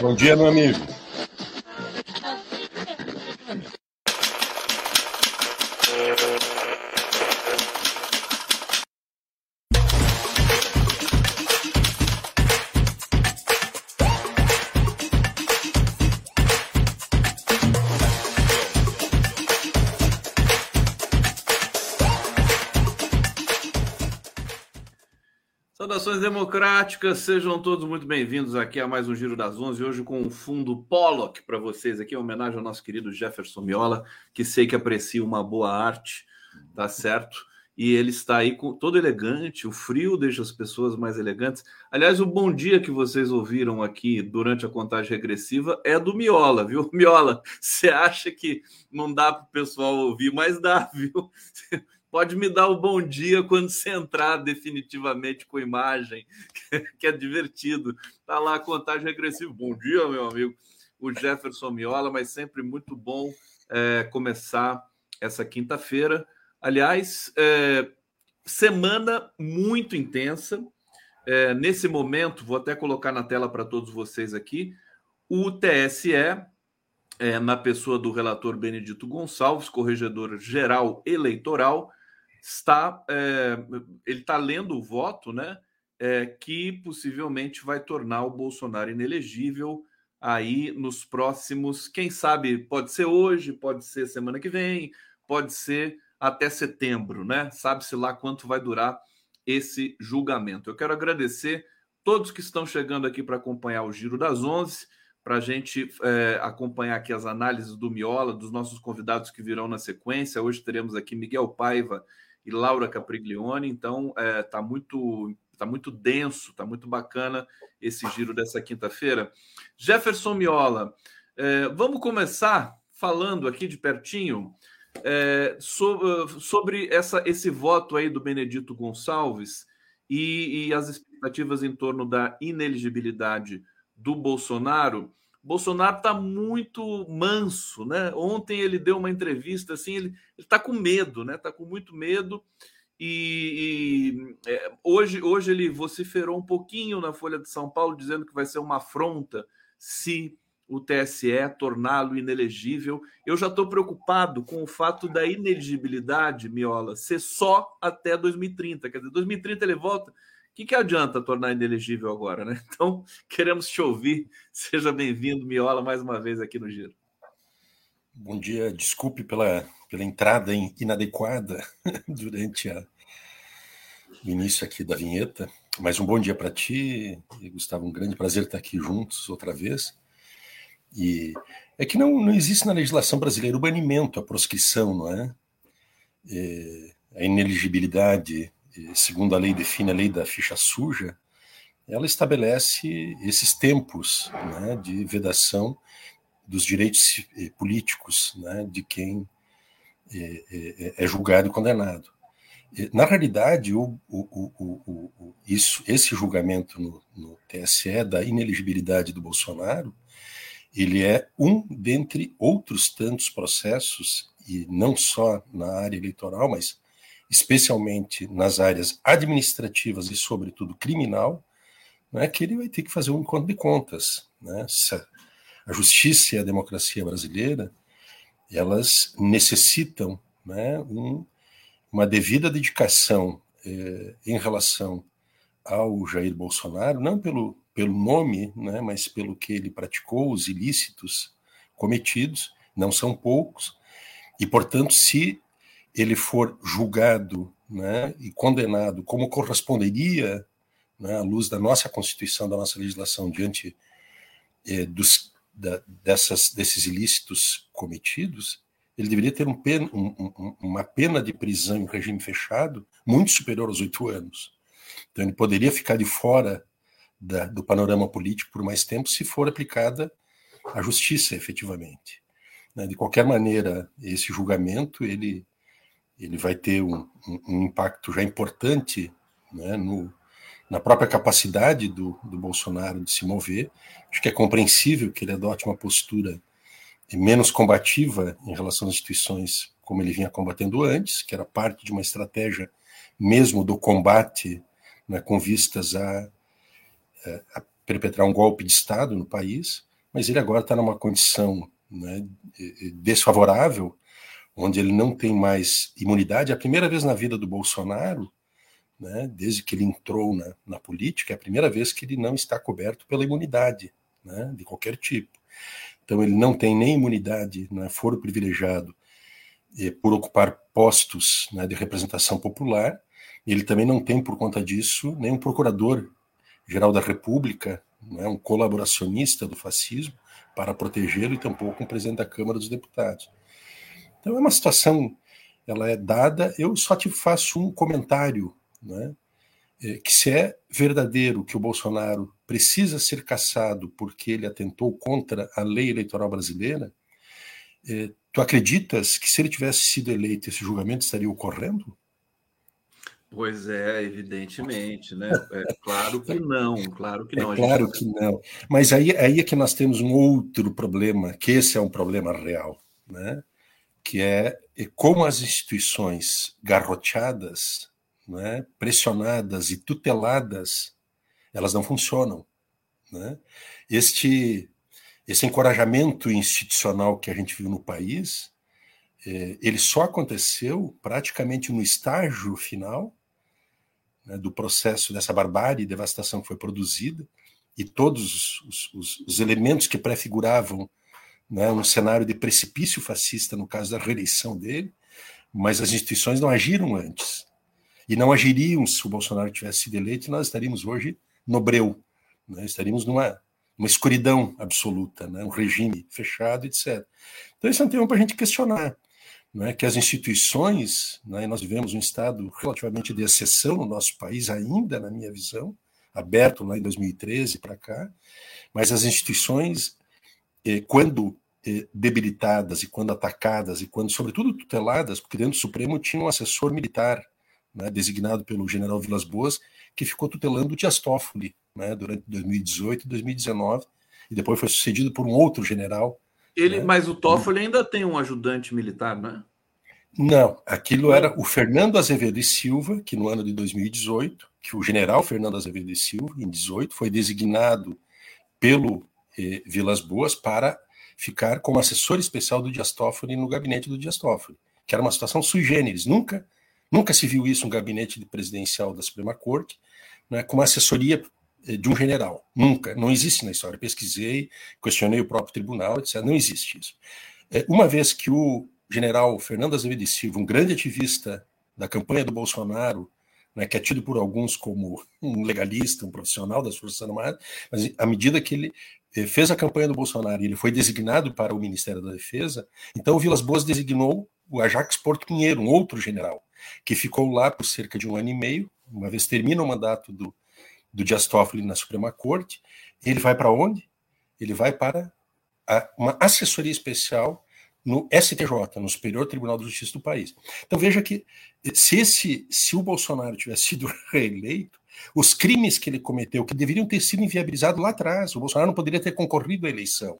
Bom dia, meu amigo. Democráticas, sejam todos muito bem-vindos aqui a mais um Giro das Onze, hoje com um fundo Pollock para vocês aqui, em homenagem ao nosso querido Jefferson Miola, que sei que aprecia uma boa arte, tá certo? E ele está aí com, todo elegante, o frio deixa as pessoas mais elegantes. Aliás, o bom dia que vocês ouviram aqui durante a contagem regressiva é do Miola, viu? Miola, você acha que não dá para o pessoal ouvir, mas dá, viu? Pode me dar o bom dia quando você entrar definitivamente com imagem, que é divertido. Tá lá a contagem regressiva. Bom dia, meu amigo. O Jefferson Miola, mas sempre muito bom é, começar essa quinta-feira. Aliás, é, semana muito intensa. É, nesse momento, vou até colocar na tela para todos vocês aqui, o TSE, é, na pessoa do relator Benedito Gonçalves, corregedor geral eleitoral, está é, ele está lendo o voto, né? É, que possivelmente vai tornar o Bolsonaro inelegível aí nos próximos, quem sabe, pode ser hoje, pode ser semana que vem, pode ser até setembro, né? Sabe-se lá quanto vai durar esse julgamento. Eu quero agradecer todos que estão chegando aqui para acompanhar o Giro das Onze, para a gente é, acompanhar aqui as análises do Miola, dos nossos convidados que virão na sequência. Hoje teremos aqui Miguel Paiva e Laura Capriglione. Então, está é, muito, tá muito denso, está muito bacana esse giro dessa quinta-feira. Jefferson Miola, é, vamos começar falando aqui de pertinho é, sobre, sobre essa, esse voto aí do Benedito Gonçalves e, e as expectativas em torno da ineligibilidade do Bolsonaro. Bolsonaro está muito manso, né? Ontem ele deu uma entrevista assim, ele está com medo, né? Está com muito medo. E, e é, hoje, hoje ele vociferou um pouquinho na Folha de São Paulo, dizendo que vai ser uma afronta se o TSE torná-lo inelegível. Eu já estou preocupado com o fato da ineligibilidade, Miola, ser só até 2030. Quer dizer, 2030 ele volta que, que adianta tornar inelegível agora, né? Então, queremos te ouvir. Seja bem-vindo, Miola, mais uma vez aqui no Giro. Bom dia, desculpe pela, pela entrada inadequada durante a, o início aqui da vinheta, mas um bom dia para ti, Gustavo, um grande prazer estar aqui juntos outra vez. E é que não, não existe na legislação brasileira o banimento, a proscrição, não é? é a ineligibilidade segundo a lei define a lei da ficha suja, ela estabelece esses tempos né, de vedação dos direitos políticos né, de quem é, é, é, julgado e condenado. Na realidade, o, o, o, isso, esse julgamento no, no, TSE da ineligibilidade do Bolsonaro, ele é um dentre outros tantos processos, e não só na área eleitoral, mas especialmente nas áreas administrativas e, sobretudo, criminal, né, que ele vai ter que fazer um encontro de contas. Né? A justiça e a democracia brasileira elas necessitam né, um, uma devida dedicação eh, em relação ao Jair Bolsonaro, não pelo, pelo nome, né, mas pelo que ele praticou, os ilícitos cometidos, não são poucos, e, portanto, se ele for julgado né, e condenado como corresponderia né, à luz da nossa Constituição, da nossa legislação, diante eh, dos, da, dessas, desses ilícitos cometidos, ele deveria ter um pen, um, um, uma pena de prisão em regime fechado muito superior aos oito anos. Então, ele poderia ficar de fora da, do panorama político por mais tempo se for aplicada a justiça, efetivamente. Né. De qualquer maneira, esse julgamento ele ele vai ter um, um, impacto já importante né, no, na própria capacidade do, do Bolsonaro de se mover. Acho que é compreensível que ele adote uma postura menos combativa em relação às instituições como ele vinha combatendo antes, que era parte de uma estratégia mesmo do combate né, com vistas a, a, perpetrar um golpe de Estado no país, mas ele agora está numa condição né, desfavorável, onde ele não tem mais imunidade. É a primeira vez na vida do Bolsonaro, né, desde que ele entrou na, na política, é a primeira vez que ele não está coberto pela imunidade né, de qualquer tipo. Então ele não tem nem imunidade, né, foro privilegiado eh, por ocupar postos né, de representação popular. Ele também não tem, por conta disso, nenhum procurador-geral da República, né, um colaboracionista do fascismo, para protegê-lo e tampouco um presidente da Câmara dos Deputados. Então é uma situação, ela é dada. Eu só te faço um comentário, né, é, que se é verdadeiro que o Bolsonaro precisa ser caçado porque ele atentou contra a lei eleitoral brasileira, é, tu acreditas que se ele tivesse sido eleito esse julgamento estaria ocorrendo? Pois é, evidentemente, né? É claro que não, claro que não. É claro que não. Mas aí, aí é que nós temos um outro problema, que esse é um problema real, né? Que é como as instituições garroteadas, né, pressionadas e tuteladas, elas não funcionam. Né? Este, esse encorajamento institucional que a gente viu no país, é, ele só aconteceu praticamente no estágio final né, do processo dessa barbárie e devastação que foi produzida, e todos os, os, os elementos que prefiguravam né, um cenário de precipício fascista no caso da reeleição dele, mas as instituições não agiram antes. E não agiriam se o Bolsonaro tivesse sido eleito, nós estaríamos hoje no breu, né, estaríamos numa uma escuridão absoluta, né, um regime fechado, etc. Então, isso é um tema para a gente questionar né, que as instituições, né, nós vivemos um estado relativamente de exceção no nosso país ainda, na minha visão, aberto lá em 2013 para cá, mas as instituições, quando eh, debilitadas e quando atacadas e quando, sobretudo, tuteladas, porque dentro do Supremo tinha um assessor militar, né, designado pelo general Vilas Boas, que ficou tutelando o Dias Toffoli né, durante 2018 e 2019, e depois foi sucedido por um outro general ele, né? Mas o Toffoli ainda tem um ajudante militar, não é? Não, aquilo era o Fernando Azevedo e Silva, que no ano de 2018, que o general Fernando Azevedo e Silva, em 18, foi designado pelo eh, Vilas Boas para ficar como assessor especial do Dias Toffoli no gabinete do Dias Toffoli, que era uma situação sui generis. Nunca, nunca se viu isso no gabinete presidencial da Suprema Corte, né, com uma assessoria eh, de um general. Nunca, não existe na história. Pesquisei, questionei o próprio tribunal, etc. Não existe isso. É, uma vez que o general Fernando Azevedo Silva, um grande ativista da campanha do Bolsonaro, né, que é tido por alguns como um legalista, um profissional das Forças Armadas, mas à medida que ele eh, fez a campanha do Bolsonaro e ele foi designado para o Ministério da Defesa, então o Vilas Boas designou o Ajax Porto Pinheiro, um outro general, que ficou lá por cerca de um ano e meio, uma vez termina o mandato do do Dias Toffoli na Suprema Corte, ele vai para onde? Ele vai para a, uma assessoria especial no STJ, no Superior Tribunal de Justiça do país. Então veja que se esse, se o Bolsonaro tivesse sido reeleito, os crimes que ele cometeu, que deveriam ter sido inviabilizados lá atrás, o Bolsonaro não poderia ter concorrido à eleição.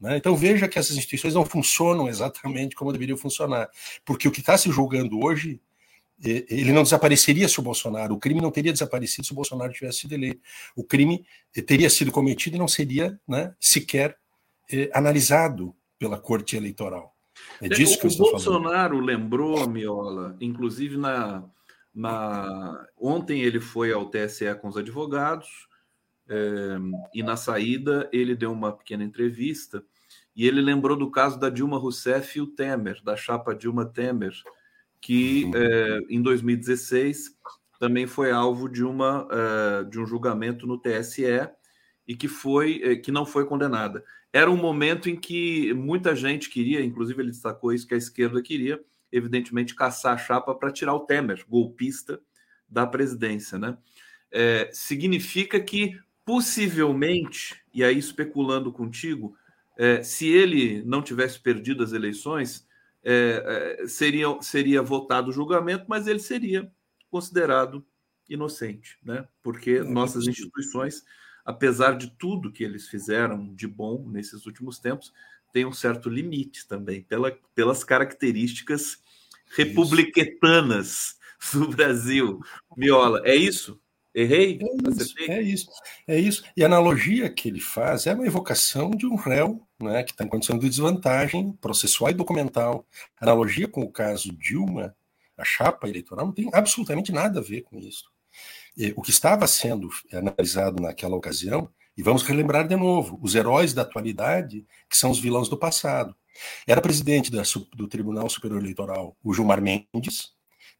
Né? Então veja que essas instituições não funcionam exatamente como deveriam funcionar, porque o que está se julgando hoje ele não desapareceria se o Bolsonaro, o crime não teria desaparecido se o Bolsonaro tivesse sido eleito. O crime teria sido cometido e não seria né, sequer eh, analisado pela Corte Eleitoral. É disso o, que eu estou Bolsonaro falando. lembrou, Miola, inclusive na, na ontem ele foi ao TSE com os advogados é, e na saída ele deu uma pequena entrevista e ele lembrou do caso da Dilma Rousseff e o Temer, da chapa Dilma Temer, que é, em 2016 também foi alvo de, uma, uh, de um julgamento no TSE e que, foi, que não foi condenada. Era um momento em que muita gente queria, inclusive ele destacou isso, que a esquerda queria, evidentemente, caçar a chapa para tirar o Temer, golpista, da presidência. Né? É, significa que, possivelmente, e aí especulando contigo, se ele não tivesse perdido as eleições, é, é, seria, seria votado o julgamento, mas ele seria considerado inocente, né? Porque é, nossas instituições, apesar de tudo que eles fizeram de bom nesses últimos tempos, tem um certo limite também, pela, pelas características republicanas do Brasil. Miola, é isso? Errei? É isso, é isso, é isso. E a analogia que ele faz é uma evocação de um réu né, que está em condição de desvantagem processual e documental. A analogia com o caso Dilma, a chapa eleitoral, não tem absolutamente nada a ver com isso. E, o que estava sendo analisado naquela ocasião, e vamos relembrar de novo, os heróis da atualidade, que são os vilões do passado. Era presidente da, do Tribunal Superior Eleitoral o Gilmar Mendes,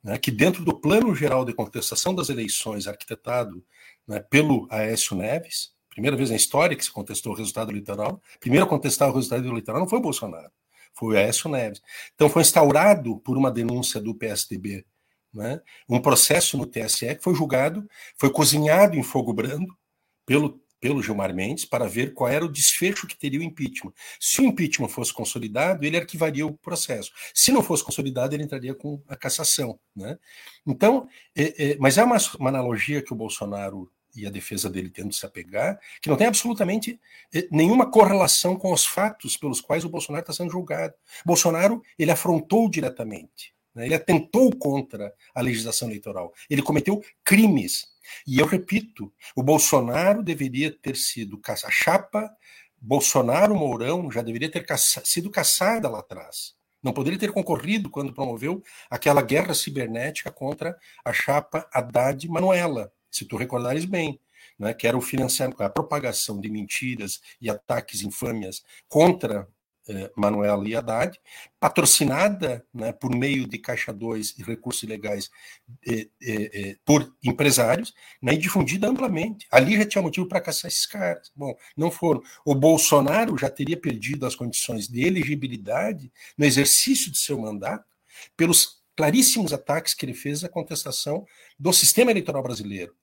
né, que dentro do plano geral de contestação das eleições arquitetado né, pelo Aécio Neves, primeira vez na história que se contestou o resultado eleitoral, primeiro a contestar o resultado eleitoral não foi o Bolsonaro, foi o Aécio Neves. Então foi instaurado por uma denúncia do PSDB né, um processo no TSE que foi julgado, foi cozinhado em fogo brando pelo pelo Gilmar Mendes para ver qual era o desfecho que teria o impeachment. Se o impeachment fosse consolidado, ele arquivaria o processo. Se não fosse consolidado, ele entraria com a cassação. Né? Então, é, é, mas é uma, uma analogia que o Bolsonaro e a defesa dele tendo se apegar, que não tem absolutamente é, nenhuma correlação com os fatos pelos quais o Bolsonaro está sendo julgado. Bolsonaro ele afrontou diretamente, né? ele atentou contra a legislação eleitoral, ele cometeu crimes e eu repito, o Bolsonaro deveria ter sido a chapa Bolsonaro Mourão já deveria ter caça, sido caçada lá atrás. Não poderia ter concorrido quando promoveu aquela guerra cibernética contra a chapa Haddad Manuela, se tu recordares bem, né, que era o financiamento, a propagação de mentiras e ataques infâmias contra eh, Manuel e Haddad, patrocinada né, por meio de Caixa 2 e recursos legais eh, eh, eh, por empresários, né, e difundida amplamente. Ali já tinha motivo para caçar esses caras. Bom, não foram. O Bolsonaro já teria perdido as condições de elegibilidade no exercício de seu mandato pelos claríssimos ataques que ele fez à contestação do sistema eleitoral brasileiro.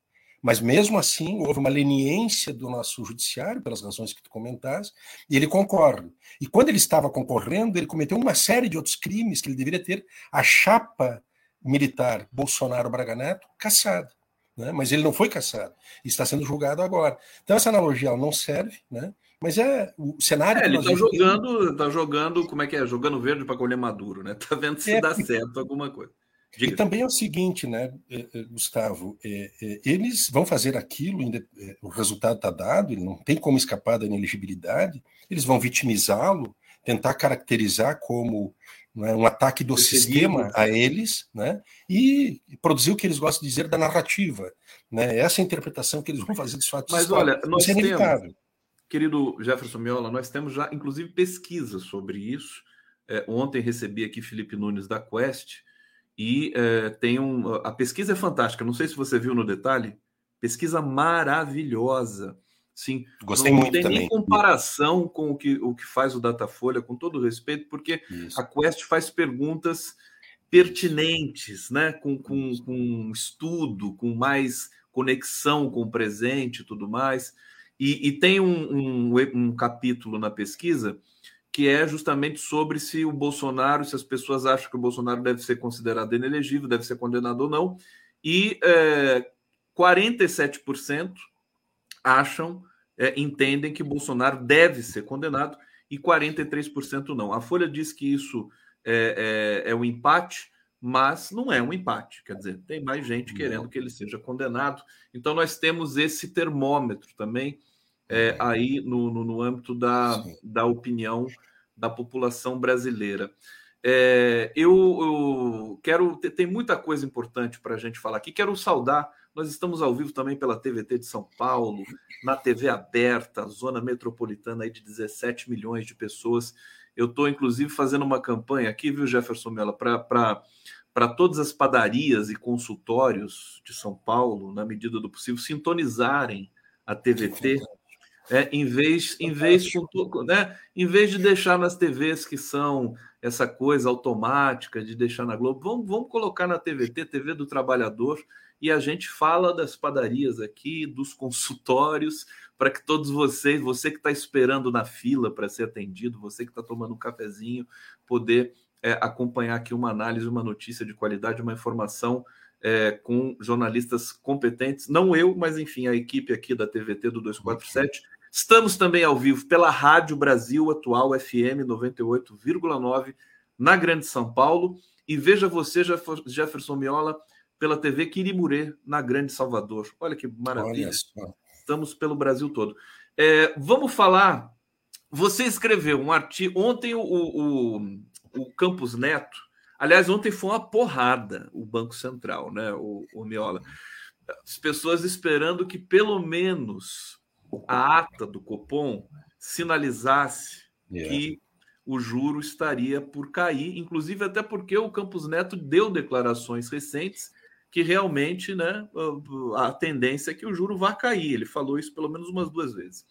Mas mesmo assim, houve uma leniência do nosso judiciário, pelas razões que tu comentaste, e ele concorre. E quando ele estava concorrendo, ele cometeu uma série de outros crimes que ele deveria ter a chapa militar Bolsonaro Braga Neto caçada. Né? Mas ele não foi caçado. Está sendo julgado agora. Então, essa analogia não serve, né? Mas é o cenário. É, ele está jogando, tá jogando, como é que é? Jogando verde para colher maduro, né? Tá vendo se é, dá certo alguma coisa. Diga. E também é o seguinte, né, eh, eh, Gustavo, é, é, eles vão fazer aquilo, é, o resultado está dado, ele não tem como escapar da ineligibilidade, eles vão vitimizá-lo, tentar caracterizar como é, um ataque do sistema a eles, né, e produzir o que eles gostam de dizer da narrativa. Né, essa é interpretação que eles vão fazer dos fatos Mas olha, nós é temos, querido Jefferson Miola, nós temos já, inclusive, pesquisa sobre isso. ontem recebi aqui Felipe Nunes da Quest, e é, tem um. A pesquisa é fantástica, não sei se você viu no detalhe. Pesquisa maravilhosa. Sim, Gostei não, muito tem também. nem comparação com o que, o que faz o Datafolha, com todo respeito, porque Isso. a Quest faz perguntas pertinentes, né? com, com, com estudo, com mais conexão com o presente e tudo mais. E, e tem um, um, um capítulo na pesquisa que é justamente sobre se o Bolsonaro, se as pessoas acham que o Bolsonaro deve ser considerado inelegível, deve ser condenado ou não, e é, 47% acham, é, entendem que Bolsonaro deve ser condenado e 43% não. A Folha diz que isso é, é, é um empate, mas não é um empate, quer dizer, tem mais gente querendo que ele seja condenado. Então nós temos esse termômetro também é, aí no, no, no, âmbito da, da opinião da população brasileira. É, eu, eu, quero. Tem muita coisa importante para a gente falar aqui. Quero saudar. Nós estamos ao vivo também pela TVT de São Paulo, na TV aberta, zona metropolitana aí de 17 milhões de pessoas. Eu estou, inclusive, fazendo uma campanha aqui, viu, Jefferson Mello, para todas as padarias e consultórios de São Paulo, na medida do possível, sintonizarem a TVT é, em vez, em vez, né, em vez de deixar nas TVs que são essa coisa automática de deixar na Globo, vamos, vamos colocar na TVT, TV do Trabalhador, e a gente fala das padarias aqui, dos consultórios, para que todos vocês, você que está esperando na fila para ser atendido, você que está tomando um cafezinho, poder é, acompanhar aqui uma análise, uma notícia de qualidade, uma informação é, com jornalistas competentes, não eu, mas enfim, a equipe aqui da TVT do 247 Estamos também ao vivo pela Rádio Brasil Atual FM 98,9 na Grande São Paulo. E veja você, Jefferson Miola, pela TV Quirimurê, na Grande Salvador. Olha que maravilha. Olha Estamos pelo Brasil todo. É, vamos falar. Você escreveu um artigo. Ontem o, o, o Campos Neto. Aliás, ontem foi uma porrada o Banco Central, né, o, o Miola? As pessoas esperando que pelo menos a ata do Copom sinalizasse yeah. que o juro estaria por cair, inclusive até porque o Campos Neto deu declarações recentes que realmente né, a tendência é que o juro vá cair. Ele falou isso pelo menos umas duas vezes.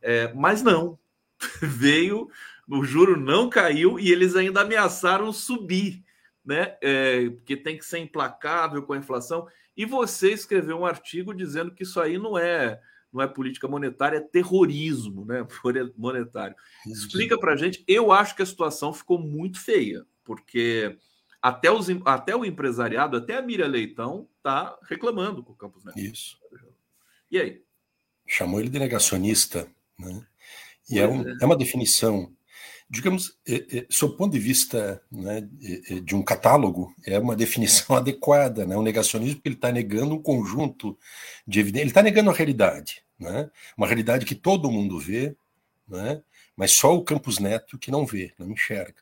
É, mas não, veio, o juro não caiu e eles ainda ameaçaram subir, né? É, porque tem que ser implacável com a inflação. E você escreveu um artigo dizendo que isso aí não é não é política monetária, é terrorismo né, monetário. Explica para a gente. Eu acho que a situação ficou muito feia, porque até, os, até o empresariado, até a Miriam Leitão, está reclamando com o Campos Neto. Isso. E aí? Chamou ele de negacionista, né? E é, um, é. é uma definição digamos, é, é, sob o ponto de vista né, de um catálogo, é uma definição adequada, né? Um negacionismo ele está negando um conjunto de evidências, ele está negando a realidade, né? Uma realidade que todo mundo vê, né? Mas só o Campos Neto que não vê, não enxerga.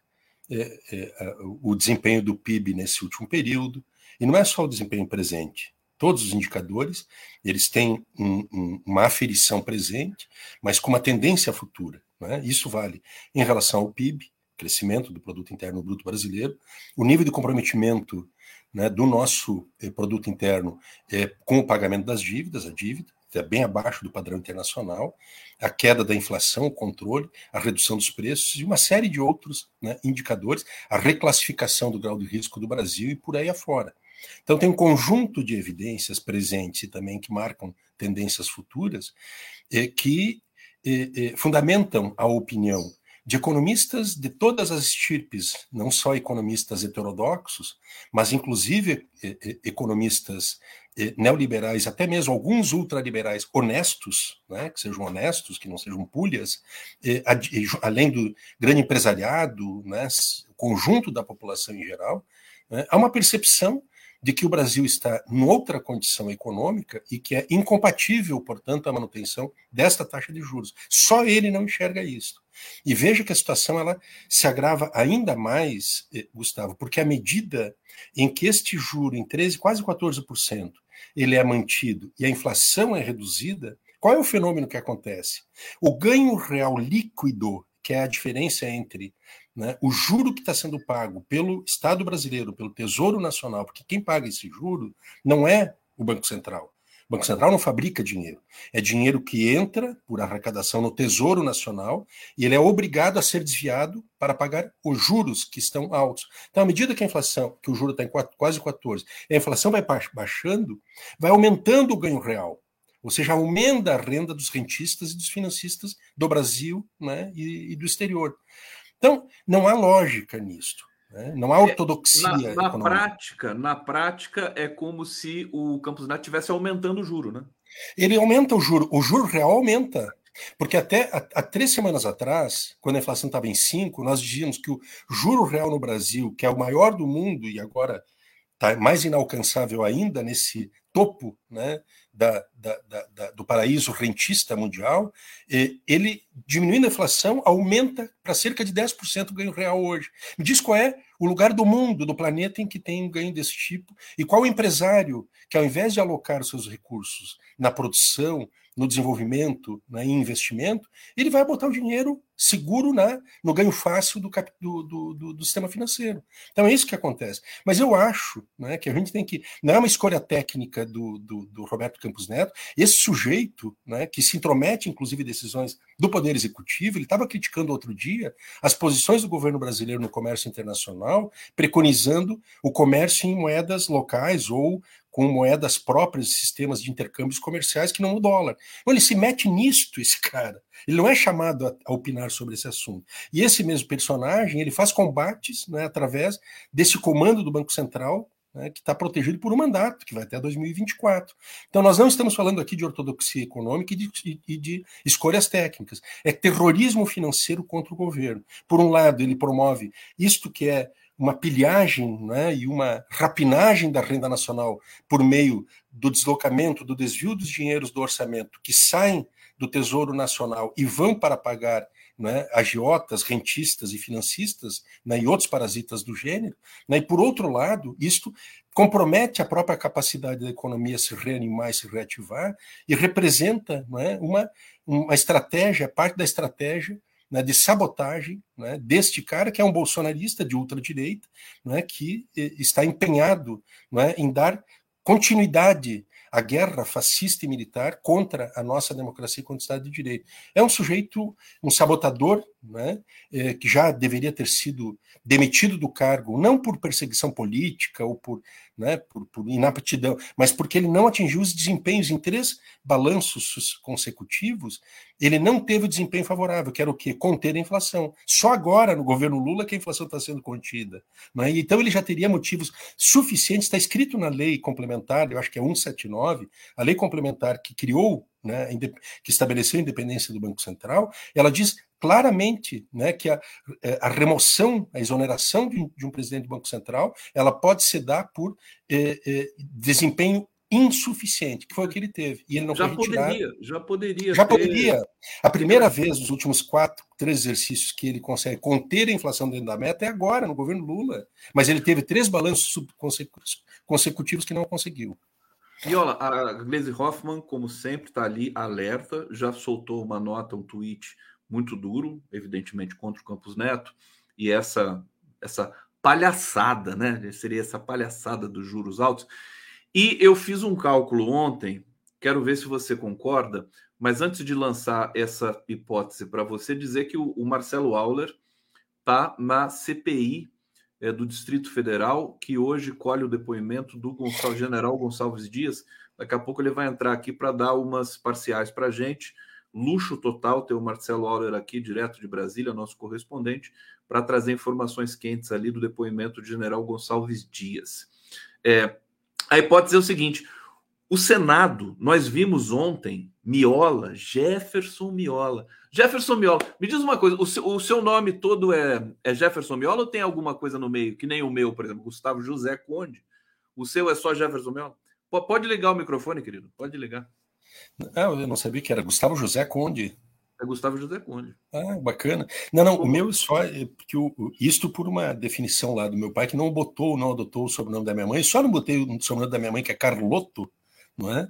É, é, o desempenho do PIB nesse último período, e não é só o desempenho presente, todos os indicadores, eles têm um, um, uma aferição presente, mas com uma tendência futura. Né? Isso vale em relação ao PIB, crescimento do produto interno bruto brasileiro, o nível de comprometimento né, do nosso eh, produto interno eh, com o pagamento das dívidas, a dívida é bem abaixo do padrão internacional, a queda da inflação, o controle, a redução dos preços e uma série de outros né, indicadores, a reclassificação do grau de risco do Brasil e por aí afora. Então tem um conjunto de evidências presentes e também que marcam tendências futuras eh, que fundamentam a opinião de economistas de todas as estirpes, não só economistas heterodoxos, mas inclusive economistas neoliberais, até mesmo alguns ultraliberais honestos, né, que sejam honestos, que não sejam pulhas, além do grande empresariado, né, o conjunto da população em geral, né, há uma percepção de que o Brasil está em outra condição econômica e que é incompatível, portanto, a manutenção desta taxa de juros. Só ele não enxerga isso. E veja que a situação ela se agrava ainda mais, eh, Gustavo, porque à medida em que este juro em 13, quase 14%, ele é mantido e a inflação é reduzida, qual é o fenômeno que acontece? O ganho real líquido, que é a diferença entre né, o juro que está sendo pago pelo Estado brasileiro, pelo Tesouro Nacional, porque quem paga esse juro não é o Banco Central. O Banco Central não fabrica dinheiro. É dinheiro que entra por arrecadação no Tesouro Nacional e ele é obrigado a ser desviado para pagar os juros que estão altos. Então, à medida que a inflação, que o juro está em quase 14, a inflação vai baixando, vai aumentando o ganho real. Ou seja, aumenta a renda dos rentistas e dos financistas do Brasil né, e, e do exterior. Então, não há lógica nisto. Né? Não há é, ortodoxia. Na, na prática, na prática, é como se o Campos Neto estivesse aumentando o juro, né? Ele aumenta o juro, o juro real aumenta. Porque até há, três semanas atrás, quando a inflação estava em 5, nós dizíamos que o juro real no Brasil, que é o maior do mundo e agora está mais inalcançável ainda nesse topo né, da, da, da, do paraíso rentista mundial, ele, diminuindo a inflação, aumenta para cerca de 10% o ganho real hoje. Me diz qual é o lugar do mundo, do planeta, em que tem um ganho desse tipo, e qual empresário que, ao invés de alocar seus recursos na produção, no desenvolvimento, né, em investimento, ele vai botar o dinheiro seguro né, no ganho fácil do, do, do, do, sistema financeiro. Então é isso que acontece. Mas eu acho né, que a gente tem que. Não é uma escolha técnica do, do, do Roberto Campos Neto. Esse sujeito, né, que se intromete, inclusive, em decisões do Poder Executivo, ele estava criticando outro dia as posições do governo brasileiro no comércio internacional, preconizando o comércio em moedas locais ou com moedas próprias, sistemas de intercâmbios comerciais que não o dólar. Então, ele se mete nisto, esse cara. Ele não é chamado a, a, opinar sobre esse assunto. E esse mesmo personagem, ele faz combates né, através desse comando do Banco Central, né, que está protegido por um mandato, que vai até 2024. Então, nós não estamos falando aqui de ortodoxia econômica e de, e de escolhas técnicas. É terrorismo financeiro contra o governo. Por um lado, ele promove isto que é uma pilhagem né, e uma rapinagem da renda nacional por meio do deslocamento, do desvio dos dinheiros do orçamento que saem do Tesouro Nacional e vão para pagar né, agiotas, rentistas e financistas né, e outros parasitas do gênero. Né, e, por outro lado, isto compromete a própria capacidade da economia se reanimar e se reativar e representa né, uma, uma estratégia, parte da estratégia né, de sabotagem né, deste cara, que é um bolsonarista de ultradireita, né, que eh, está empenhado né, em dar continuidade à guerra fascista e militar contra a nossa democracia e contra o Estado de Direito. É um sujeito, um sabotador, né, eh, que já deveria ter sido demitido do cargo, não por perseguição política ou por, né, por, por inaptidão, mas porque ele não atingiu os desempenhos em três balanços consecutivos, ele não teve o desempenho favorável, que era o quê? Conter a inflação. Só agora, no governo Lula, que a inflação está sendo contida. Né? Então ele já teria motivos suficientes, está escrito na lei complementar, eu acho que é 179, a lei complementar que criou né, que estabeleceu a independência do Banco Central, ela diz claramente né, que a, é, a, remoção, a exoneração de um, de um, presidente do Banco Central, ela pode se dar por eh, eh, desempenho insuficiente, que foi o que ele teve. E ele não já foi retirado. Poderia, já poderia. Já ter... poderia. A primeira vez nos últimos quatro, três exercícios que ele consegue conter a inflação dentro da meta é agora, no governo Lula. Mas ele teve três balanços consecutivos que não conseguiu. E olha, a Glaze Hoffman, como sempre, está ali alerta, já soltou uma nota, um tweet muito duro, evidentemente contra o Campos Neto, e essa essa palhaçada, né? Seria essa palhaçada dos juros altos. E eu fiz um cálculo ontem, quero ver se você concorda, mas antes de lançar essa hipótese para você, dizer que o, o Marcelo Auler está na CPI é, do Distrito Federal, que hoje colhe o depoimento do Gonçalves, general Gonçalves Dias. Daqui a pouco ele vai entrar aqui para dar umas parciais para a gente. Luxo total ter o Marcelo Auler aqui, direto de Brasília, nosso correspondente, para trazer informações quentes ali do depoimento do general Gonçalves Dias. É, a hipótese é o seguinte: o Senado, nós vimos ontem Miola, Jefferson Miola. Jefferson Miola, me diz uma coisa: o seu, o seu nome todo é, é, Jefferson Miola ou tem alguma coisa no meio? Que nem o meu, por exemplo, Gustavo José Conde. O seu é só Jefferson Miola? Pode ligar o microfone, querido? Pode ligar. Não, eu não sabia que era Gustavo José Conde. É Gustavo José Conde. Ah, bacana. Não, não, o meu é só é porque o, isto por uma definição lá do meu pai que não botou, não adotou o sobrenome da minha mãe, só não botei o sobrenome da minha mãe que é Carloto, não é?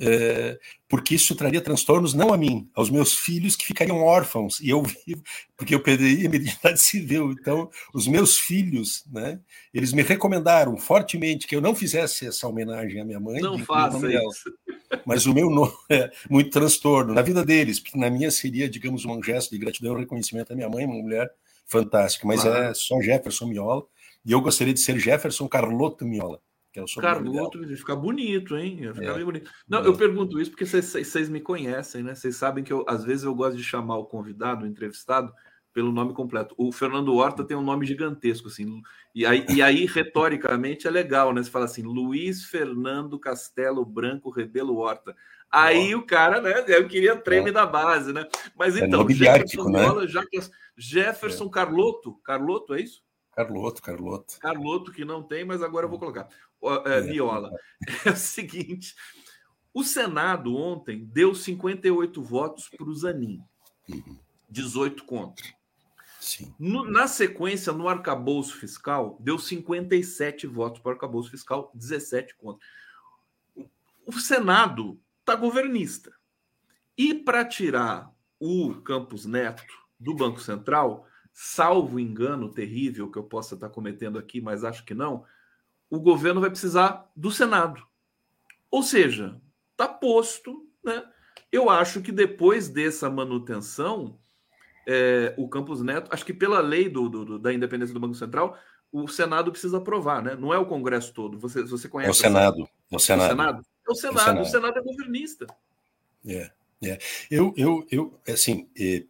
É, porque isso traria transtornos não a mim, aos meus filhos que ficariam órfãos, e eu vivo, porque eu perderia minha identidade civil. Então, os meus filhos, né, eles me recomendaram fortemente que eu não fizesse essa homenagem à minha mãe. Não faça isso. Mas o meu nome é muito transtorno na vida deles, porque na minha seria, digamos, um gesto de gratidão e reconhecimento à minha mãe, uma mulher fantástica, mas claro. é só Jefferson Miola, e eu gostaria de ser Jefferson Carloto Miola que é o Carloto, ia ficar bonito, hein? Ia ficar é. bem bonito. Não, é. eu pergunto isso porque vocês me conhecem, né? Vocês sabem que eu, às vezes eu gosto de chamar o convidado, o entrevistado, pelo nome completo. O Fernando Horta tem um nome gigantesco, assim. E aí, e aí retoricamente, é legal, né? Você fala assim, Luiz Fernando Castelo Branco Rebelo Horta. Aí oh. o cara, né? Eu queria treme oh. da base, né? Mas é então, Jefferson né? Bola, Jefferson é. Carloto, Carloto, é isso? Carloto, Carloto. Carloto, que não tem, mas agora eu vou colocar. É, Viola. É o seguinte: o Senado ontem deu 58 votos para o Zanin, 18 contra. No, na sequência, no arcabouço fiscal, deu 57 votos para o arcabouço fiscal, 17 contra. O Senado está governista. E para tirar o Campos Neto do Banco Central, salvo engano terrível que eu possa estar cometendo aqui, mas acho que não, o governo vai precisar do Senado. Ou seja, está posto, né? Eu acho que depois dessa manutenção, é, o Campos Neto, acho que pela lei do, do, da independência do Banco Central, o Senado precisa aprovar, né? Não é o Congresso todo. Você, você conhece? É o Senado. É o Senado. É o Senado. É o Senado. O Senado, o Senado é governista. É, é. Eu, eu, eu, assim, é,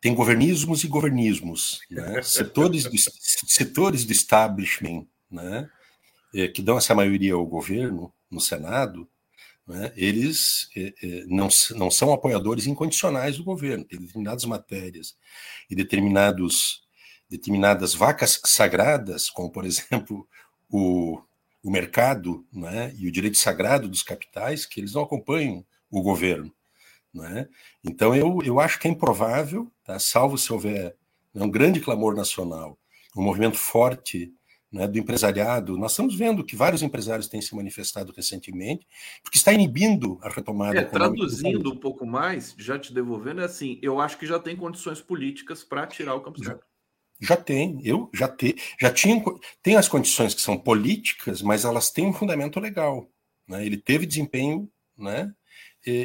tem governismos e governismos, né? setores, do, setores do establishment, né? Eh, que dão essa maioria ao governo no Senado, né, eles eh, eh, não, não são apoiadores incondicionais do governo. Tem determinadas matérias e determinados, determinadas vacas sagradas, como, por exemplo, o, o mercado né, e o direito sagrado dos capitais, que eles não acompanham o governo. Né? Então, eu, eu acho que é improvável, tá, salvo se houver né, um grande clamor nacional, um movimento forte né, do empresariado. Nós estamos vendo que vários empresários têm se manifestado recentemente, porque está inibindo a retomada. É, traduzindo um pouco mais, já te devolvendo, é assim: eu acho que já tem condições políticas para tirar o Campos Neto. Já tem, eu já te, já tinha tem as condições que são políticas, mas elas têm um fundamento legal. Né? Ele teve desempenho né,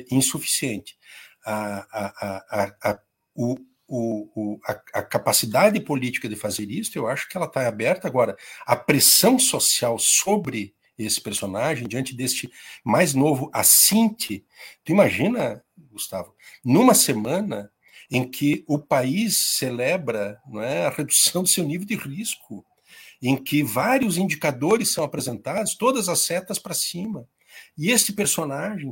insuficiente. A, a, a, a, o, o, a, a, capacidade política de fazer isso, eu acho que ela está aberta agora. A pressão social sobre esse personagem, diante deste mais novo assinte, tu imagina, Gustavo, numa semana em que o país celebra é, a redução do seu nível de risco, em que vários indicadores são apresentados, todas as setas para cima. E esse personagem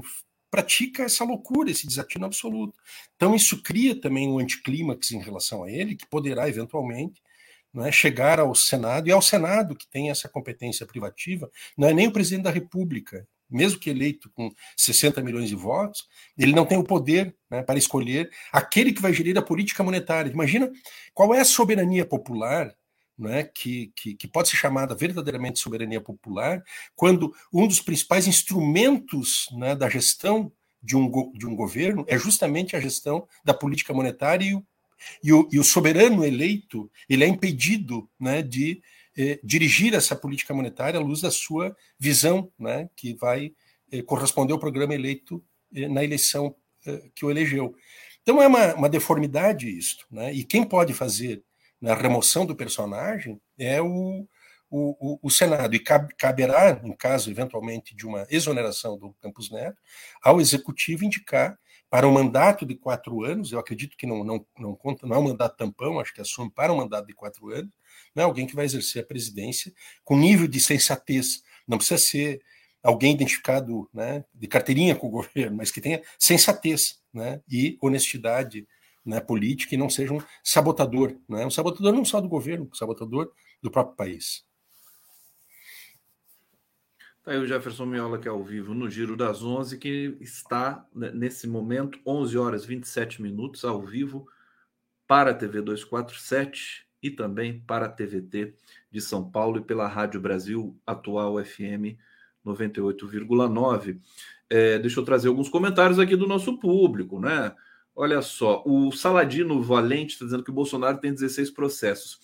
pratica essa loucura, esse desatino absoluto. Então, isso cria também um anticlímax em relação a ele, que poderá eventualmente não é, chegar ao Senado, e ao Senado, que tem essa competência privativa, não é nem o presidente da República, mesmo que eleito com 60 milhões de votos, ele não tem o poder né, para escolher aquele que vai gerir a política monetária. Imagina qual é a soberania popular né, que, que, que, pode ser chamada verdadeiramente soberania popular, quando um dos principais instrumentos né, da gestão de um, de um governo é justamente a gestão da política monetária e o, e o, e o soberano eleito ele é impedido né, de eh, dirigir essa política monetária à luz da sua visão, né, que vai eh, corresponder ao programa eleito eh, na eleição eh, que o elegeu. Então é uma, uma deformidade isso, né? E quem pode fazer na remoção do personagem é o, o, o, Senado. E caberá, em caso, eventualmente, de uma exoneração do Campos Neto, ao Executivo indicar para um mandato de quatro anos, eu acredito que não, não, não conta, não é um mandato tampão, acho que assume para um mandato de quatro anos, né, alguém que vai exercer a presidência com nível de sensatez. Não precisa ser alguém identificado né, de carteirinha com o governo, mas que tenha sensatez né, e honestidade né, política e não seja um sabotador. Né? Um sabotador não só do governo, um sabotador do próprio país. Tá aí o Jefferson Miola, que é ao vivo no Giro das 11, que está né, nesse momento, 11 horas 27 minutos, ao vivo, para a TV 247 e também para a TVT de São Paulo e pela Rádio Brasil Atual FM 98,9. É, deixa eu trazer alguns comentários aqui do nosso público, né? Olha só, o Saladino Valente está dizendo que o Bolsonaro tem 16 processos.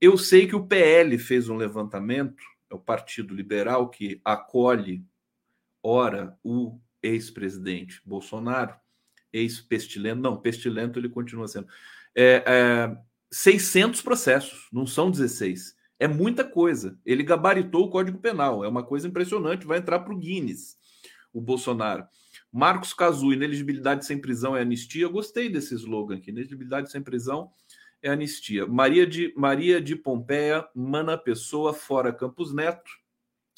Eu sei que o PL fez um levantamento, é o Partido Liberal que acolhe, ora, o ex-presidente Bolsonaro, ex-pestilento, não, pestilento ele continua sendo. É, é, 600 processos, não são 16. É muita coisa. Ele gabaritou o Código Penal, é uma coisa impressionante, vai entrar para o Guinness, o Bolsonaro. Marcos Cazu, ineligibilidade sem prisão é anistia. Eu gostei desse slogan aqui. Ineligibilidade sem prisão é anistia. Maria de, Maria de Pompeia, Mana Pessoa, fora Campos Neto.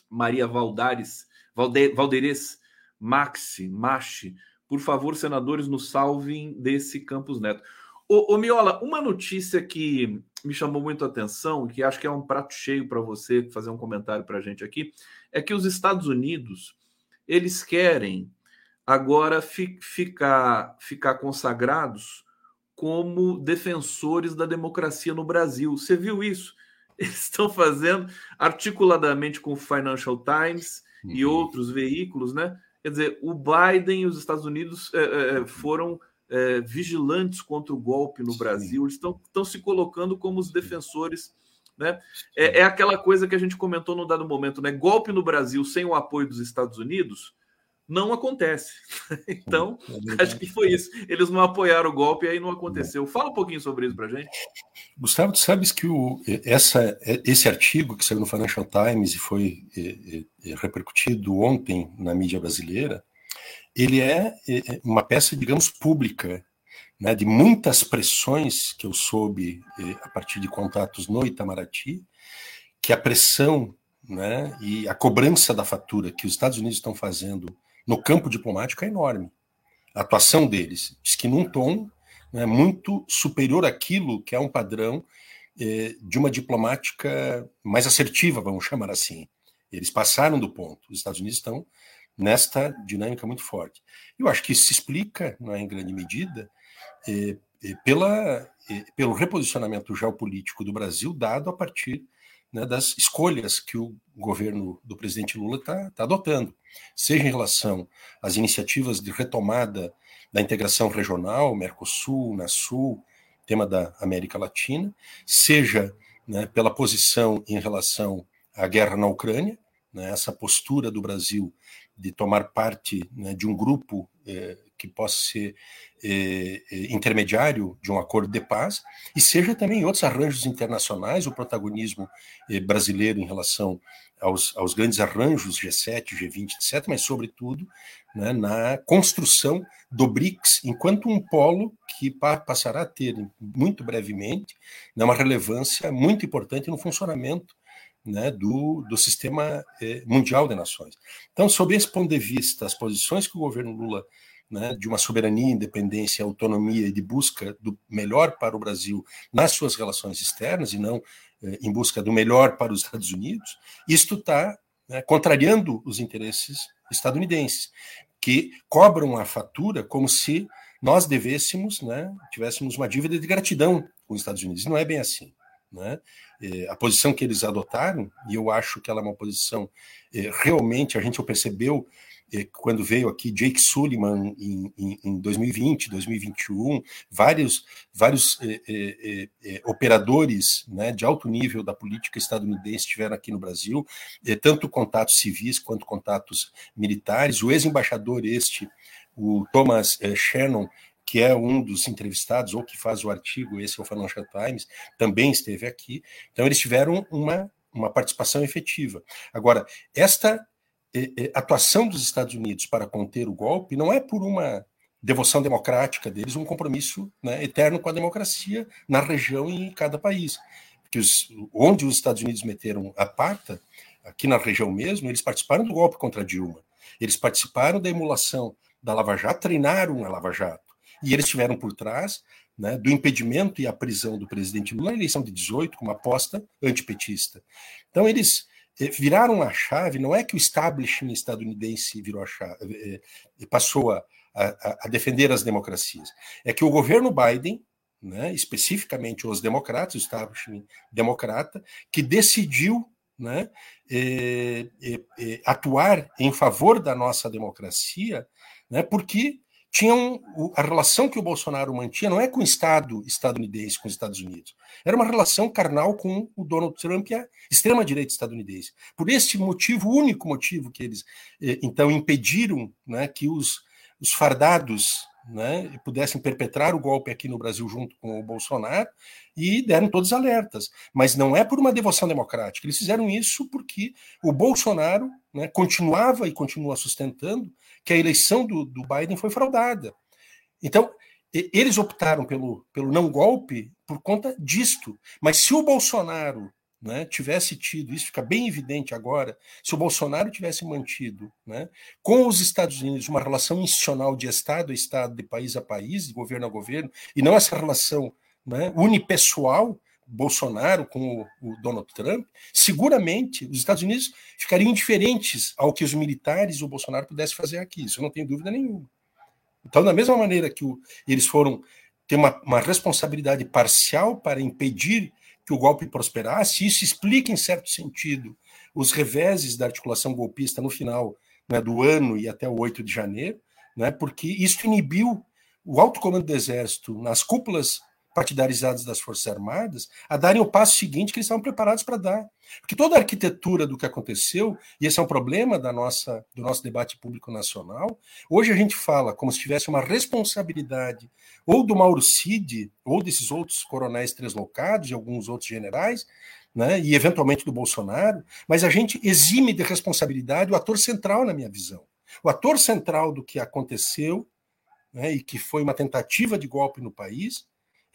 Maria Valdares, Valde, Valdeires, Maxi, Machi. Por favor, senadores, nos salvem desse Campos Neto. Ô, ô Miola, uma notícia que me chamou muito a atenção, que acho que é um prato cheio para você fazer um comentário para a gente aqui, é que os Estados Unidos eles querem agora fi, ficar, ficar consagrados como defensores da democracia no Brasil. Você viu isso? Eles estão fazendo articuladamente com o Financial Times uhum. e outros veículos, né? Quer dizer, o Biden e os Estados Unidos é, é, foram é, vigilantes contra o golpe no Sim. Brasil, eles estão, se colocando como os defensores. Né? É, é aquela coisa que a gente comentou no dado momento, né? Golpe no Brasil sem o apoio dos Estados Unidos não acontece. Então, é acho que foi isso. Eles não apoiaram o golpe e aí não aconteceu. Fala um pouquinho sobre isso para gente. Gustavo, tu sabes que o, essa, esse artigo que saiu no Financial Times e foi é, é, repercutido ontem na mídia brasileira, ele é, é uma peça, digamos, pública, né, de muitas pressões que eu soube a partir de contatos no Itamaraty, que a pressão né, e a cobrança da fatura que os Estados Unidos estão fazendo no campo diplomático é enorme. A atuação deles diz que num tom né, muito superior àquilo que é um padrão eh, de uma diplomática mais assertiva, vamos chamar assim. Eles passaram do ponto. Os Estados Unidos estão nesta dinâmica muito forte. Eu acho que isso se explica, não é, em grande medida, eh, eh, pela, pelo reposicionamento geopolítico do Brasil dado a partir né, das escolhas que o governo do presidente Lula está tá adotando, seja em relação às iniciativas de retomada da integração regional, Mercosul, NASUL, tema da América Latina, seja né, pela posição em relação à guerra na Ucrânia, né, essa postura do Brasil de tomar parte né, de um grupo eh, que possa ser eh, intermediário de um acordo de paz, e seja também em outros arranjos internacionais o protagonismo eh, brasileiro em relação aos, aos, grandes arranjos G7, G20, etc., mas, sobretudo, né, na construção do BRICS enquanto um polo que passará a ter, muito brevemente, né, uma relevância muito importante no funcionamento né, do, do sistema eh, mundial de nações. Então, sob esse ponto de vista, as posições que o governo Lula né, de uma soberania, independência, autonomia e de busca do melhor para o Brasil nas suas relações externas e não eh, em busca do melhor para os Estados Unidos, isto está né, contrariando os interesses estadunidenses, que cobram a fatura como se nós devêssemos, né, tivéssemos uma dívida de gratidão com os Estados Unidos. Não é bem assim. Né? Eh, a posição que eles adotaram, e eu acho que ela é uma posição eh, realmente, a gente percebeu quando veio aqui Jake Sullivan em, em, em 2020, 2021, vários, vários eh, eh, eh, operadores né, de alto nível da política estadunidense estiveram aqui no Brasil, eh, tanto contatos civis quanto contatos militares. O ex-embaixador este, o Thomas eh, Shannon, que é um dos entrevistados ou que faz o artigo, esse é o Financial Times, também esteve aqui. Então, eles tiveram uma, uma participação efetiva. Agora, esta atuação dos Estados Unidos para conter o golpe não é por uma devoção democrática deles, um compromisso né, eterno com a democracia na região e em cada país. Porque os, onde os Estados Unidos meteram a pata, aqui na região mesmo, eles participaram do golpe contra Dilma. Eles participaram da emulação da Lava Jato, treinaram a Lava Jato. E eles estiveram por trás né, do impedimento e a prisão do presidente Lula na eleição de 18, com uma aposta antipetista. Então, eles é, viraram a chave, não é que o establishment estadunidense virou a chave, é, é, passou a, a, a defender as democracias. É que o governo Biden, né, especificamente os democratas, o establishment democrata, que decidiu né, atuar em favor da nossa democracia, né, porque tinham a relação que o Bolsonaro mantinha não é com o Estado estadunidense, com os Estados Unidos. Era uma relação carnal com o Donald Trump e a extrema-direita estadunidense. Por este motivo, o único motivo que eles, eh, então, impediram né, que os, os fardados né, pudessem perpetrar o golpe aqui no Brasil junto com o Bolsonaro e deram todos alertas. Mas não é por uma devoção democrática. Eles fizeram isso porque o Bolsonaro né, continuava e continua sustentando que a eleição do, do Biden foi fraudada. Então, eles optaram pelo, pelo não golpe por conta disto. Mas se o Bolsonaro né, tivesse tido, isso fica bem evidente agora, se o Bolsonaro tivesse mantido né, com os Estados Unidos uma relação institucional de Estado a Estado, de país a país, de governo a governo, e não essa relação né, unipessoal, Bolsonaro com o, o, Donald Trump, seguramente os Estados Unidos ficariam indiferentes ao que os militares e o Bolsonaro pudessem fazer aqui. Isso eu não tenho dúvida nenhuma. Então, da mesma maneira que o, eles foram ter uma, uma, responsabilidade parcial para impedir que o golpe prosperasse, isso explica, em certo sentido, os reveses da articulação golpista no final né, do ano e até o 8 de janeiro, né, porque isso inibiu o alto comando do Exército nas cúpulas partidarizados das Forças Armadas a darem o passo seguinte que eles estavam preparados para dar. Porque toda a arquitetura do que aconteceu, e esse é um problema da nossa, do nosso debate público nacional, hoje a gente fala como se tivesse uma responsabilidade ou do Mauro Cid, ou desses outros coronéis translocados, e alguns outros generais, né, e eventualmente do Bolsonaro, mas a gente exime de responsabilidade o ator central, na minha visão. O ator central do que aconteceu, né, e que foi uma tentativa de golpe no país,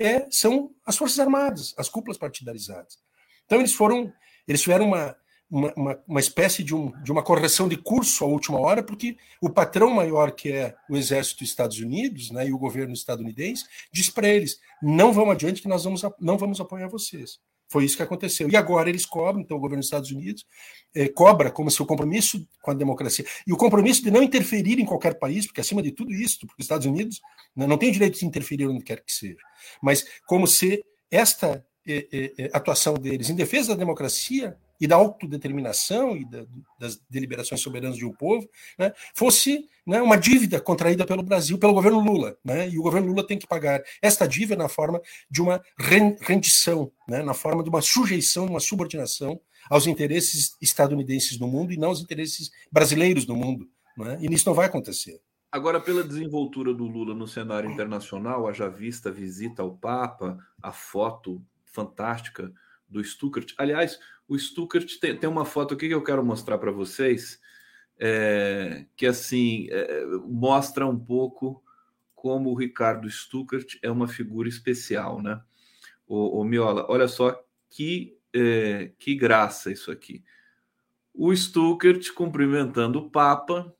é, são as Forças Armadas, as cúpulas partidarizadas. Então eles foram, eles tiveram uma, uma, uma, uma, espécie de, um, de uma correção de curso à última hora, porque o patrão maior, que é o Exército dos Estados Unidos né, e o governo estadunidense, diz para eles: não vamos adiante, que nós vamos, não vamos apoiar vocês. Foi isso que aconteceu. E agora eles cobram, então o governo dos Estados Unidos eh, cobra como seu compromisso com a democracia. E o compromisso de não interferir em qualquer país, porque acima de tudo isso, porque os Estados Unidos né, não tem o direito de interferir onde quer que seja. Mas como se esta eh, eh, atuação deles em defesa da democracia e da autodeterminação e da, das deliberações soberanas de um povo, né, fosse né, uma dívida contraída pelo Brasil, pelo governo Lula. Né, e o governo Lula tem que pagar esta dívida na forma de uma rendição, né, na forma de uma sujeição, uma subordinação aos interesses estadunidenses no mundo e não aos interesses brasileiros no mundo. Né, e isso não vai acontecer. Agora, pela desenvoltura do Lula no cenário internacional, a já vista visita ao Papa, a foto fantástica do Stuckert. Aliás, o Stuckert tem, tem uma foto aqui que eu quero mostrar para vocês, é, que assim é, mostra um pouco como o Ricardo Stuckert é uma figura especial, né? O, o Miola, olha só que, é, que graça isso aqui. O Stuckert cumprimentando o Papa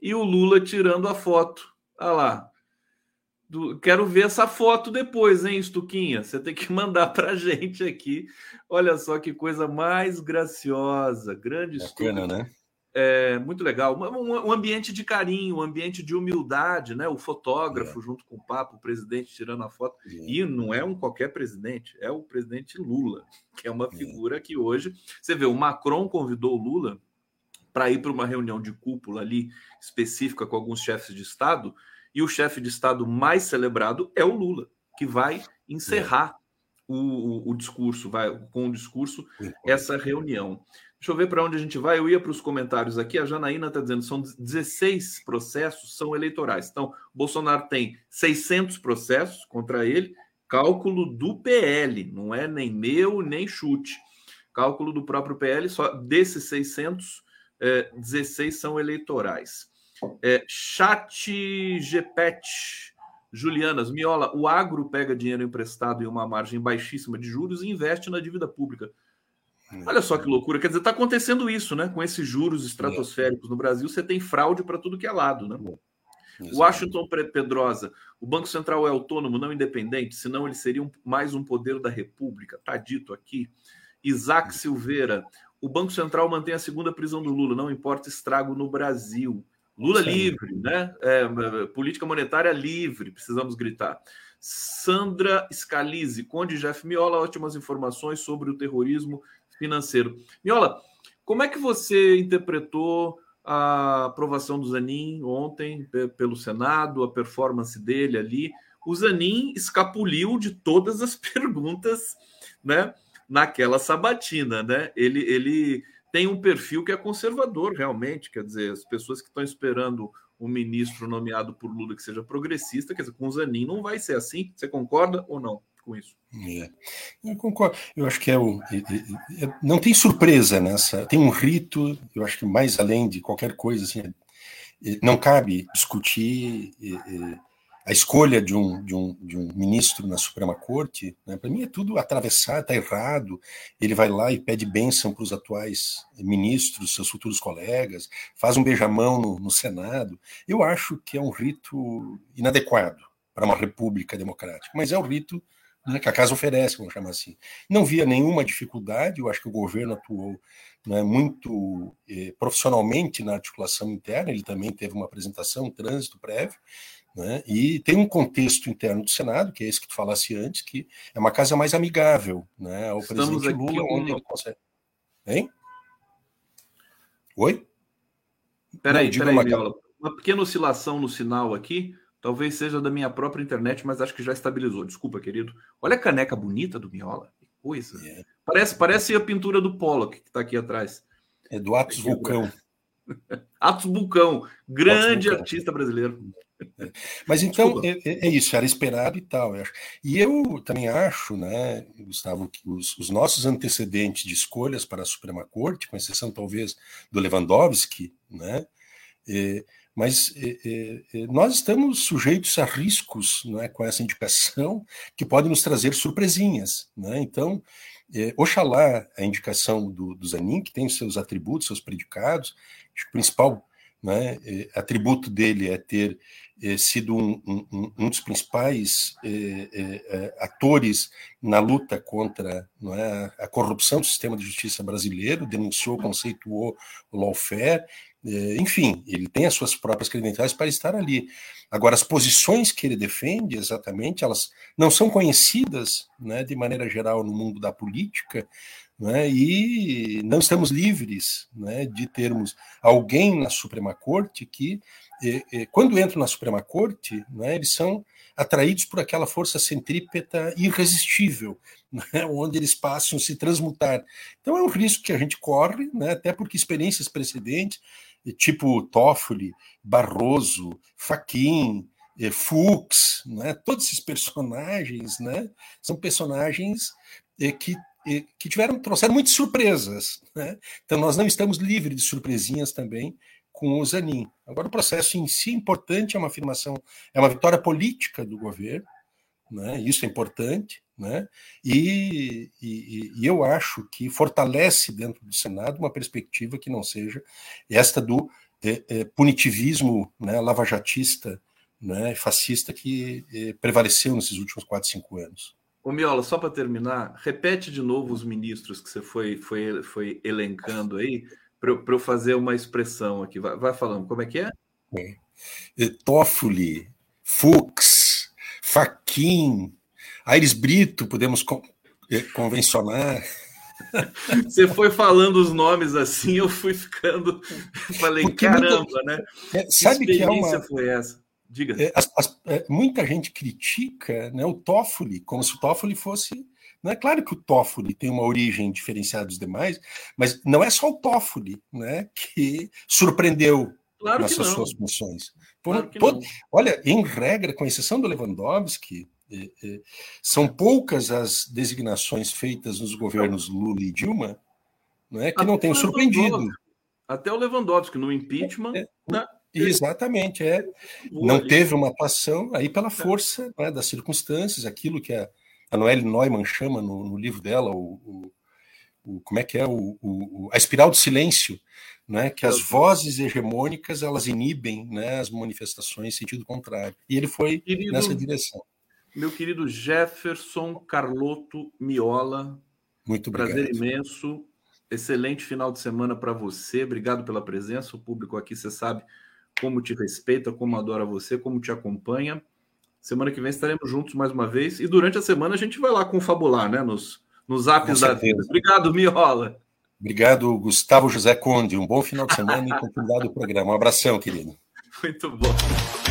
e o Lula tirando a foto. Olha lá, do... Quero ver essa foto depois, hein, Estuquinha? Você tem que mandar para gente aqui. Olha só que coisa mais graciosa. Grande Bacana, né? É, muito legal. Um, um, ambiente de carinho, um ambiente de humildade, né? O fotógrafo é. junto com o papo, o presidente tirando a foto. É. E não é um qualquer presidente, é o presidente Lula, que é uma é. figura que hoje. Você vê, o Macron convidou o Lula para ir para uma reunião de cúpula ali específica com alguns chefes de Estado e o chefe de Estado mais celebrado é o Lula, que vai encerrar o, o, o discurso, vai com o discurso, essa reunião. Deixa eu ver para onde a gente vai. Eu ia para os comentários aqui. A Janaína está dizendo são 16 processos são eleitorais. Então, Bolsonaro tem 600 processos contra ele. Cálculo do PL, não é nem meu nem chute. Cálculo do próprio PL, só desses 600, é, 16 são eleitorais. É, chat GPET, Julianas, Miola, o agro pega dinheiro emprestado em uma margem baixíssima de juros e investe na dívida pública. Olha só que loucura. Quer dizer, está acontecendo isso, né? Com esses juros estratosféricos no Brasil, você tem fraude para tudo que é lado, né? Washington Pedrosa, o Banco Central é autônomo, não independente, senão ele seria um, mais um poder da República. Está dito aqui. Isaac Silveira, o Banco Central mantém a segunda prisão do Lula, não importa estrago no Brasil. Lula Sim. livre, né? É, política monetária livre, precisamos gritar. Sandra Scalise, Conde Jeff Miola, ótimas informações sobre o terrorismo financeiro. Miola, como é que você interpretou a aprovação do Zanin ontem pelo Senado, a performance dele ali? O Zanin escapuliu de todas as perguntas, né? Naquela sabatina, né? Ele, ele tem um perfil que é conservador, realmente. Quer dizer, as pessoas que estão esperando um ministro nomeado por Lula que seja progressista, quer dizer, com o Zanin não vai ser assim. Você concorda ou não com isso? É. Eu concordo. Eu acho que é o. É, é, não tem surpresa nessa. Tem um rito, eu acho que mais além de qualquer coisa, assim, é, não cabe discutir a escolha de um, de um, de um ministro na Suprema Corte, né, para mim é tudo atravessado, está errado. Ele vai lá e pede bênção para os atuais ministros, seus futuros colegas, faz um beijamão no, no Senado. Eu acho que é um rito inadequado para uma república democrática, mas é o rito né, que a casa oferece, vamos chamar assim. Não via nenhuma dificuldade, eu acho que o governo atuou né, muito eh, profissionalmente na articulação interna, ele também teve uma apresentação, um trânsito prévio, né? E tem um contexto interno do Senado, que é esse que tu falasse antes, que é uma casa mais amigável né, ao Estamos presidente Lula, onde ele consegue. Hein? Oi? Peraí, peraí, uma... uma pequena oscilação no sinal aqui. Talvez seja da minha própria internet, mas acho que já estabilizou. Desculpa, querido. Olha a caneca bonita do Miola. Que coisa. É. Parece, parece a pintura do Pollock que está aqui atrás. É do Atos Vulcão. Atos Vulcão, grande Atos Vulcão. artista brasileiro. Mas então é, é, é, isso, era esperado e tal. Eu e eu também acho, né, Gustavo, que os, os, nossos antecedentes de escolhas para a Suprema Corte, com exceção talvez do Lewandowski, né, é, mas é, é, é, nós estamos sujeitos a riscos né, com essa indicação que podem nos trazer surpresinhas. Né? Então, oxalá a indicação do, do Zanin, que tem os seus atributos, seus predicados, o principal né, atributo dele é ter é, sido um, um, um, dos principais é, é, atores na luta contra é, a corrupção do sistema de justiça brasileiro, denunciou, conceituou o lawfare, enfim, ele tem as suas próprias credenciais para estar ali. Agora, as posições que ele defende, exatamente, elas não são conhecidas né, de maneira geral no mundo da política, né, e não estamos livres né, de termos alguém na Suprema Corte que, eh, eh, quando entram na Suprema Corte, né, eles são atraídos por aquela força centrípeta irresistível, né, onde eles passam a se transmutar. Então é um risco que a gente corre, né, até porque experiências precedentes, tipo Toffoli, Barroso, Faquin, eh, Fux, né, todos esses personagens são personagens que que tiveram trouxeram muitas surpresas. Né? Então nós não estamos livres de surpresinhas também com o Zanin. Agora o processo em si é importante, é uma afirmação, é uma vitória política do governo, né? Isso é importante, né? E, e, e, eu acho que fortalece dentro do Senado uma perspectiva que não seja esta do é, é, punitivismo né, lavajatista, né, fascista que é, prevaleceu nesses últimos quatro, cinco anos. Ô Miola, só para terminar, repete de novo os ministros que você foi, foi, foi elencando aí, para eu fazer uma expressão aqui. Vai, vai falando, como é que é? é. Toffoli, Fux, Faquin, Aires Brito, podemos con é, convencionar. Você foi falando os nomes assim, eu fui ficando. Falei, Porque caramba, né? É, sabe que, que é uma. foi essa? Diga. É, as, as, é, muita gente critica né, o Toffoli, como se o Toffoli fosse. Não é claro que o Toffoli tem uma origem diferenciada dos demais, mas não é só o Toffoli né, que surpreendeu claro nessas que suas funções. Claro todo, olha, em regra, com exceção do Lewandowski, é, são poucas as designações feitas nos governos Lula e Dilma né, que Até não tenham surpreendido. Até o Lewandowski no impeachment. É, né? Exatamente, é. Não teve uma atuação aí pela força né, das circunstâncias, aquilo que a, a Noelle Neumann chama no, no livro dela, o, o, o, como é que é, o, o, a espiral do silêncio, né, que as vozes hegemônicas elas inibem né, as manifestações em sentido contrário. E ele foi querido, nessa direção. Meu querido Jefferson Carloto Miola, muito obrigado. Prazer imenso. Excelente final de semana para você. Obrigado pela presença. O público aqui, você sabe, como te respeita, como adora você, como te acompanha. Semana que vem estaremos juntos mais uma vez. E durante a semana a gente vai lá confabular, né? Nos, nos apps da vida. Obrigado, Miola. Obrigado, Gustavo José Conde. Um bom final de semana e continuidade do programa. Um abração, querido. Muito bom.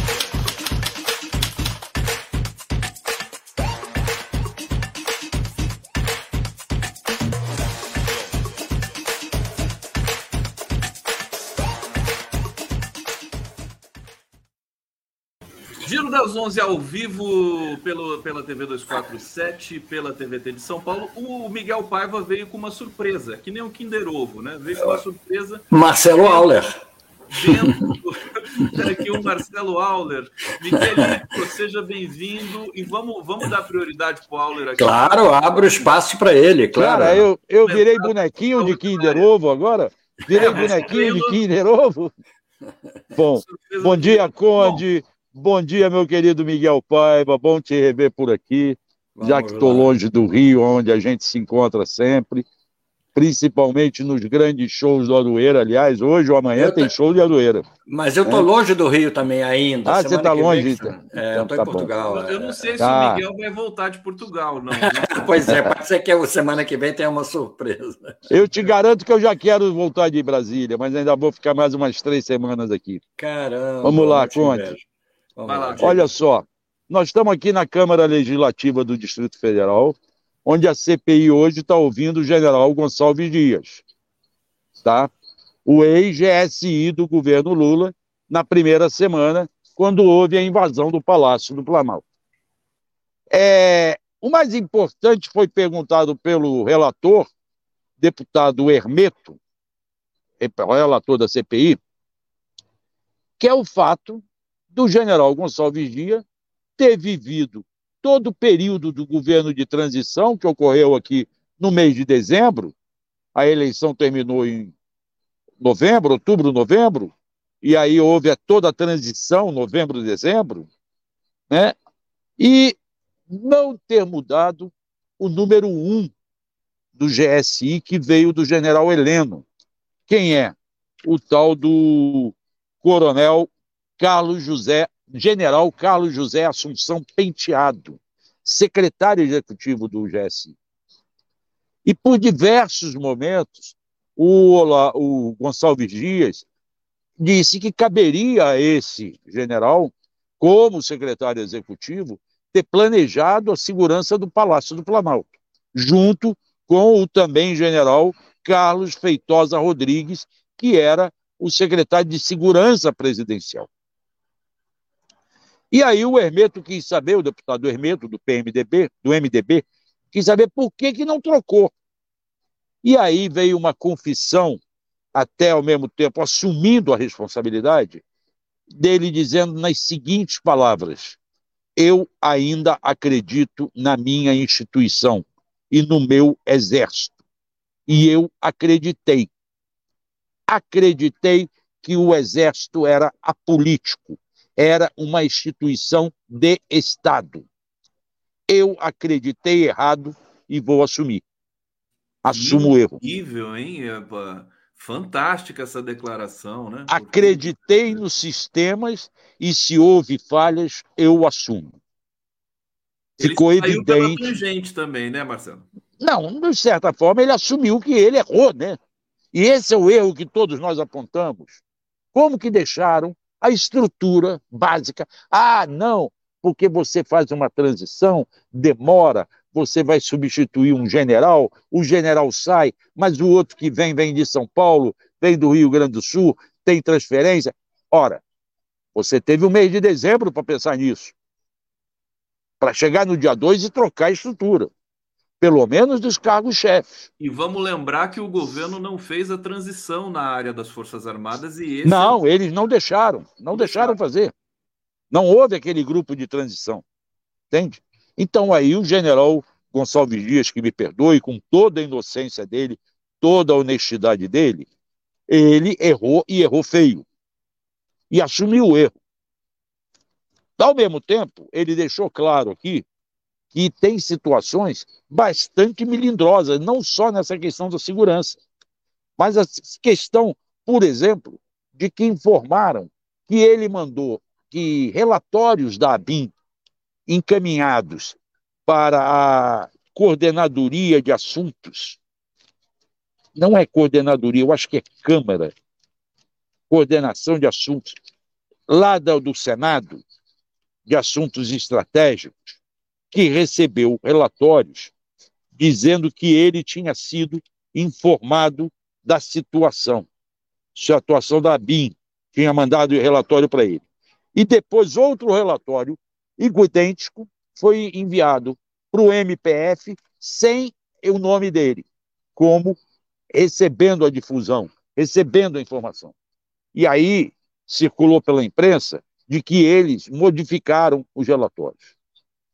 Das 11 ao vivo pelo, pela TV 247, pela TVT de São Paulo. O Miguel Paiva veio com uma surpresa, que nem um Kinder Ovo, né? Veio com uma surpresa. Marcelo Auler. Dentro, aqui o Marcelo Auler. Miguelito, seja bem-vindo e vamos, vamos dar prioridade para o Auler aqui. Claro, abro espaço para ele, claro. Cara, eu, eu virei bonequinho de Kinder Ovo agora? Virei bonequinho de Kinder Ovo? Bom, bom dia, Conde. Bom dia, meu querido Miguel Paiva, bom te rever por aqui, Vamos já que estou longe do Rio, onde a gente se encontra sempre, principalmente nos grandes shows do Aroeira. Aliás, hoje ou amanhã tem show de Aroeira. Mas eu estou é? longe do Rio também ainda. Ah, você está longe? Vem, é, eu estou tá em Portugal. Bom. Eu não sei se tá. o Miguel vai voltar de Portugal, não. pois é, pode ser que a semana que vem tenha uma surpresa. Eu te garanto que eu já quero voltar de Brasília, mas ainda vou ficar mais umas três semanas aqui. Caramba. Vamos lá, Conte. Lá, Olha só, nós estamos aqui na Câmara Legislativa do Distrito Federal, onde a CPI hoje está ouvindo o general Gonçalves Dias, tá? o ex-GSI do governo Lula, na primeira semana, quando houve a invasão do Palácio do Planalto. É, o mais importante foi perguntado pelo relator, deputado Hermeto, relator da CPI, que é o fato do general Gonçalves Dias ter vivido todo o período do governo de transição que ocorreu aqui no mês de dezembro, a eleição terminou em novembro, outubro, novembro, e aí houve toda a transição, novembro, dezembro, né? E não ter mudado o número um do GSI que veio do general Heleno. Quem é? O tal do coronel Carlos José, general Carlos José Assunção Penteado, secretário executivo do GSI. E por diversos momentos, o, o Gonçalves Dias disse que caberia a esse general, como secretário executivo, ter planejado a segurança do Palácio do Planalto, junto com o também general Carlos Feitosa Rodrigues, que era o secretário de Segurança Presidencial. E aí o Hermeto quis saber, o deputado Hermeto, do PMDB, do MDB, quis saber por que, que não trocou. E aí veio uma confissão, até ao mesmo tempo assumindo a responsabilidade, dele dizendo nas seguintes palavras: Eu ainda acredito na minha instituição e no meu exército. E eu acreditei. Acreditei que o exército era apolítico, era uma instituição de Estado. Eu acreditei errado e vou assumir. Assumo o erro. Incrível, hein? Fantástica essa declaração, né? Acreditei nos sistemas e se houve falhas, eu assumo. Ele Ficou evidente. gente também, né, Marcelo? Não, de certa forma, ele assumiu que ele errou, né? E esse é o erro que todos nós apontamos. Como que deixaram a estrutura básica. Ah, não, porque você faz uma transição, demora, você vai substituir um general, o general sai, mas o outro que vem, vem de São Paulo, vem do Rio Grande do Sul, tem transferência. Ora, você teve o mês de dezembro para pensar nisso. Para chegar no dia 2 e trocar a estrutura pelo menos dos cargos-chefes. E vamos lembrar que o governo não fez a transição na área das Forças Armadas e esse... Não, eles não deixaram, não deixaram fazer. Não houve aquele grupo de transição, entende? Então aí o general Gonçalves Dias, que me perdoe, com toda a inocência dele, toda a honestidade dele, ele errou e errou feio. E assumiu o erro. Ao mesmo tempo, ele deixou claro aqui que tem situações bastante melindrosas, não só nessa questão da segurança, mas a questão, por exemplo, de que informaram que ele mandou que relatórios da ABIN encaminhados para a coordenadoria de assuntos, não é coordenadoria, eu acho que é Câmara, coordenação de assuntos, lá do Senado, de assuntos estratégicos, que recebeu relatórios dizendo que ele tinha sido informado da situação. Situação da BIM, tinha mandado o relatório para ele. E depois outro relatório idêntico foi enviado para o MPF sem o nome dele, como recebendo a difusão, recebendo a informação. E aí circulou pela imprensa de que eles modificaram os relatórios.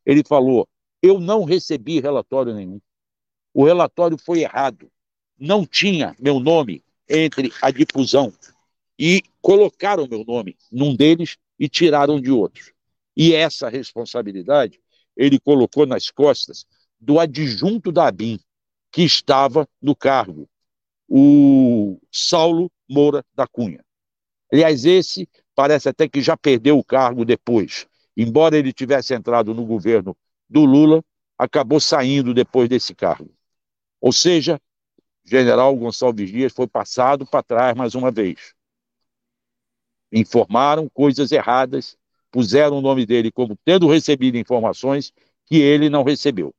Ele falou: eu não recebi relatório nenhum. O relatório foi errado. Não tinha meu nome entre a difusão. E colocaram meu nome num deles e tiraram de outros. E essa responsabilidade ele colocou nas costas do adjunto da ABIN, que estava no cargo, o Saulo Moura da Cunha. Aliás, esse parece até que já perdeu o cargo depois embora ele tivesse entrado no governo do Lula, acabou saindo depois desse cargo. Ou seja, general Gonçalves Dias foi passado para trás mais uma vez. Informaram coisas erradas, puseram o nome dele como tendo recebido informações que ele não recebeu.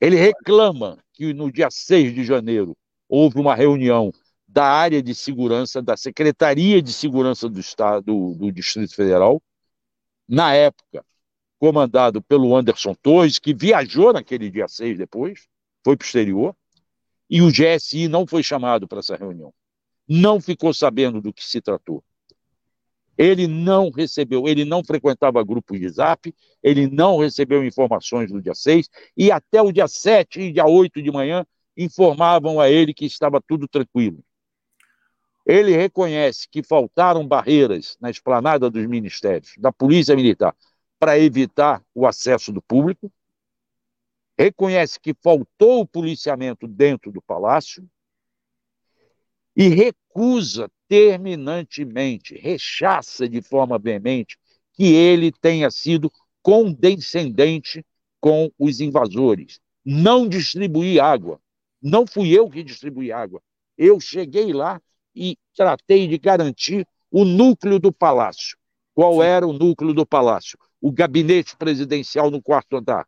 Ele reclama que no dia 6 de janeiro houve uma reunião da área de segurança, da Secretaria de Segurança do Estado do, do Distrito Federal, na época, comandado pelo Anderson Torres, que viajou naquele dia 6 depois, foi para o exterior, e o GSI não foi chamado para essa reunião. Não ficou sabendo do que se tratou. Ele não recebeu, ele não frequentava grupos de zap, ele não recebeu informações no dia 6, e até o dia 7 e dia 8 de manhã informavam a ele que estava tudo tranquilo. Ele reconhece que faltaram barreiras na esplanada dos ministérios, da Polícia Militar, para evitar o acesso do público. Reconhece que faltou o policiamento dentro do palácio e recusa terminantemente, rechaça de forma veemente que ele tenha sido condescendente com os invasores. Não distribuir água. Não fui eu que distribuí água. Eu cheguei lá e tratei de garantir o núcleo do palácio. Qual era o núcleo do palácio? O gabinete presidencial no quarto andar.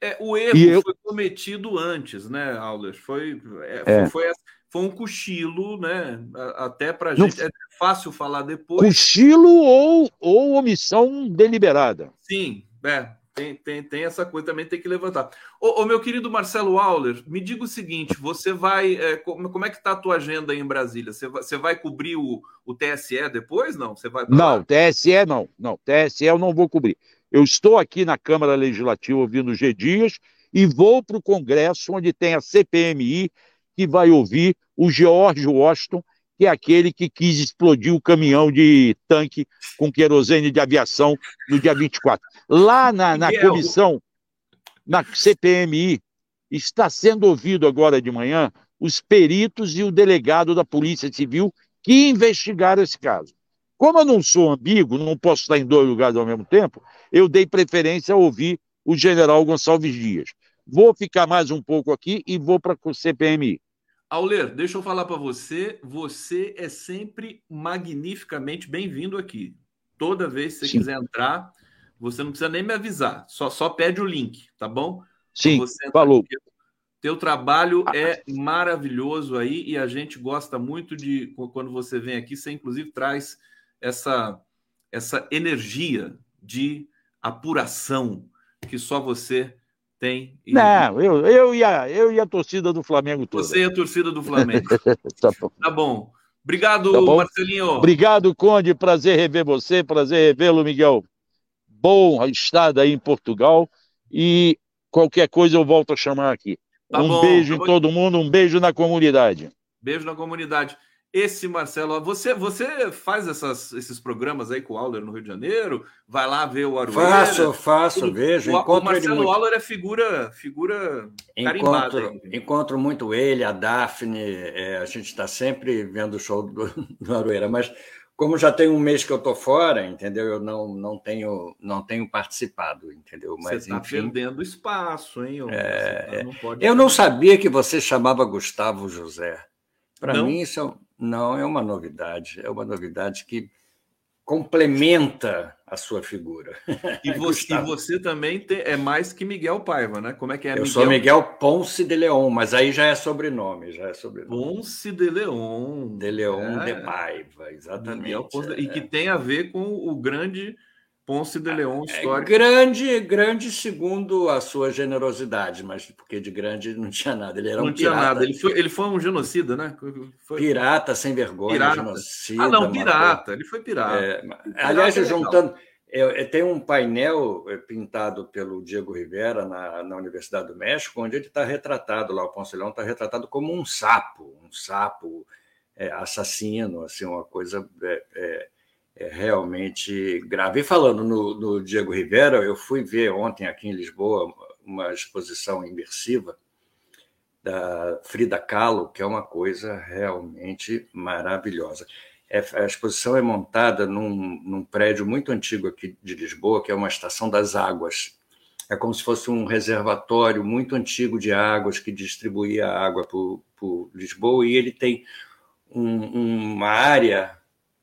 É, o erro foi cometido antes, né, Aulas? Foi, é, é. foi, foi, um cochilo, né? Até para gente Não... é fácil falar depois. Cochilo ou, ou omissão deliberada. Sim, é. Tem, tem, tem essa coisa também, tem que levantar. Ô, ô meu querido Marcelo Auler, me diga o seguinte: você vai. É, como, como, é que está a tua agenda aí em Brasília? Você vai, você vai cobrir o, o TSE depois? Não? Você vai não, lá? TSE não. Não, TSE eu não vou cobrir. Eu estou aqui na Câmara Legislativa ouvindo o G Dias e vou para o Congresso, onde tem a CPMI, que vai ouvir o George Washington que é aquele que quis explodir o caminhão de tanque com querosene de aviação no dia 24. Lá na, na comissão, na CPMI, está sendo ouvido agora de manhã os peritos e o delegado da Polícia Civil que investigaram esse caso. Como eu não sou ambíguo, não posso estar em dois lugares ao mesmo tempo, eu dei preferência a ouvir o general Gonçalves Dias. Vou ficar mais um pouco aqui e vou para o CPMI. Auler, deixa eu falar para você, você é sempre magnificamente bem-vindo aqui. Toda vez que você Sim. quiser entrar, você não precisa nem me avisar, só, só pede o link, tá bom? Sim, falou. Aqui. Teu trabalho é maravilhoso aí e a gente gosta muito de quando você vem aqui, você inclusive traz essa, essa energia de apuração que só você tem. E... Não, eu, eu, e a, eu e a torcida do Flamengo toda. Você e a torcida do Flamengo. tá, bom. tá bom. Obrigado, tá bom? Marcelinho. Obrigado, Conde. Prazer rever você, prazer revê-lo, Miguel. Bom estar aí em Portugal e qualquer coisa eu volto a chamar aqui. Tá um bom. beijo em todo mundo, um beijo na comunidade. Beijo na comunidade. Esse Marcelo, você você faz essas, esses programas aí com o Auler no Rio de Janeiro? Vai lá ver o Arueira? Faço, faço, o, vejo. O, encontro o Marcelo ele Auler é figura, figura encontro, encontro muito ele, a Daphne. É, a gente está sempre vendo o show do, do Arueira, mas como já tem um mês que eu estou fora, entendeu? Eu não, não tenho não tenho participado, entendeu? Mas você está perdendo espaço, hein? É, tá, não eu não sabia que você chamava Gustavo José. Para mim isso é não é uma novidade, é uma novidade que complementa a sua figura. E você, e você também tem, é mais que Miguel Paiva, né? Como é que é? Eu Miguel... sou Miguel Ponce de Leon, mas aí já é sobrenome, já é sobrenome. Ponce de Leon. De Leon é. de Paiva, exatamente. Ponce, é. E que tem a ver com o grande Ponce de Leon é histórico. É grande, grande segundo a sua generosidade, mas porque de grande não tinha nada. Ele era não um tinha pirata. nada. Ele foi, ele foi um genocida, né? Foi... Pirata sem vergonha, pirata. genocida. Ah, não, pirata. Ele foi pirata. É, pirata aliás, é juntando. É, tem um painel é, pintado pelo Diego Rivera na, na Universidade do México, onde ele está retratado lá, o Ponce Leão está retratado como um sapo, um sapo é, assassino, assim, uma coisa é, é realmente grave. E falando no, no, Diego Rivera, eu fui ver ontem aqui em Lisboa uma exposição imersiva da Frida Kahlo, que é uma coisa realmente maravilhosa. É, a exposição é montada num, num prédio muito antigo aqui de Lisboa, que é uma estação das águas. É como se fosse um reservatório muito antigo de águas que distribuía água por, por Lisboa, e ele tem um, uma área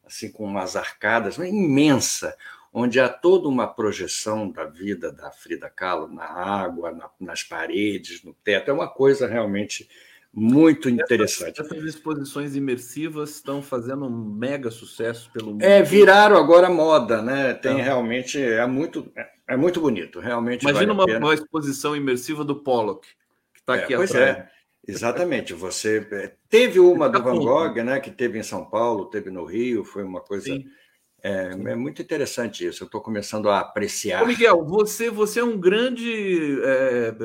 assim com umas arcadas né, imensa, onde há toda uma projeção da vida da Frida Kahlo na água, na, nas paredes, no teto. É uma coisa realmente muito interessante. Essas, essas, exposições imersivas estão fazendo um mega sucesso pelo mundo. É, viraram agora moda, né? Tem é. realmente é muito é muito bonito, realmente. Imagina vale uma, uma, exposição imersiva do Pollock que está é, aqui pois atrás. É. Exatamente. Você é, teve uma do Van Gogh, né? Que teve em São Paulo, teve no Rio, foi uma coisa. É, é, muito interessante isso. Eu estou começando a apreciar. Ô Miguel, você, você é um grande é, é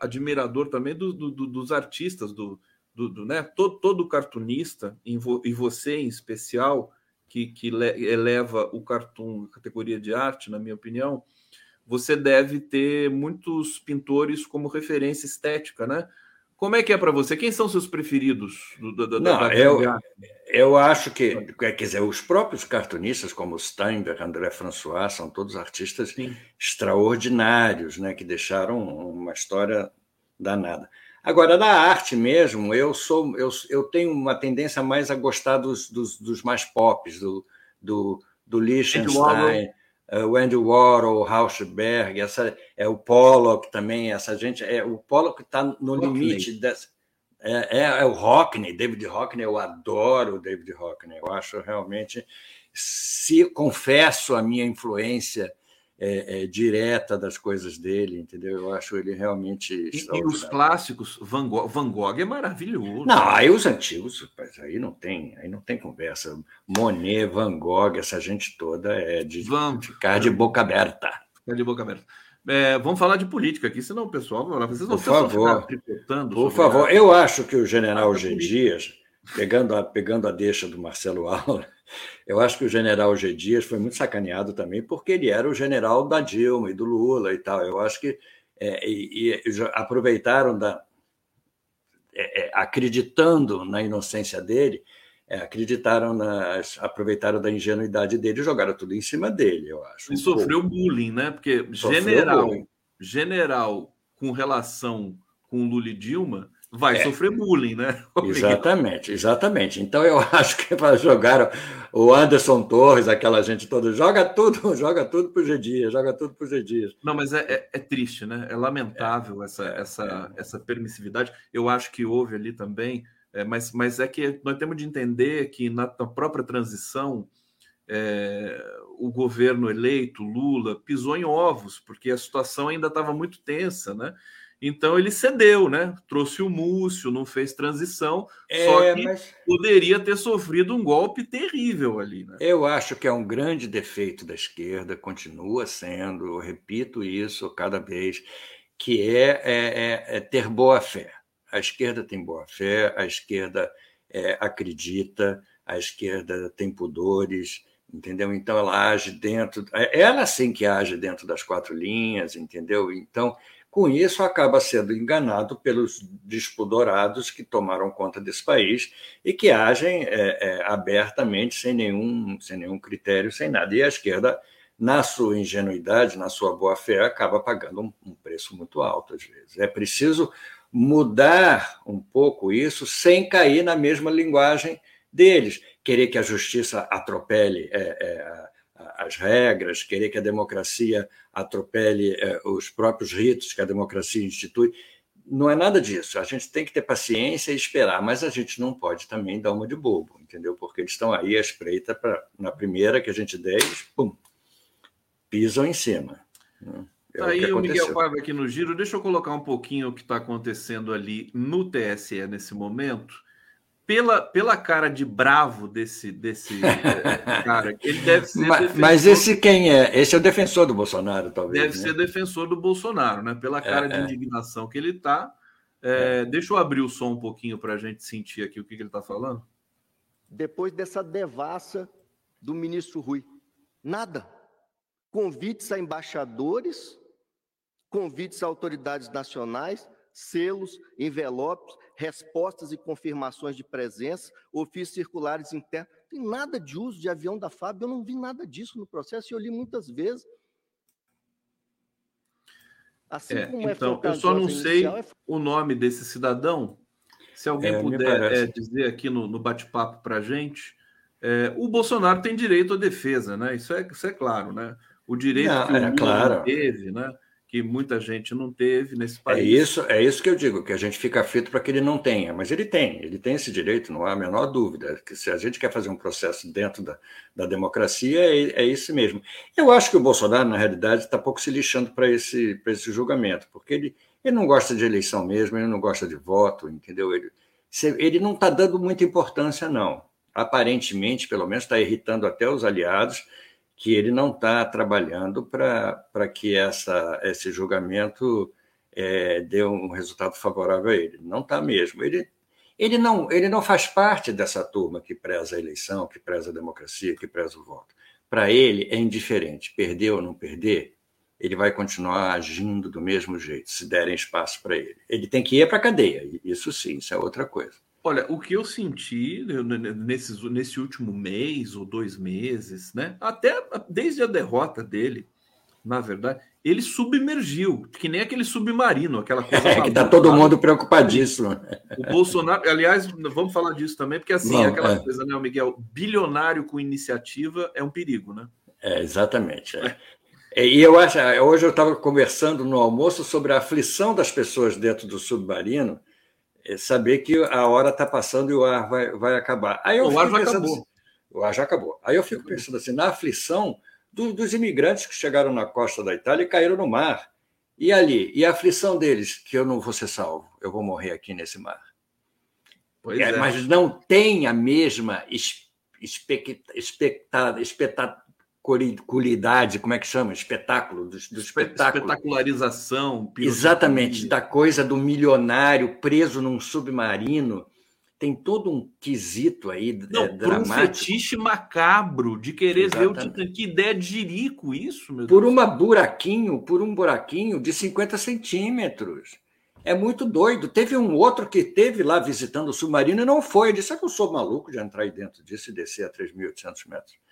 admirador também do, do, do, dos artistas, do, do, né? todo, todo cartunista, e você em especial, que, que eleva o cartoon à categoria de arte, na minha opinião, você deve ter muitos pintores como referência estética, né? Como é que é para você? Quem são seus preferidos? Do, do, Não, da eu, eu acho que, quer dizer, os próprios cartunistas, como Steinberg, André François, são todos artistas Sim. extraordinários, né, que deixaram uma história danada. Agora, na arte mesmo, eu sou eu, eu tenho uma tendência mais a gostar dos, dos, dos mais pops, do, do, do Liechtenstein, o Andy Warhol, o Rauschberg, essa, é o Pollock também, essa gente. É, o Pollock está no limite dessa. É, é, é, o Hockney, David Hockney, eu adoro o David Hockney, eu acho realmente. Se confesso a minha influência é, é, direta das coisas dele, entendeu? Eu acho ele realmente. E, e os clássicos, Van Gogh, Van Gogh é maravilhoso. Não, aí os antigos, aí não tem, aí não tem conversa. Monet, Van Gogh, essa gente toda é de vamos, ficar de boca aberta. Ficar de boca aberta. É, vamos falar de política aqui, senão o pessoal vocês não Por favor, Por favor, eu acho que o general G. Dias, pegando a, pegando a deixa do Marcelo Aula, eu acho que o general G. Dias foi muito sacaneado também, porque ele era o general da Dilma e do Lula e tal. Eu acho que é, e, e aproveitaram da. É, é, acreditando na inocência dele, é, acreditaram nas, aproveitaram da ingenuidade dele e jogaram tudo em cima dele, eu acho. E um sofreu pouco. bullying, né? Porque sofreu general, bullying. general com relação com Lula e Dilma vai é. sofrer bullying, né? Exatamente, exatamente. Então eu acho que para jogar o Anderson Torres, aquela gente toda, joga tudo, joga tudo para o G Dias, joga tudo para o G Dias. Não, mas é, é, é, triste, né? É lamentável é. essa, essa, é. essa permissividade. Eu acho que houve ali também, é, mas, mas é que nós temos de entender que na, na própria transição o governo eleito, Lula, pisou em ovos, porque a situação ainda estava muito tensa, né? Então ele cedeu, né? Trouxe o Múcio, não fez transição, é, só que mas... poderia ter sofrido um golpe terrível ali. Né? Eu acho que é um grande defeito da esquerda, continua sendo, eu repito isso cada vez, que é, é, é, é ter boa fé. A esquerda tem boa fé, a esquerda é, acredita, a esquerda tem pudores, entendeu? Então ela age dentro, é ela sim que age dentro das quatro linhas, entendeu? Então com isso, acaba sendo enganado pelos despudorados que tomaram conta desse país e que agem é, é, abertamente, sem nenhum, sem nenhum critério, sem nada. E a esquerda, na sua ingenuidade, na sua boa-fé, acaba pagando um, um preço muito alto, às vezes. É preciso mudar um pouco isso sem cair na mesma linguagem deles. Querer que a justiça atropele é, é, as regras, querer que a democracia atropele eh, os próprios ritos que a democracia institui. Não é nada disso. A gente tem que ter paciência e esperar, mas a gente não pode também dar uma de bobo, entendeu? Porque eles estão aí à espreita para na primeira que a gente der, eles pum, pisam em cima. Né? É tá aí o, o Miguel Paiva aqui no giro. Deixa eu colocar um pouquinho o que está acontecendo ali no TSE nesse momento pela, pela cara de bravo desse, desse eh, cara, ele deve ser. Mas, defensor... mas, esse quem é? Esse é o defensor do Bolsonaro, talvez. Deve né? ser defensor do Bolsonaro, né? Pela é, cara é, de é. indignação que ele está. É, é, deixa eu abrir o som um pouquinho para a gente sentir aqui o que, que ele está falando. Depois dessa devassa do ministro Rui, nada. Convites a embaixadores, convites a autoridades nacionais, selos, envelopes, respostas e confirmações de presença, ofícios circulares internos. Não tem nada de uso de avião da FAB, eu não vi nada disso no processo e eu li muitas vezes. Assim é, como é então, eu só não sei é... o nome desse cidadão. Se alguém é, puder é, dizer aqui no, no bate-papo para a gente, é, o Bolsonaro tem direito à defesa, né? Isso é, isso é claro, né? O direito não, que o Lula claro. teve, né? Que muita gente não teve nesse é país. É isso, é isso que eu digo, que a gente fica aflito para que ele não tenha, mas ele tem, ele tem esse direito, não há a menor dúvida, que se a gente quer fazer um processo dentro da, da democracia, é, é isso mesmo. Eu acho que o Bolsonaro, na realidade, está pouco se lixando para esse, esse julgamento, porque ele, ele não gosta de eleição mesmo, ele não gosta de voto, entendeu? Ele, ele não está dando muita importância, não. aparentemente, pelo menos, está irritando até os aliados, que ele não está trabalhando para que essa, esse julgamento é, dê um resultado favorável a ele. Não está mesmo. Ele, ele, não, ele não faz parte dessa turma que preza a eleição, que preza a democracia, que preza o voto. Para ele é indiferente, perder ou não perder, ele vai continuar agindo do mesmo jeito, se derem espaço para ele. Ele tem que ir para a cadeia, isso sim, isso é outra coisa. Olha, o que eu senti nesse, nesse último mês ou dois meses, né? Até desde a derrota dele, na verdade, ele submergiu, que nem aquele submarino, aquela coisa. É, que está todo mundo preocupadíssimo. O Bolsonaro, aliás, vamos falar disso também, porque assim, Bom, aquela é. coisa, né, Miguel? Bilionário com iniciativa é um perigo, né? É, exatamente. É. É, e eu acho, hoje eu estava conversando no almoço sobre a aflição das pessoas dentro do submarino, é saber que a hora está passando e o ar vai, vai acabar. Aí eu o ar já acabou. Assim, o ar já acabou. Aí eu fico pensando assim, na aflição do, dos imigrantes que chegaram na costa da Itália e caíram no mar. E ali? E a aflição deles, que eu não vou ser salvo, eu vou morrer aqui nesse mar. É, é. Mas não tem a mesma expectativa qualidade, como é que chama? Espetáculo, do, do espetáculo. Espetacularização. Exatamente, da coisa do milionário preso num submarino. Tem todo um quesito aí Não, é, dramático. um fetiche macabro de querer Exatamente. ver o Titã. Que ideia de jirico isso, meu Por Deus. uma buraquinho, por um buraquinho de 50 centímetros. É muito doido. Teve um outro que teve lá visitando o submarino e não foi. Eu disse: eu não sou maluco de entrar aí dentro disso e descer a 3.800 metros.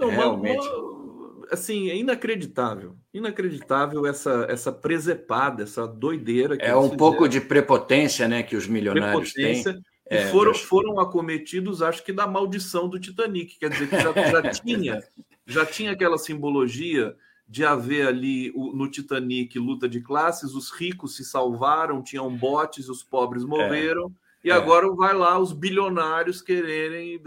Não, Realmente. Uma, assim, é inacreditável. Inacreditável essa, essa presepada, essa doideira. é um pouco de prepotência né, que os milionários têm. E é, foram, mas... foram acometidos, acho que, da maldição do Titanic. Quer dizer, que já, já tinha, já tinha aquela simbologia de haver ali no Titanic luta de classes, os ricos se salvaram, tinham botes, os pobres morreram, é, e é. agora vai lá os bilionários quererem.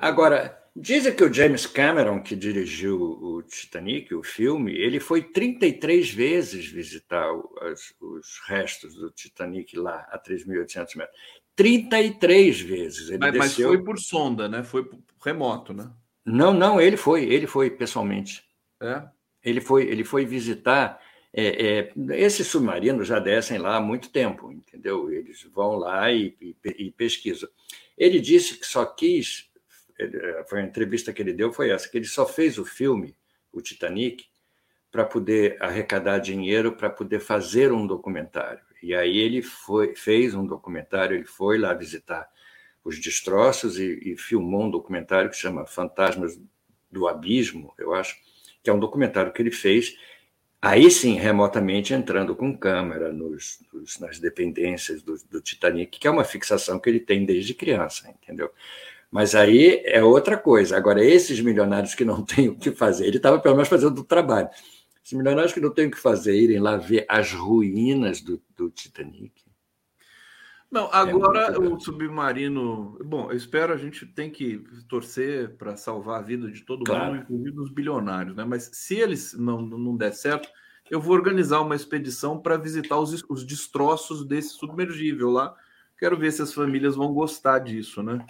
Agora, Dizem que o James Cameron, que dirigiu o Titanic, o filme, ele foi 33 vezes visitar os, os restos do Titanic lá a 3.800 metros. 33 vezes. Ele mas, desceu... mas foi por sonda, né? Foi remoto, né? Não, não, ele foi, ele foi pessoalmente. É? Ele foi, ele foi visitar. É, é, esses submarinos já descem lá há muito tempo, entendeu? Eles vão lá e, e, e pesquisam. Ele disse que só quis ele, eh, foi a entrevista que ele deu foi essa, que ele só fez o filme, o Titanic, para poder arrecadar dinheiro para poder fazer um documentário. E aí ele foi, fez um documentário, ele foi lá visitar os destroços e, e filmou um documentário que chama Fantasmas do Abismo, eu acho, que é um documentário que ele fez aí sim, remotamente entrando com câmera nos, nos, nas dependências do, do, Titanic, que é uma fixação que ele tem desde criança, entendeu? Mas aí é outra coisa. Agora, esses milionários que não têm o que fazer, ele estava pelo menos fazendo o trabalho. Esses milionários que não têm o que fazer, irem lá ver as ruínas do, do Titanic. Não, agora é o submarino. Bom, eu espero, a gente tem que torcer para salvar a vida de todo claro. mundo, inclusive dos bilionários, né? Mas se eles não, não der certo, eu vou organizar uma expedição para visitar os, os destroços desse submergível lá. Quero ver se as famílias vão gostar disso, né?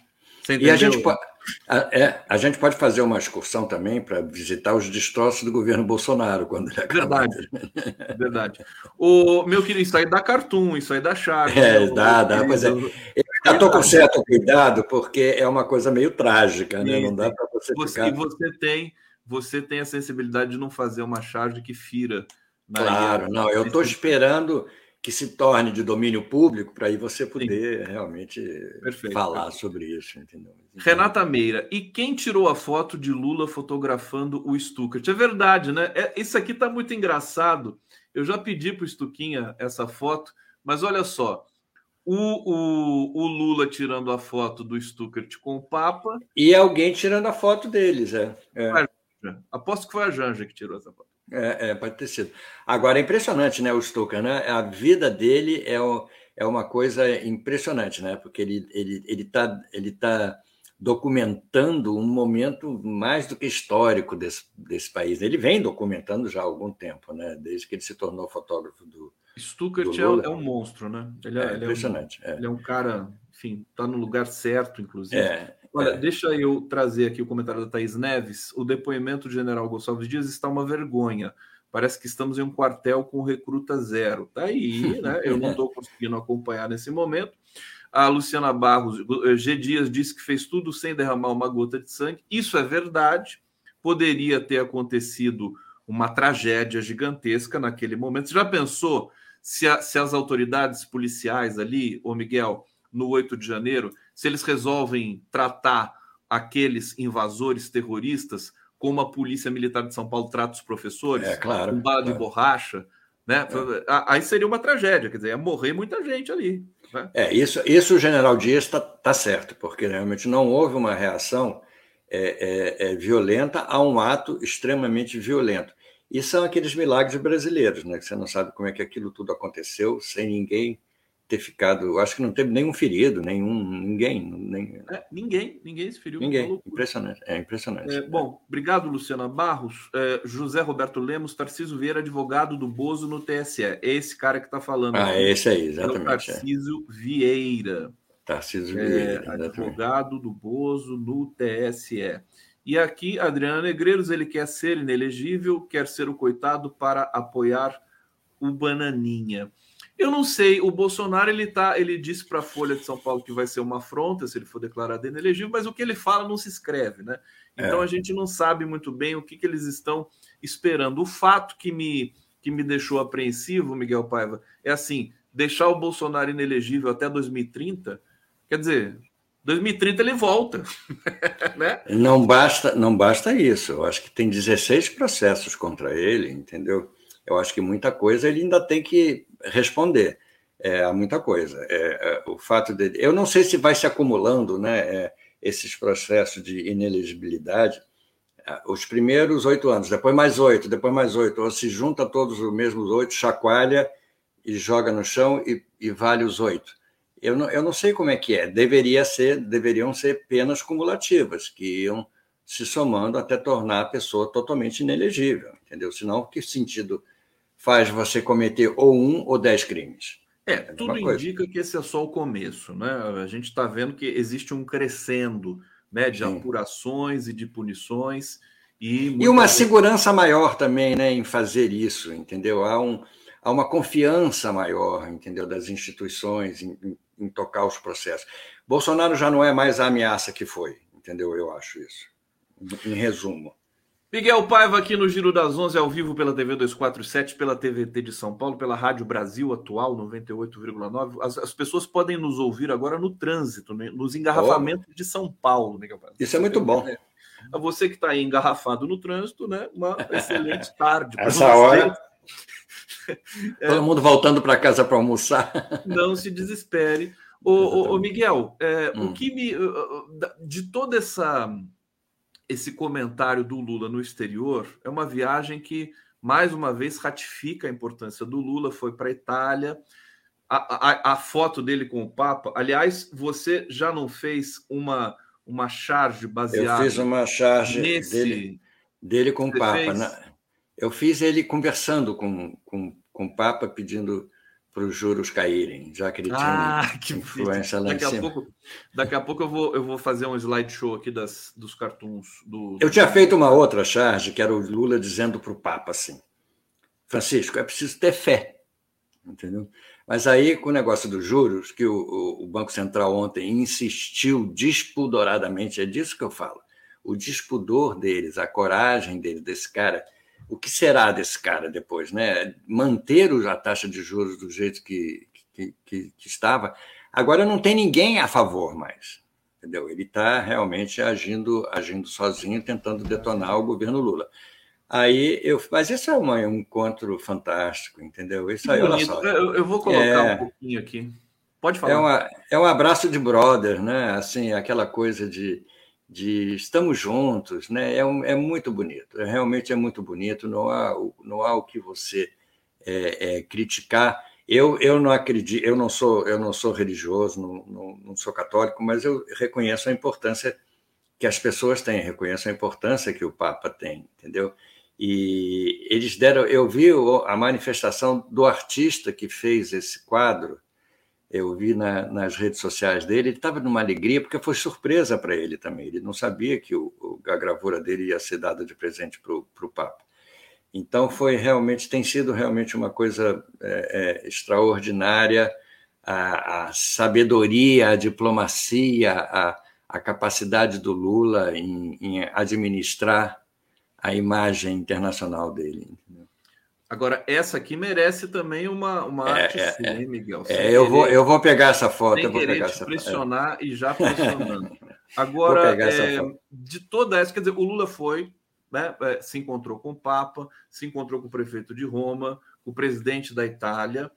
E a gente, pode, a, é, a gente pode fazer uma excursão também para visitar os destroços do governo Bolsonaro quando ele acabar. Verdade. Verdade. O, meu querido, isso aí dá cartoon, isso aí dá chave. É, né? dá, dá. Pois é. Eu estou com certo cuidado, porque é uma coisa meio trágica, né? Não dá para você, você ficar... E você tem, você tem a sensibilidade de não fazer uma charge que fira. Claro, não. Eu estou esperando que se torne de domínio público para aí você poder Sim. realmente perfeito, falar perfeito. sobre isso, entendeu? Renata Meira, e quem tirou a foto de Lula fotografando o Stuckert? É verdade, né? É, isso aqui está muito engraçado. Eu já pedi para o Stuquinha essa foto, mas olha só. O, o, o, Lula tirando a foto do Stuckert com o Papa. E alguém tirando a foto deles, é. é. Aposto que foi a Janja que tirou essa foto. É, é, pode ter sido. Agora é impressionante, né, o Stuka, né? A vida dele é, o, é uma coisa impressionante, né? Porque ele ele ele está ele tá documentando um momento mais do que histórico desse, desse país. Ele vem documentando já há algum tempo, né? Desde que ele se tornou fotógrafo do Stuckert do é, é, um monstro, né? Ele é, é impressionante. Ele é, um, ele é um cara, enfim, está no lugar certo, inclusive. É. Olha, é. deixa eu trazer aqui o comentário da Thaís Neves. O depoimento do general Gonçalves Dias está uma vergonha. Parece que estamos em um quartel com recruta zero. Tá aí, né? Eu não estou conseguindo acompanhar nesse momento. A Luciana Barros, G. Dias disse que fez tudo sem derramar uma gota de sangue. Isso é verdade. Poderia ter acontecido uma tragédia gigantesca naquele momento. Você já pensou se, a, se as autoridades policiais ali, ô Miguel, no 8 de janeiro, se eles resolvem tratar aqueles invasores terroristas como a Polícia Militar de São Paulo trata os professores, é, claro, com bala claro. de borracha, né? É. Aí seria uma tragédia, quer dizer, ia morrer muita gente ali. Né? É, isso, isso o general Dias está tá certo, porque realmente não houve uma reação é, é, é, violenta a um ato extremamente violento. E são aqueles milagres brasileiros, né? Que você não sabe como é que aquilo tudo aconteceu sem ninguém ter ficado. Acho que não teve nenhum ferido, nenhum. Ninguém. Nem... É, ninguém, ninguém se feriu. Ninguém. Impressionante. É impressionante. É, bom, obrigado, Luciana Barros. É, José Roberto Lemos, Tarcísio Vieira, advogado do Bozo no TSE. É esse cara que está falando. Ah, é esse aí, exatamente. É Tarcísio Vieira. Tarcísio Vieira. É, advogado do Bozo no TSE. E aqui, Adriano Negreiros, ele quer ser inelegível, quer ser o coitado para apoiar o Bananinha. Eu não sei, o Bolsonaro ele tá, ele disse para a Folha de São Paulo que vai ser uma afronta se ele for declarado inelegível, mas o que ele fala não se escreve, né? Então é. a gente não sabe muito bem o que, que eles estão esperando. O fato que me, que me deixou apreensivo, Miguel Paiva, é assim: deixar o Bolsonaro inelegível até 2030, quer dizer, 2030 ele volta. né? Não basta, não basta isso. Eu acho que tem 16 processos contra ele, entendeu? Eu acho que muita coisa ele ainda tem que responder. É, há muita coisa. É, é, o fato de, eu não sei se vai se acumulando, né, é, esses processos de inelegibilidade. É, os primeiros oito anos, depois mais oito, depois mais oito, ou se junta todos os mesmos oito, chacoalha e joga no chão e, e vale os oito. Eu não, eu não sei como é que é. Deveria ser, deveriam ser penas cumulativas, que iam se somando até tornar a pessoa totalmente inelegível, entendeu? Senão, que sentido faz você cometer ou um ou dez crimes? É, é tudo indica que esse é só o começo, né? A gente está vendo que existe um crescendo né, de Sim. apurações e de punições. E, e uma vezes... segurança maior também né, em fazer isso, entendeu? Há, um, há uma confiança maior, entendeu, das instituições em, em em tocar os processos. Bolsonaro já não é mais a ameaça que foi, entendeu? Eu acho isso. Em resumo. Miguel Paiva aqui no Giro das Onze, ao vivo pela TV 247, pela TVT de São Paulo, pela Rádio Brasil Atual 98,9. As, as, pessoas podem nos ouvir agora no trânsito, né? nos engarrafamentos oh. de São Paulo, Miguel Paiva. Isso é muito bom. A você que está aí engarrafado no trânsito, né? Uma excelente tarde. Essa hora. É. Todo mundo voltando para casa para almoçar. Não se desespere. Ô, ô, ô Miguel, é, hum. o que me. De todo essa, esse comentário do Lula no exterior, é uma viagem que, mais uma vez, ratifica a importância do Lula, foi para a Itália. A, foto dele com o Papa. Aliás, você já não fez uma, uma charge baseada. Eu fiz uma charge nesse... dele, dele com o Papa. Fez... Na eu fiz ele conversando com, com, com o Papa, pedindo para os juros caírem, já que ele tinha ah, que influência lá daqui em cima. A pouco, daqui a pouco eu vou, eu vou fazer um slideshow aqui das, dos cartoons. Do... Eu tinha feito uma outra charge, que era o Lula dizendo para o Papa assim, Francisco, é preciso ter fé, entendeu? Mas aí, com o negócio dos juros, que o, o Banco Central ontem insistiu despudoradamente, é disso que eu falo, o despudor deles, a coragem deles, desse cara o que será desse cara depois, né? Manter a taxa de juros do jeito que, que, que, que estava. Agora não tem ninguém a favor mais, entendeu? Ele está realmente agindo, agindo sozinho, tentando detonar o governo Lula. Aí eu, mas isso é um encontro fantástico, entendeu? Isso aí, olha só. Eu, eu vou colocar é, um pouquinho aqui. Pode falar. É, uma, é um abraço de brother, né? Assim, aquela coisa de de estamos juntos, né? É, é muito bonito, é, realmente é muito bonito. Não há, não há o que você é, é, criticar. Eu, eu não acredito, eu não sou, eu não sou religioso, não, não, não, sou católico, mas eu reconheço a importância que as pessoas têm, reconheço a importância que o Papa tem, entendeu? E eles deram, eu vi a manifestação do artista que fez esse quadro eu vi na, nas redes sociais dele, ele estava numa alegria, porque foi surpresa para ele também. Ele não sabia que o, a gravura dele ia ser dada de presente para o Papa. Então, foi realmente, tem sido realmente uma coisa é, é, extraordinária a, a, sabedoria, a diplomacia, a, a capacidade do Lula em, em administrar a imagem internacional dele. Entendeu? Agora, essa aqui merece também uma, uma é, arte é, é, Miguel? É, eu, vou, eu vou pegar essa foto. eu vou pegar essa pressionar e já pressionando. Agora, é, de toda essa, quer dizer, o Lula foi, né, é, se encontrou com o Papa, se encontrou com o prefeito de Roma, com o presidente da Itália,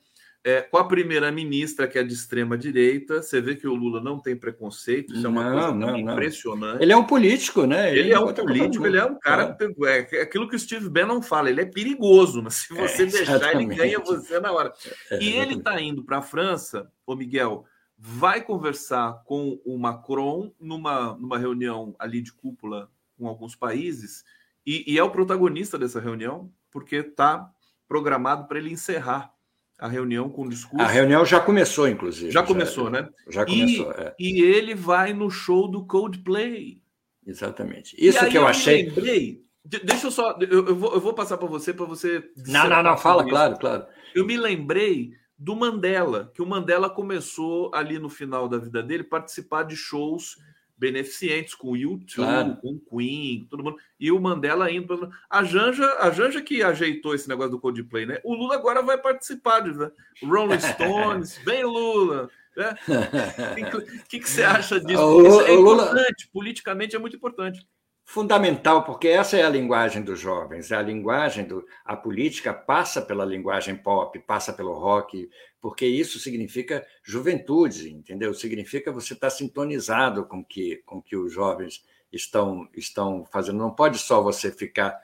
é, com a primeira-ministra, que é de extrema direita, você vê que o Lula não tem preconceito, isso é uma coisa não, impressionante. Não. Ele é um político, né? Ele, ele é um político, ele é um cara. É. é. aquilo que o Steve Bannon fala, ele é perigoso, mas se você é, deixar, ele ganha você na hora. É, e ele está indo para a França, o Miguel, vai conversar com o Macron numa, numa reunião ali de cúpula com alguns países, e, e é o protagonista dessa reunião, porque está programado para ele encerrar a reunião com o discurso. A reunião já começou, inclusive. Já começou, já, né? Já começou. E, é. e, ele vai no show do Coldplay. Exatamente. Isso que eu, eu achei. lembrei. Deixa eu só. Eu, eu, vou, eu vou passar para você, para você. Não, não, não, fala, claro, claro. Eu me lembrei do Mandela, que o Mandela começou ali no final da vida dele participar de shows beneficentes com o YouTube, claro. com o Queen, todo mundo. E o Mandela indo. A Janja, a Janja que ajeitou esse negócio do Coldplay, né? O Lula agora vai participar de né? Rolling Stones, vem Lula. Né? O que, que, você acha disso? O, Isso é importante, Lula... politicamente é muito importante fundamental, porque essa é a linguagem dos jovens, é a linguagem do a política passa pela linguagem pop, passa pelo rock, porque isso significa juventude, entendeu? Significa você estar sintonizado com que com que os jovens estão estão fazendo. Não pode só você ficar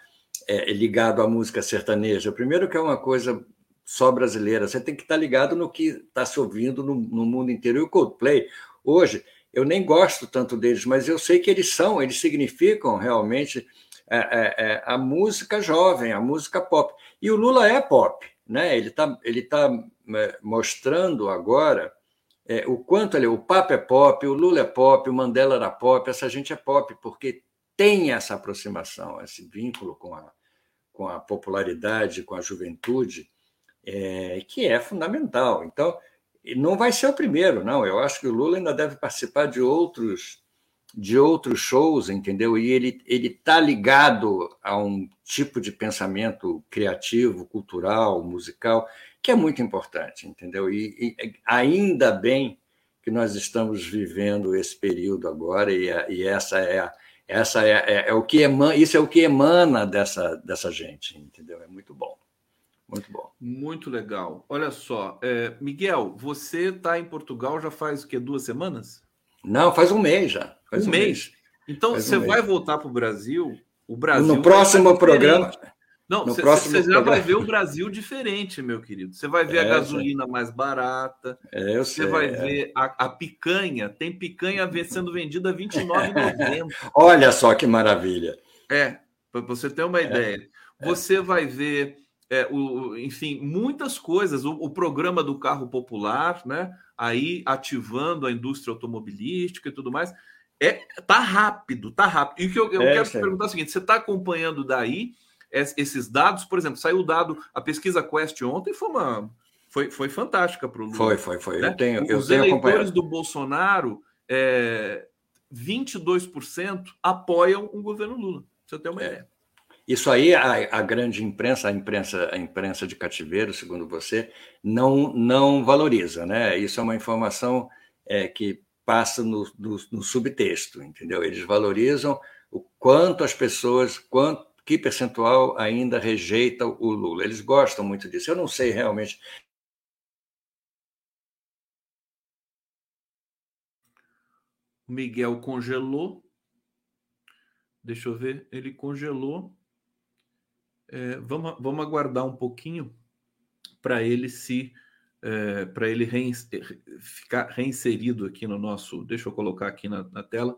é, ligado à música sertaneja. Primeiro que é uma coisa só brasileira, você tem que estar ligado no que está se ouvindo no, no mundo inteiro. E o Coldplay hoje eu nem gosto tanto deles, mas eu sei que eles são, eles significam realmente é, é, é, a música jovem, a música pop. E o Lula é pop, né? Ele está ele tá é, mostrando agora é, o quanto ele, o Papa é pop, o Lula é pop, o Mandela era pop, essa gente é pop, porque tem essa aproximação, esse vínculo com a, com a popularidade, com a juventude, é, que é fundamental. Então, não vai ser o primeiro, não. Eu acho que o Lula ainda deve participar de outros de outros shows, entendeu? E ele ele está ligado a um tipo de pensamento criativo, cultural, musical, que é muito importante, entendeu? E, e ainda bem que nós estamos vivendo esse período agora e, e essa é essa é, é, é, o que emana, isso é o que emana dessa dessa gente, entendeu? É muito bom. Muito bom. Muito legal. Olha só, é, Miguel, você está em Portugal já faz o quê? Duas semanas? Não, faz um mês já. Faz um, um mês. mês. Então faz você um vai mês. voltar para o Brasil? O Brasil. No próximo programa. Não, você já vai ver o Brasil diferente, meu querido. Você vai ver é, a gasolina mais barata. É, você vai é. ver a, a, picanha. Tem picanha sendo vendida a R$ 29,90. Olha só que maravilha. É, para você ter uma é. ideia. Você vai ver é, o, enfim, muitas coisas. O, o, programa do carro popular, né? Aí ativando a indústria automobilística e tudo mais. É, tá rápido, tá rápido. E o que eu, eu é, quero te perguntar é o seguinte: você está acompanhando daí esses dados? Por exemplo, saiu o dado, a pesquisa Quest ontem foi uma. Foi, foi fantástica para o Lula. Foi, foi, foi. Né? Eu tenho, eu Os tenho eleitores do Bolsonaro, é, 22% apoiam o governo Lula. Você tem uma é. ideia. Isso aí a, a, grande imprensa, a imprensa, a imprensa de cativeiro, segundo você, não não valoriza, né? Isso é uma informação é, que passa no, no, no, subtexto, entendeu? Eles valorizam o quanto as pessoas, quanto que percentual ainda rejeita o Lula. Eles gostam muito disso. Eu não sei realmente. Miguel congelou. Deixa eu ver. Ele congelou. É, vamos, vamos aguardar um pouquinho para ele se é, para ele ficar reinserido aqui no nosso. Deixa eu colocar aqui na, na tela.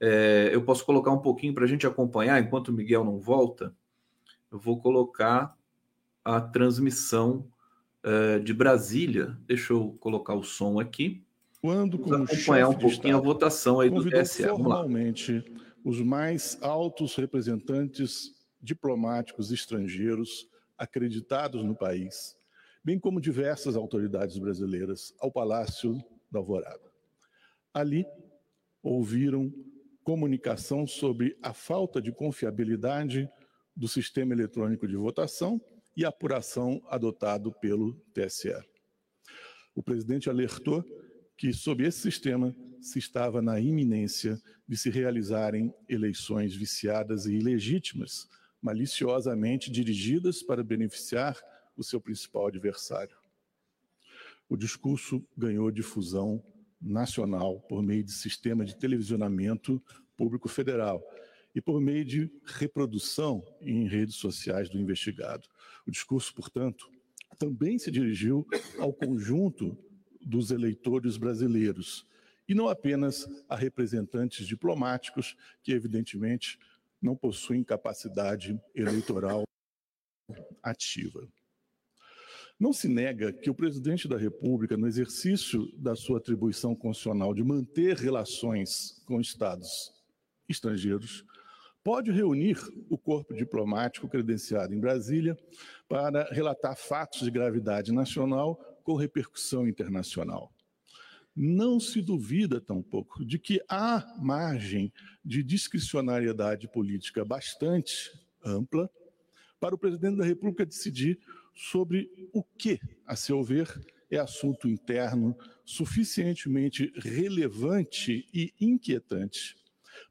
É, eu posso colocar um pouquinho para a gente acompanhar enquanto o Miguel não volta. Eu vou colocar a transmissão uh, de Brasília. Deixa eu colocar o som aqui. Quando, acompanhar um pouquinho Estado, a votação aí do TSE. Formalmente, os mais altos representantes diplomáticos estrangeiros acreditados no país, bem como diversas autoridades brasileiras, ao Palácio da Alvorada. Ali, ouviram comunicação sobre a falta de confiabilidade do sistema eletrônico de votação e apuração adotado pelo TSE. O presidente alertou que, sob esse sistema, se estava na iminência de se realizarem eleições viciadas e ilegítimas, maliciosamente dirigidas para beneficiar o seu principal adversário. O discurso ganhou difusão nacional por meio de sistema de televisionamento público federal e por meio de reprodução em redes sociais do investigado. O discurso, portanto, também se dirigiu ao conjunto dos eleitores brasileiros e não apenas a representantes diplomáticos que, evidentemente, não possuem capacidade eleitoral ativa. Não se nega que o presidente da República, no exercício da sua atribuição constitucional de manter relações com estados estrangeiros, pode reunir o corpo diplomático credenciado em Brasília para relatar fatos de gravidade nacional com repercussão internacional. Não se duvida tampouco de que há margem de discricionariedade política bastante ampla para o presidente da República decidir sobre o que, a seu ver, é assunto interno suficientemente relevante e inquietante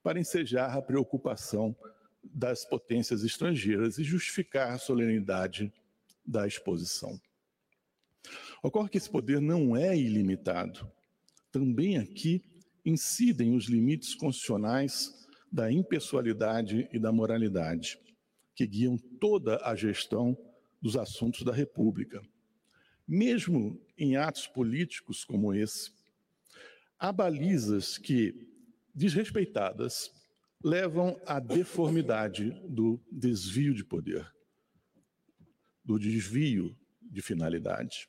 para ensejar a preocupação das potências estrangeiras e justificar a solenidade da exposição. Ocorre que esse poder não é ilimitado. Também aqui incidem os limites constitucionais da impessoalidade e da moralidade, que guiam toda a gestão dos assuntos da República. Mesmo em atos políticos como esse, há balizas que, desrespeitadas, levam à deformidade do desvio de poder, do desvio de finalidade.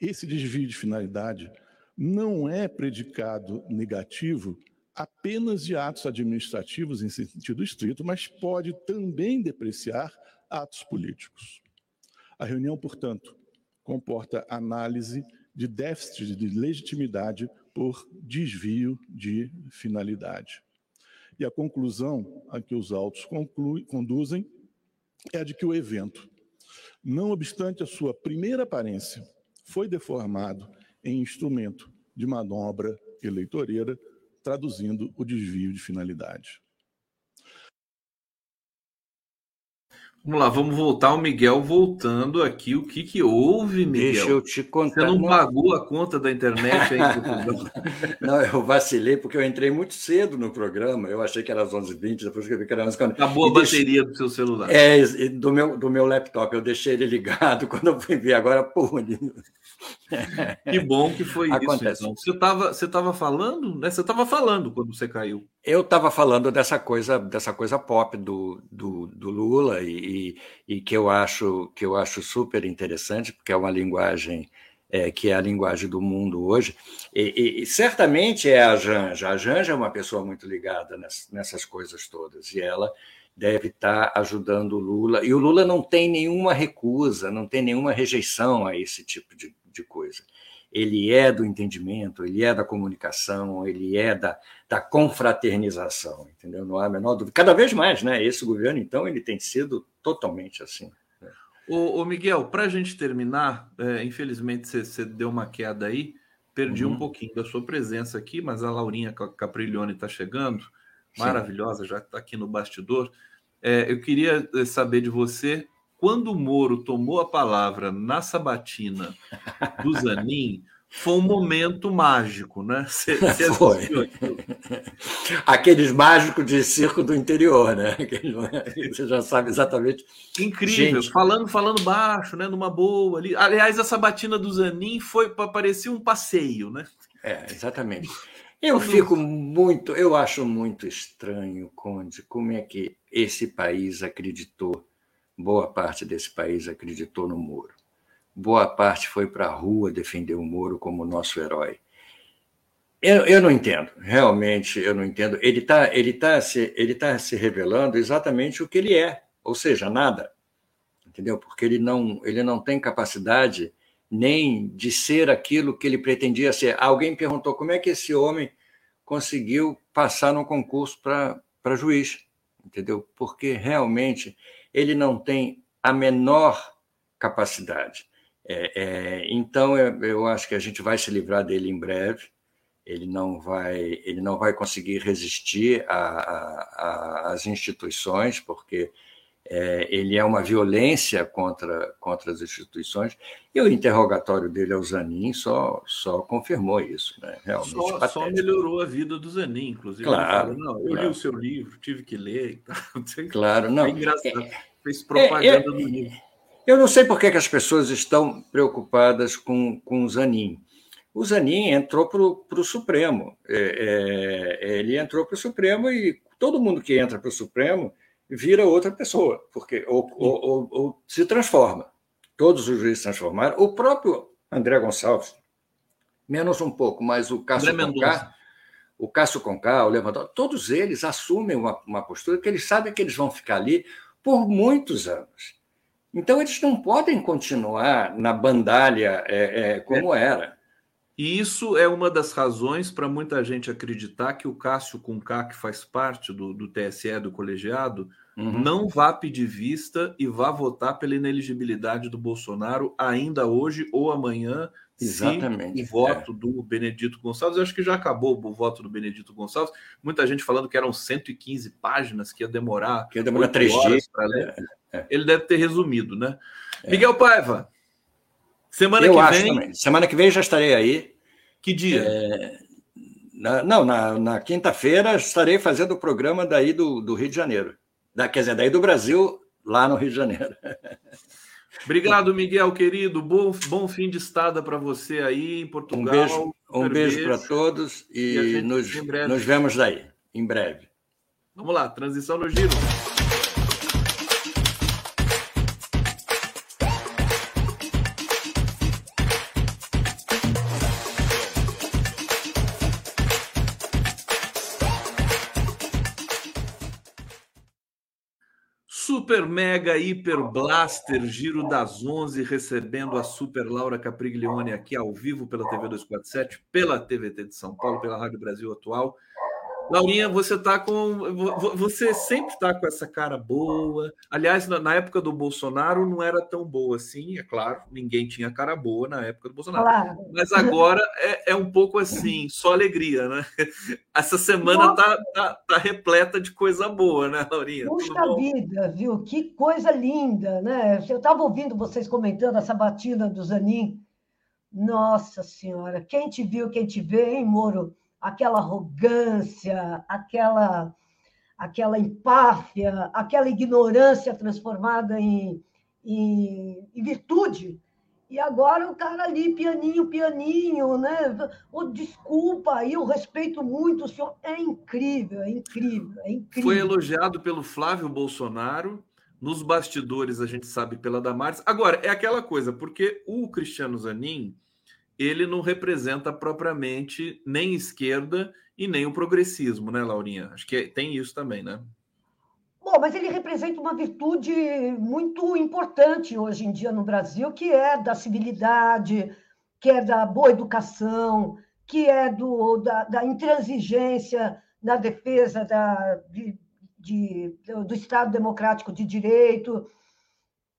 Esse desvio de finalidade não é predicado negativo apenas de atos administrativos em sentido estrito, mas pode também depreciar atos políticos. A reunião, portanto, comporta análise de déficit de legitimidade por desvio de finalidade. E a conclusão a que os autos concluem, conduzem é a de que o evento, não obstante a sua primeira aparência, foi deformado em instrumento de manobra eleitoreira, traduzindo o desvio de finalidade. Vamos lá, vamos voltar o Miguel voltando aqui. O que, que houve, Miguel? Deixa eu te contar. Você não pagou a conta da internet aí? não, eu vacilei porque eu entrei muito cedo no programa. Eu achei que era às 11h20, depois que eu vi que era 11h40. Acabou a bateria do seu celular. É, do meu, do meu laptop. Eu deixei ele ligado quando eu fui ver. Agora, pô. Que bom que foi Acontece. isso. Então. Você estava você tava falando, né? Você estava falando quando você caiu. Eu estava falando dessa coisa, dessa coisa pop do, do, do Lula e, e, que eu acho que eu acho super interessante, porque é uma linguagem é, que é a linguagem do mundo hoje. E, e, certamente é a Janja. A Janja é uma pessoa muito ligada nessas, nessas coisas todas e ela deve estar ajudando o Lula. E o Lula não tem nenhuma recusa, não tem nenhuma rejeição a esse tipo de, de coisa ele é do entendimento, ele é da comunicação, ele é da, da confraternização, entendeu? Não há a menor dúvida. Cada vez mais, né? Esse governo, então, ele tem sido totalmente assim. Né? Ô, ô Miguel, para a gente terminar, é, infelizmente você, você, deu uma queda aí, perdi uhum. um pouquinho da sua presença aqui, mas a Laurinha Capriglione está chegando, maravilhosa, Sim. já está aqui no bastidor. É, eu queria é, saber de você quando o Moro tomou a palavra na sabatina do Zanin, foi um momento mágico, né? Você, foi. Aqueles mágicos de circo do interior, né? Você já sabe exatamente. Incrível, Gente. falando falando baixo, né? Numa boa ali. Aliás, a sabatina do Zanin foi para parecer um passeio, né? É, exatamente. Eu fico muito, eu acho muito estranho, Conde, como é que esse país acreditou boa parte desse país acreditou no Moro. boa parte foi para a rua defender o Moro como nosso herói. Eu, eu não entendo, realmente eu não entendo. Ele está ele tá se, ele tá se revelando exatamente o que ele é, ou seja, nada. Entendeu? Porque ele não, ele não tem capacidade nem de ser aquilo que ele pretendia ser. Alguém perguntou como é que esse homem conseguiu passar no concurso para juiz, entendeu? Porque realmente ele não tem a menor capacidade. É, é, então eu, eu, acho que a gente vai se livrar dele em breve. Ele não vai, ele não vai conseguir resistir às instituições, porque é, ele é uma violência contra, contra as instituições. E o interrogatório dele ao Zanin só, só confirmou isso, né? Realmente só, só melhorou a vida do Zanin, inclusive. Claro. Falou, não, eu claro. li o seu livro, tive que ler. Claro, não. É engraçado. É, Fez propaganda do livro. Eu não sei por que, as pessoas estão preocupadas com, com o Zanin. O Zanin entrou para o Supremo. É, é, ele entrou para o Supremo e todo mundo que entra para o Supremo vira outra pessoa, porque ou, ou, ou, ou, se transforma. Todos os juízes se transformaram. O próprio André Gonçalves, menos um pouco, mas o Cássio Conká, o Cássio Conká, o Levantador, todos eles assumem uma, uma postura que eles sabem que eles vão ficar ali por muitos anos. Então, eles não podem continuar na bandalha é, é, como é. era. E isso é uma das razões para muita gente acreditar que o Cássio Cunca, que faz parte do, do TSE, do colegiado, uhum. não vá pedir vista e vá votar pela ineligibilidade do Bolsonaro ainda hoje ou amanhã. Exatamente. o voto é. do Benedito Gonçalves, eu acho que já acabou o voto do Benedito Gonçalves. Muita gente falando que eram 115 páginas, que ia demorar. Que ia demorar três dias para ler. É. É. Ele deve ter resumido, né? É. Miguel Paiva, semana eu que vem. Também. Semana que vem já estarei aí. Que dia? É... Na, não, na, na quinta-feira estarei fazendo o programa daí do, do Rio de Janeiro. Da, quer dizer, daí do Brasil, lá no Rio de Janeiro. Obrigado, Miguel, querido. Bom, bom fim de estada para você aí em Portugal. Um beijo, um beijo para todos e, e nos, nos vemos daí, em breve. Vamos lá, transição no giro. Super Mega Hiper Blaster Giro das 11, recebendo a Super Laura Capriglione aqui ao vivo pela TV 247, pela TVT de São Paulo, pela Rádio Brasil Atual Laurinha, você tá com. Você sempre tá com essa cara boa. Aliás, na época do Bolsonaro não era tão boa assim, é claro, ninguém tinha cara boa na época do Bolsonaro. Claro. Mas agora é, é, um pouco assim, só alegria, né? Essa semana tá, tá, tá, repleta de coisa boa, né, Laurinha? Puxa vida, viu? Que coisa linda, né? Eu estava ouvindo vocês comentando essa batida do Zanin. Nossa Senhora, quem te viu, quem te vê, hein, Moro? Aquela arrogância, aquela aquela empáfia, aquela ignorância transformada em, em, em, virtude. E agora o cara ali, pianinho, pianinho, né? Oh, desculpa, eu respeito muito o senhor. É incrível, é incrível, é incrível. Foi elogiado pelo Flávio Bolsonaro. Nos bastidores, a gente sabe pela Damares. Agora, é aquela coisa, porque o Cristiano Zanin ele não representa propriamente nem esquerda e nem o progressismo, né, Laurinha? Acho que tem isso também, né? Bom, mas ele representa uma virtude muito importante hoje em dia no Brasil, que é da civilidade, que é da boa educação, que é do, da, da intransigência na defesa da, de, de, do Estado democrático de direito.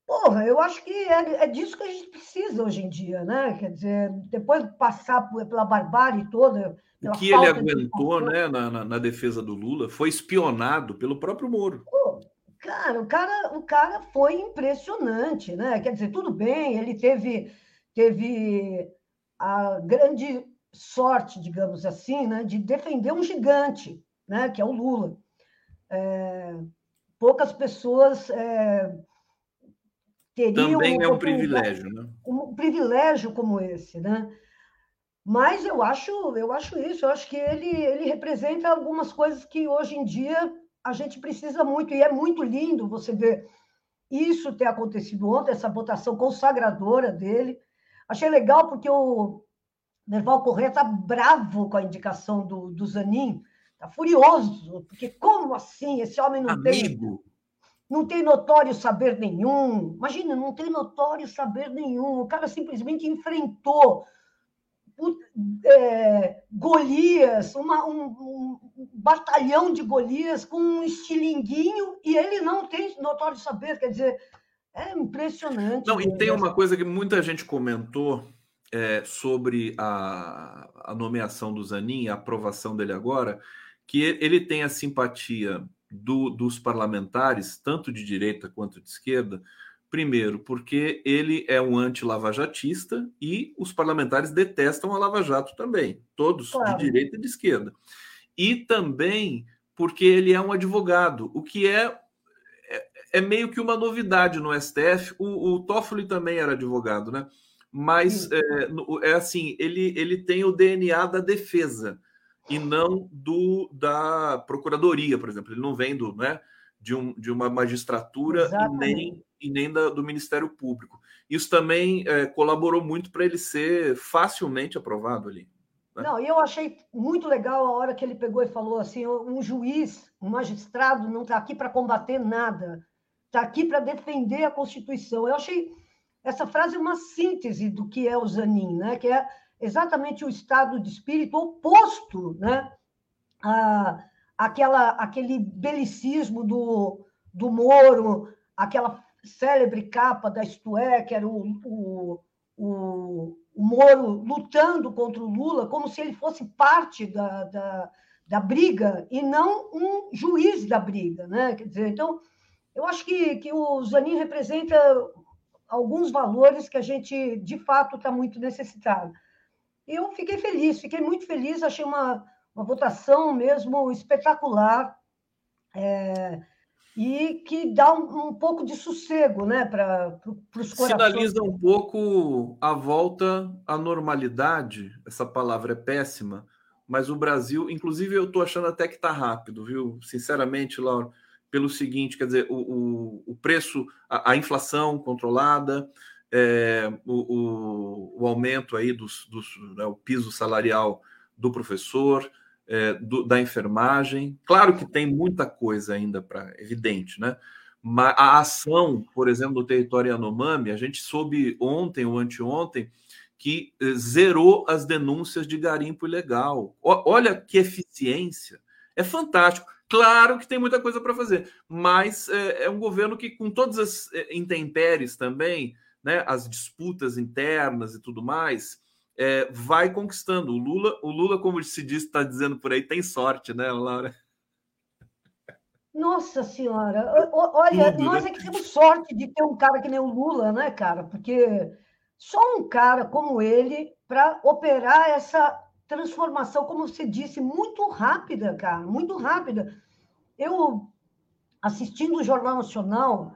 Porra, eu acho que é, é, disso que a gente precisa hoje em dia, né? Quer dizer, depois de passar pela barbárie toda. O que ele aguentou de... né, na, na, na, defesa do Lula foi espionado pelo próprio Moro. Pô, cara, o cara, o cara foi impressionante, né? Quer dizer, tudo bem, ele teve, teve a grande sorte, digamos assim, né, de defender um gigante, né, que é o Lula. É, poucas pessoas. É, teriam também é um privilégio, né? Um privilégio como esse, né? Mas eu acho, eu acho isso, eu acho que ele, ele representa algumas coisas que hoje em dia a gente precisa muito, e é muito lindo você ver isso ter acontecido ontem, essa votação consagradora dele. Achei legal porque o Nerval Corrêa está bravo com a indicação do, do Zanin, está furioso, porque como assim? Esse homem não Amigo. tem não tem notório saber nenhum. Imagina, não tem notório saber nenhum. O cara simplesmente enfrentou é, Golias, uma, um, um, batalhão de Golias com um estilinguinho e ele não tem notório saber. Quer dizer, é impressionante. Não, e tem uma coisa que muita gente comentou é, sobre a, a nomeação do Zanin, a aprovação dele agora, que ele tem a simpatia do, dos parlamentares, tanto de direita quanto de esquerda, primeiro, porque ele é um anti-lavajatista e os parlamentares detestam a Lava Jato também, todos, claro. de direita e de esquerda. E também porque ele é um advogado, o que é, é, é meio que uma novidade no STF. O, o Toffoli também era advogado, né? Mas é, é assim, ele, ele tem o DNA da defesa e não do da procuradoria, por exemplo. Ele não vem do, né, de, um, de uma magistratura e nem, e nem da, do Ministério Público. Isso também é, colaborou muito para ele ser facilmente aprovado ali. Né? Não, eu achei muito legal a hora que ele pegou e falou assim: um juiz, um magistrado, não está aqui para combater nada, está aqui para defender a Constituição. Eu achei essa frase uma síntese do que é o Zanin, né? que é exatamente o estado de espírito oposto né, a, aquela, aquele belicismo do, do Moro, aquela célebre capa da Isto é, que era o, o, o, o Moro lutando contra o Lula, como se ele fosse parte da, da, da briga e não um juiz da briga. Né? Quer dizer, então, eu acho que, que o Zanin representa alguns valores que a gente, de fato, está muito necessitado eu fiquei feliz, fiquei muito feliz, achei uma, uma votação mesmo espetacular é, e que dá um, um, pouco de sossego né, para os corações. Sinaliza um pouco a volta à normalidade, essa palavra é péssima, mas o Brasil, inclusive eu estou achando até que está rápido, viu? Sinceramente, Laura, pelo seguinte, quer dizer, o, o, o preço, a, a inflação controlada, é, o, o, o, aumento aí dos né, o piso salarial do professor, é, do, da enfermagem. Claro que tem muita coisa ainda para evidente, né? Mas a ação, por exemplo, no território Yanomami, a gente soube ontem ou anteontem que eh, zerou as denúncias de garimpo ilegal. O, olha que eficiência! É fantástico. Claro que tem muita coisa para fazer, mas é, é, um governo que, com todas as é, intempéries também, né, as disputas internas e tudo mais, é, vai conquistando. O Lula, o Lula, como se diz, está dizendo por aí, tem sorte, né, Laura? Nossa Senhora, olha, Tudo, nós né? é que temos sorte de ter um cara que nem o Lula, né, cara? Porque só um cara como ele para operar essa transformação, como você disse, muito rápida, cara, muito rápida. Eu assistindo o Jornal Nacional,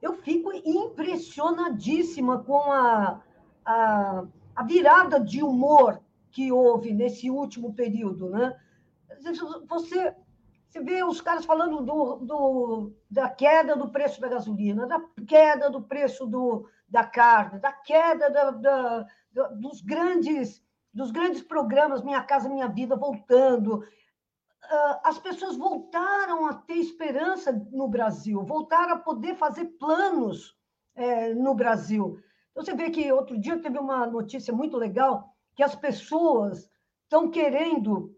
eu fico impressionadíssima com a, a, a virada de humor que houve nesse último período. Né? Você, você vê os caras falando do, do, da queda do preço da gasolina, da queda do preço do, da carne, da queda da, da, dos grandes dos grandes programas Minha Casa Minha Vida voltando, as pessoas voltaram a ter esperança no Brasil, voltaram a poder fazer planos é, no Brasil. Então, você vê que outro dia teve uma notícia muito legal que as pessoas estão querendo,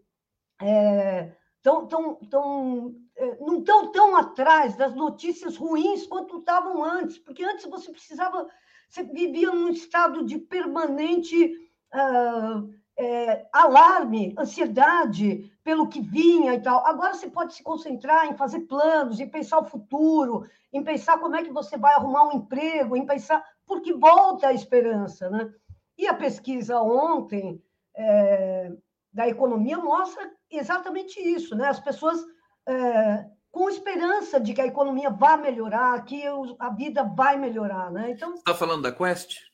é, tão, tão, tão, é, não estão tão atrás das notícias ruins quanto estavam antes, porque antes você precisava, você vivia num estado de permanente. Uh, é, alarme, ansiedade pelo que vinha e tal. Agora você pode se concentrar em fazer planos, em pensar o futuro, em pensar como é que você vai arrumar um emprego, em pensar. Porque volta a esperança, né? E a pesquisa ontem é, da economia mostra exatamente isso, né? As pessoas é, com esperança de que a economia vai melhorar, que a vida vai melhorar, né? Então. Está falando da Quest?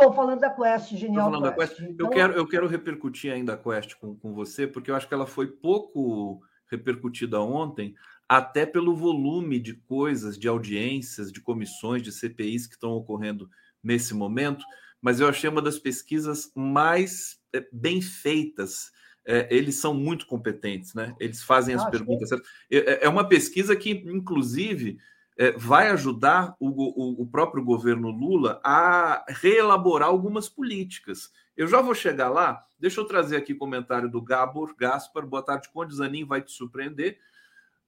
Estou falando da Quest, genial. Quest. Quest. Então... Eu, quero, eu quero repercutir ainda a Quest com, com você, porque eu acho que ela foi pouco repercutida ontem, até pelo volume de coisas, de audiências, de comissões, de CPIs que estão ocorrendo nesse momento, mas eu achei uma das pesquisas mais é, bem feitas. É, eles são muito competentes, né? Eles fazem as perguntas certas. É, é uma pesquisa que, inclusive, é, vai ajudar o, o, o, próprio governo Lula a reelaborar algumas políticas. Eu já vou chegar lá. Deixa eu trazer aqui comentário do Gabor Gaspar. Boa tarde, Conde Zanin vai te surpreender.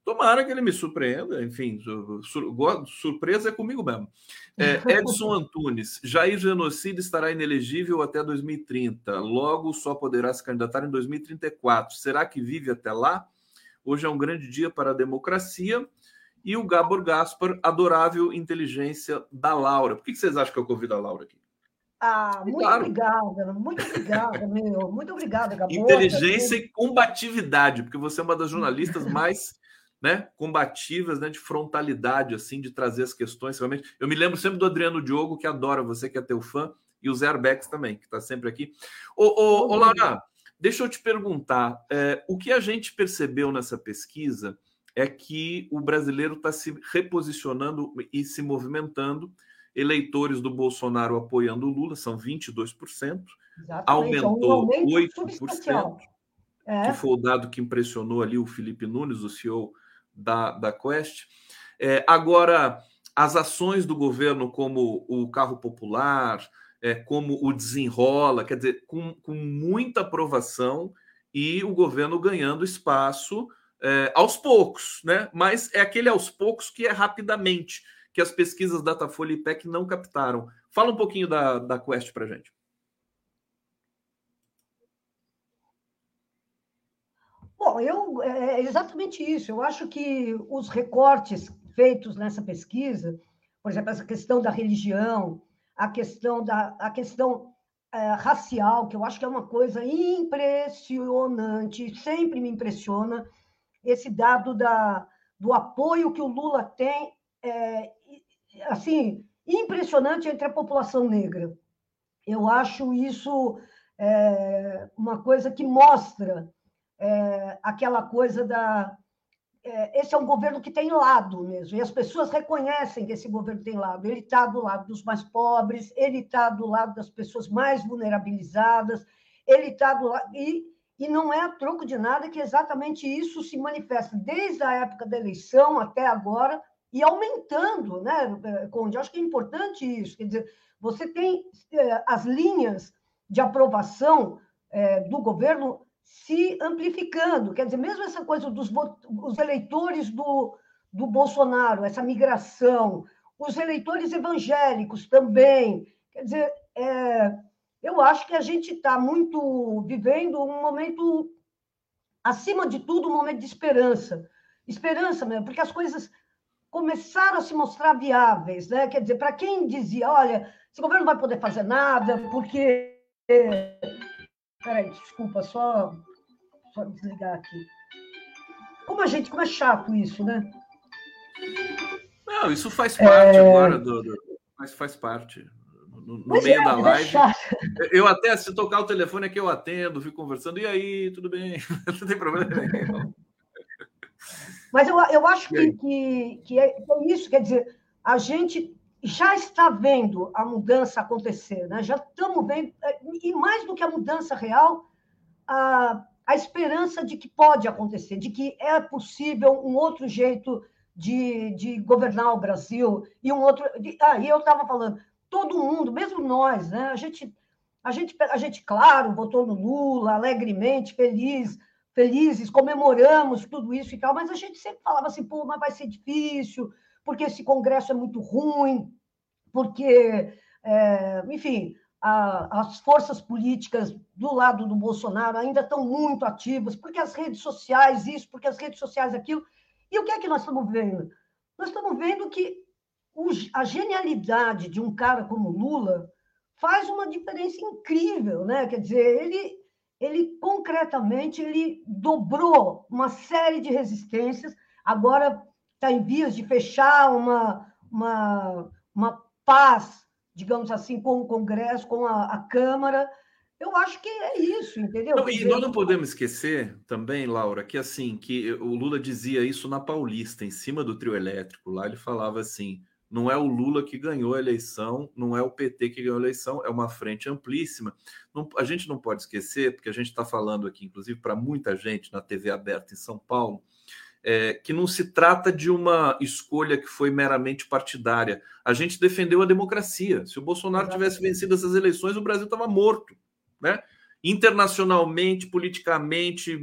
Tomara que ele me surpreenda, enfim, sur surpresa é comigo mesmo. É, Edson Antunes, Jair Genocida estará inelegível até 2030, logo só poderá se candidatar em 2034. Será que vive até lá? Hoje é um grande dia para a democracia. E o Gabor Gaspar, adorável inteligência da Laura. Por que vocês acham que eu convido a Laura aqui? Ah, muito claro. obrigada, muito obrigada, meu. Muito obrigada, Gabor. Inteligência e combatividade, porque você é uma das jornalistas mais né, combativas, né, de frontalidade, assim, de trazer as questões. Realmente. Eu me lembro sempre do Adriano Diogo, que adora você, que é teu fã, e o Zé Arbex também, que está sempre aqui. Ô, ô, ô Laura, deixa eu te perguntar, é, o que a gente percebeu nessa pesquisa é que o brasileiro está se reposicionando e se movimentando, eleitores do Bolsonaro apoiando o Lula, são 22%, Exatamente, aumentou é um 8%, é. que foi o dado que impressionou ali o Felipe Nunes, o CEO da, da Quest. É, agora, as ações do governo, como o carro popular, é, como o desenrola, quer dizer, com, com muita aprovação e o governo ganhando espaço é, aos poucos, né? Mas é aquele aos poucos que é rapidamente, que as pesquisas Datafolha e PEC não captaram. Fala um pouquinho da, da Quest para gente. Bom, eu, é, é exatamente isso. Eu acho que os recortes feitos nessa pesquisa, por exemplo, essa questão da religião, a questão da a questão é, racial, que eu acho que é uma coisa impressionante, sempre me impressiona esse dado da, do apoio que o Lula tem, é, assim, impressionante entre a população negra. Eu acho isso é, uma coisa que mostra é, aquela coisa da. É, esse é um governo que tem lado mesmo, e as pessoas reconhecem que esse governo tem lado. Ele está do lado dos mais pobres, ele está do lado das pessoas mais vulnerabilizadas, ele está do lado. E, e não é a troco de nada que exatamente isso se manifesta desde a época da eleição até agora e aumentando, né, Conde? Acho que é importante isso. Quer dizer, você tem é, as linhas de aprovação é, do governo se amplificando. Quer dizer, mesmo essa coisa dos os eleitores do, do Bolsonaro, essa migração, os eleitores evangélicos também. Quer dizer, é, eu acho que a gente está muito vivendo um momento, acima de tudo, um momento de esperança. Esperança mesmo, porque as coisas começaram a se mostrar viáveis. Né? Quer dizer, para quem dizia, olha, esse governo não vai poder fazer nada, porque Peraí, desculpa, só, só desligar aqui. Como a gente, como é chato isso, né? Não, isso faz parte é... agora do, do, mas faz parte. No, no meio é, da é live. É eu até, se tocar o telefone aqui, eu atendo, fico conversando. E aí, tudo bem? Não tem problema nenhum. Mas eu, eu acho que, que, que é isso, quer dizer, a gente já está vendo a mudança acontecer, né? já estamos vendo, é, e mais do que a mudança real, a, a esperança de que pode acontecer, de que é possível um outro jeito de, de governar o Brasil, e um outro. De, ah, e eu estava falando, todo mundo, mesmo nós, né? a, gente, a, gente, a gente, claro, votou no Lula alegremente, feliz, felizes, comemoramos tudo isso e tal, mas a gente sempre falava assim, pô, mas vai ser difícil porque esse Congresso é muito ruim, porque, é, enfim, a, as forças políticas do lado do Bolsonaro ainda estão muito ativas, porque as redes sociais isso, porque as redes sociais aquilo. E o que é que nós estamos vendo? Nós estamos vendo que a genialidade de um cara como Lula faz uma diferença incrível, né? Quer dizer, ele, ele concretamente ele dobrou uma série de resistências. Agora está em vias de fechar uma, uma, uma paz, digamos assim, com o Congresso, com a, a Câmara. Eu acho que é isso, entendeu? Não, e nós não podemos esquecer também, Laura, que assim, que o Lula dizia isso na Paulista, em cima do trio elétrico, lá ele falava assim: não é o Lula que ganhou a eleição, não é o PT que ganhou a eleição, é uma frente amplíssima. Não, a gente não pode esquecer, porque a gente está falando aqui, inclusive, para muita gente na TV aberta em São Paulo, é, que não se trata de uma escolha que foi meramente partidária. A gente defendeu a democracia. Se o Bolsonaro tivesse vencido essas eleições, o Brasil estava morto. Né? Internacionalmente, politicamente,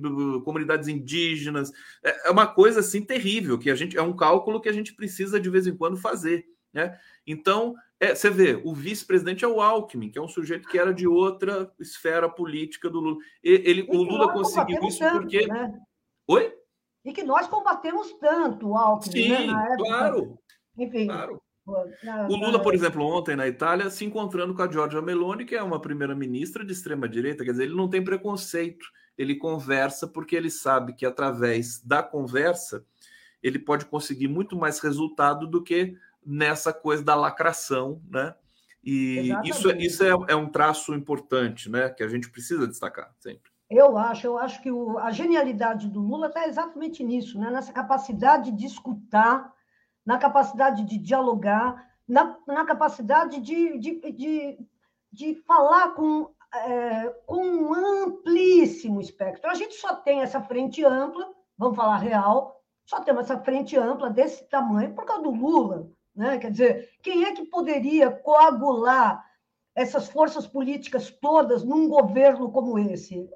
comunidades indígenas. É, é uma coisa assim terrível que a gente é um cálculo que a gente precisa de vez em quando fazer, né? Então, é, você vê, o vice-presidente é o Alckmin, que é um sujeito que era de outra esfera política do Lula. Ele, o Lula conseguiu isso tanto, porque. Né? Oi? E que nós combatemos tanto o Alckmin, né, Sim, né, claro. Enfim. Claro. O Lula, por exemplo, ontem na Itália, se encontrando com a Giorgia Meloni, que é uma primeira-ministra de extrema-direita, quer dizer, ele não tem preconceito, ele conversa porque ele sabe que através da conversa ele pode conseguir muito mais resultado do que nessa coisa da lacração, né? E isso, é, isso é, é, um traço importante, né? Que a gente precisa destacar sempre. Eu acho, eu acho que o, a genialidade do Lula está exatamente nisso, né? Nessa capacidade de escutar na capacidade de dialogar, na, na capacidade de, de, de, de falar com, é, com um amplíssimo espectro. A gente só tem essa frente ampla, vamos falar real, só temos essa frente ampla desse tamanho por causa do Lula. Né? Quer dizer, quem é que poderia coagular essas forças políticas todas num governo como esse?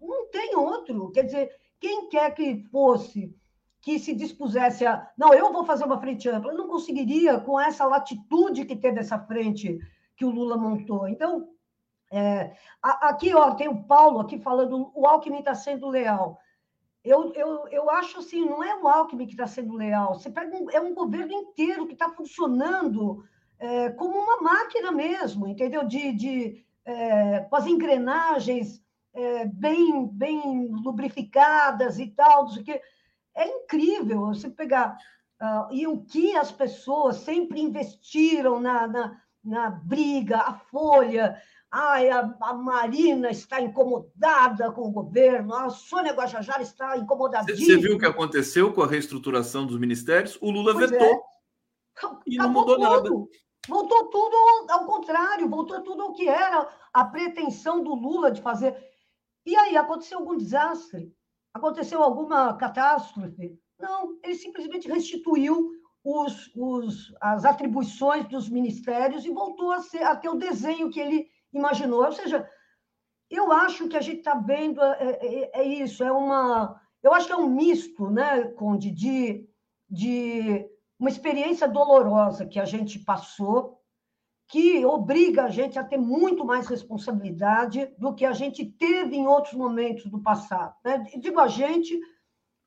Não tem outro. Quer dizer, quem quer que fosse que se dispusesse a. Não, eu vou fazer uma frente ampla. Eu não conseguiria com essa latitude que teve essa frente que o Lula montou. Então, é, aqui ó, tem o Paulo aqui falando o Alckmin está sendo leal. Eu, eu, eu acho assim, não é o Alckmin que está sendo leal. Você pega um, é um governo inteiro que está funcionando é, como uma máquina mesmo, entendeu? De, de é, com as engrenagens é, bem, bem lubrificadas e tal, não é incrível você pegar. Uh, e o que as pessoas sempre investiram na, na, na briga, a Folha, Ai, a, a, Marina está incomodada com o governo, a Sônia Guajajara está incomodadíssima. Você viu o que aconteceu com a reestruturação dos ministérios? O Lula pois vetou. É. E não mudou tudo. nada. Voltou tudo ao contrário, voltou tudo ao que era a pretensão do Lula de fazer. E aí, aconteceu algum desastre? Aconteceu alguma catástrofe? Não, ele simplesmente restituiu os, os, as atribuições dos ministérios e voltou a, ser, a ter o desenho que ele imaginou. Ou seja, eu acho que a gente está vendo é, é, é, isso, é uma. Eu acho que é um misto, né, Conde, de, de uma experiência dolorosa que a gente passou que obriga a gente a ter muito mais responsabilidade do que a gente teve em outros momentos do passado. Né? Digo a gente,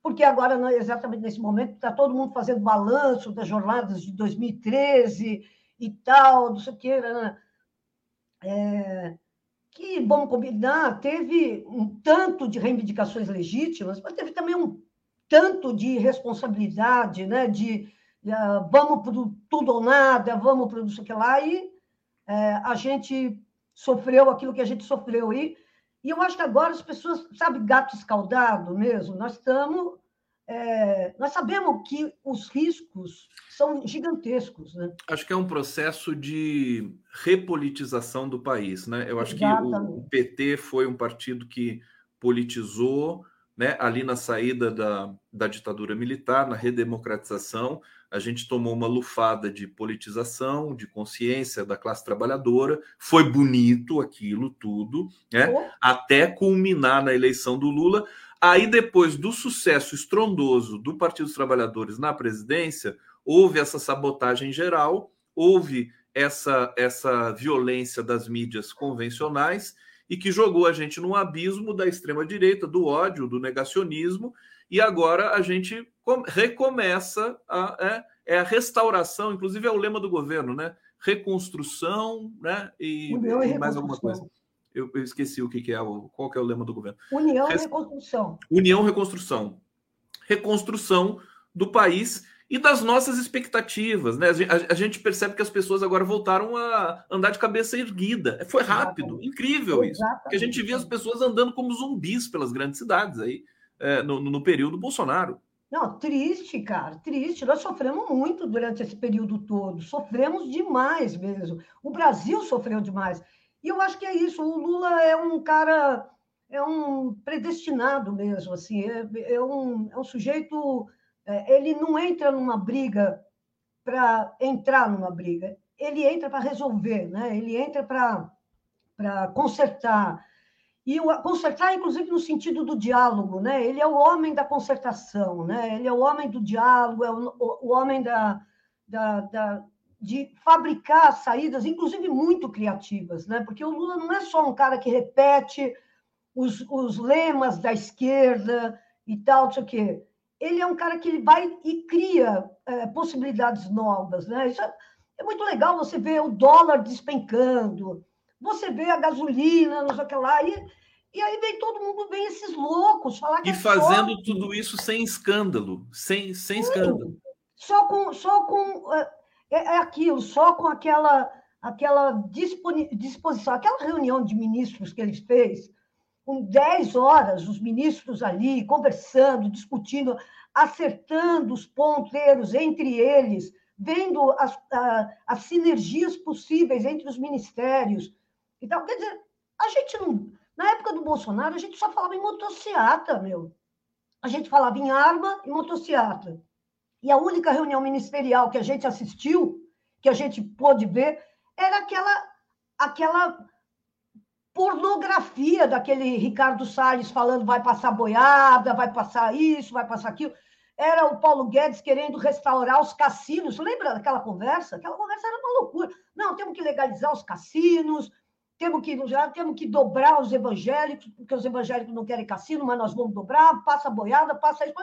porque agora, exatamente nesse momento, está todo mundo fazendo balanço das jornadas de 2013 e tal, não sei o que. Né? É, que, vamos combinar, teve um tanto de reivindicações legítimas, mas teve também um tanto de responsabilidade, né? de uh, vamos para tudo ou nada, vamos para não sei o que lá, e é, a gente sofreu aquilo que a gente sofreu. E, e eu acho que agora as pessoas, sabe, gato escaldado mesmo, nós estamos. É, nós sabemos que os riscos são gigantescos. Né? Acho que é um processo de repolitização do país. Né? Eu acho Exatamente. que o, o PT foi um partido que politizou né, ali na saída da, da ditadura militar, na redemocratização a gente tomou uma lufada de politização, de consciência da classe trabalhadora, foi bonito aquilo tudo, né? Oh. até culminar na eleição do Lula. Aí, depois do sucesso estrondoso do Partido dos Trabalhadores na presidência, houve essa sabotagem geral, houve essa, essa violência das mídias convencionais e que jogou a gente num abismo da extrema-direita, do ódio, do negacionismo, e agora a gente recomeça a, é, é, a restauração, inclusive é o lema do governo, né? Reconstrução, né? E, e mais alguma coisa. Eu, eu, esqueci o que, que é o qual que é o lema do governo. União e Reconstrução. União Reconstrução. Reconstrução do país e das nossas expectativas. Né? A, gente percebe que as pessoas agora voltaram a andar de cabeça erguida. Foi rápido, incrível isso. Porque a gente via as pessoas andando como zumbis pelas grandes cidades aí é, no, no período Bolsonaro. Não, triste, cara, triste. Nós sofremos muito durante esse período todo. Sofremos demais mesmo. O Brasil sofreu demais. E eu acho que é isso. O Lula é um cara, é um predestinado mesmo, assim. É, é um, é um sujeito é, ele não entra numa briga para entrar numa briga, ele entra para resolver, né? ele entra para consertar. E o, consertar, inclusive, no sentido do diálogo, né? Ele é o homem da concertação, né? Ele é o homem do diálogo, é o, o, o homem da, da, da, de fabricar saídas, inclusive muito criativas, né? Porque o Lula não é só um cara que repete os, os lemas da esquerda e tal, não sei o quê ele é um cara que vai e cria é, possibilidades novas. Né? Isso é, é, muito legal você ver o dólar despencando, você vê a gasolina, não sei o que lá, e, e aí vem todo mundo, vem esses loucos falar que E é fazendo tudo isso sem escândalo, sem, sem escândalo. Só com, só com é, é, é aquilo, só com aquela, aquela disposição, aquela reunião de ministros que ele fez, com 10 horas, os ministros ali conversando, discutindo, acertando os ponteiros entre eles, vendo as, as sinergias possíveis entre os ministérios. Então, quer dizer, a gente não. Na época do Bolsonaro, a gente só falava em motociata, meu. A gente falava em arma e motociata. E a única reunião ministerial que a gente assistiu, que a gente pôde ver, era aquela, aquela pornografia daquele Ricardo Salles falando vai passar boiada, vai passar isso, vai passar aquilo. Era o Paulo Guedes querendo restaurar os cassinos. Lembra daquela conversa? Aquela conversa era uma loucura. Não, temos que legalizar os cassinos, temos que, temos que dobrar os evangélicos, porque os evangélicos não querem cassino, mas nós vamos dobrar, passa boiada, passa isso.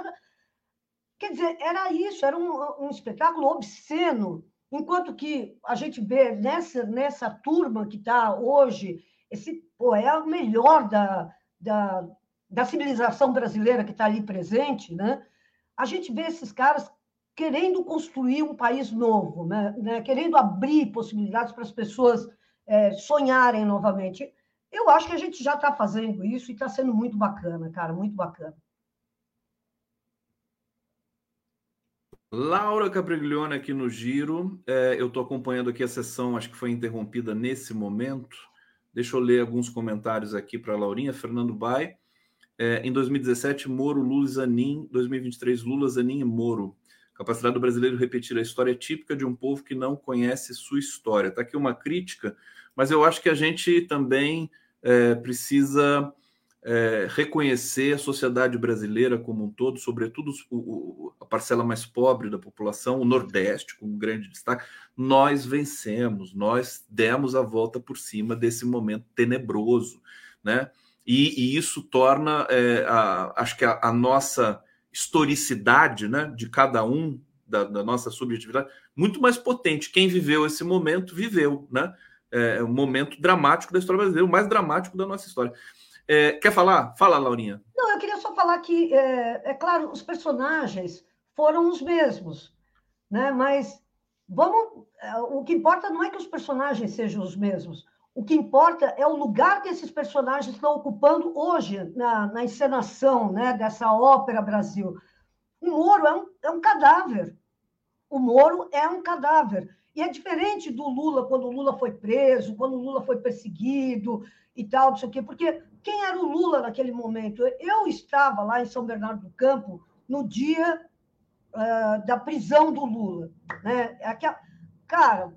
Quer dizer, era isso, era um, um espetáculo obsceno. Enquanto que a gente vê nessa, nessa turma que está hoje esse pô, é o melhor da, da, da civilização brasileira que está ali presente, né? A gente vê esses caras querendo construir um país novo, né? né? querendo abrir possibilidades para as pessoas é, sonharem novamente. Eu acho que a gente já está fazendo isso e está sendo muito bacana, cara, muito bacana. Laura Capriglione aqui no Giro. É, eu estou acompanhando aqui a sessão, acho que foi interrompida nesse momento. Deixa eu ler alguns comentários aqui para a Laurinha. Fernando Bai. É, em 2017, Moro, Lula e Zanin. 2023, Lula, Zanin e Moro. Capacidade do brasileiro repetir a história típica de um povo que não conhece sua história. Está aqui uma crítica, mas eu acho que a gente também é, precisa é, reconhecer a sociedade brasileira como um todo, sobretudo o, o, a parcela mais pobre da população, o Nordeste, com um grande destaque. Nós vencemos, nós demos a volta por cima desse momento tenebroso, né? E, e isso torna, é, a, acho que a, a, nossa historicidade, né, de cada um, da, da, nossa subjetividade, muito mais potente. Quem viveu esse momento, viveu, né? É um momento dramático da história brasileira, o mais dramático da nossa história. É, quer falar? Fala, Laurinha. Não, eu queria só falar que, é, é claro, os personagens foram os mesmos, né? Mas vamos, é, o que importa não é que os personagens sejam os mesmos. O que importa é o lugar que esses personagens estão ocupando hoje na, na encenação né, dessa ópera Brasil. O Moro é um, é um cadáver. O Moro é um cadáver. E é diferente do Lula, quando o Lula foi preso, quando o Lula foi perseguido e tal, não sei o quê, porque quem era o Lula naquele momento? Eu estava lá em São Bernardo do Campo no dia uh, da prisão do Lula. Né? Aquela... Cara,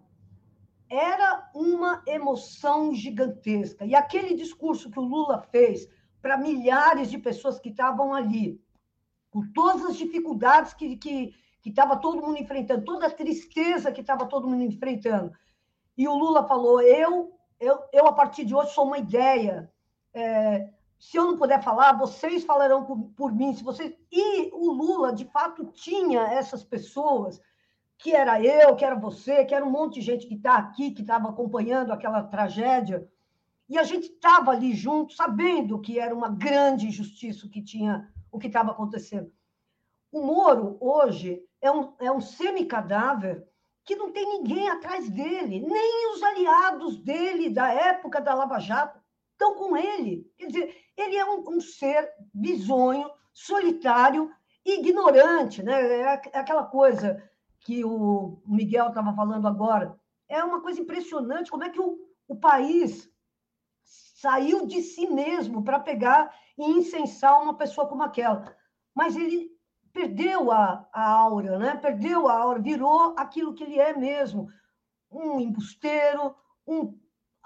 era uma emoção gigantesca. E aquele discurso que o Lula fez para milhares de pessoas que estavam ali, com todas as dificuldades que, que, que estava todo mundo enfrentando, toda a tristeza que estava todo mundo enfrentando. E o Lula falou: eu, eu, eu a partir de hoje sou uma ideia. É, se eu não puder falar, vocês falarão por, por mim. Se vocês e o Lula de fato tinha essas pessoas que era eu, que era você, que era um monte de gente que está aqui, que estava acompanhando aquela tragédia, e a gente estava ali junto, sabendo que era uma grande injustiça o que tinha, o que estava acontecendo. O Moro hoje é um, é um semi-cadáver que não tem ninguém atrás dele, nem os aliados dele da época da Lava Jato estão com ele. Quer dizer, ele é um, um ser bizonho, solitário, ignorante, né? É, é aquela coisa que o Miguel estava falando agora. É uma coisa impressionante como é que o, o país saiu de si mesmo para pegar e incensar uma pessoa como aquela. Mas ele perdeu a, a aura, né? perdeu a aura, virou aquilo que ele é mesmo, um embusteiro, um,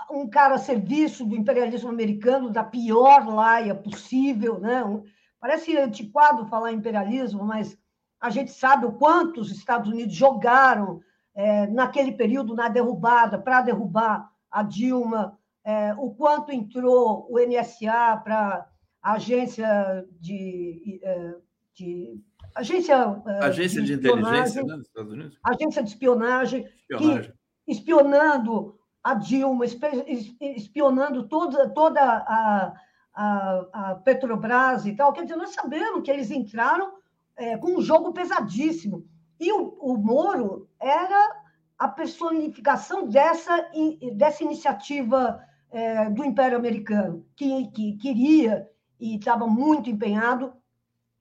um cara a serviço do imperialismo americano, da pior laia possível. Né? Um, parece antiquado falar imperialismo, mas a gente sabe o quanto os Estados Unidos jogaram é, naquele período na derrubada, para derrubar a Dilma, é, o quanto entrou o NSA para a agência de, é, de agência, é, agência de, de inteligência né, dos Estados Unidos? Agência de espionagem, espionagem. Que, espionando a Dilma, espionando toda, toda a, a, a, Petrobras e tal. Quer dizer, nós sabemos que eles entraram é, com um jogo pesadíssimo. E o, o Moro era a personificação dessa, dessa iniciativa é, do Império Americano, que, que queria e estava muito empenhado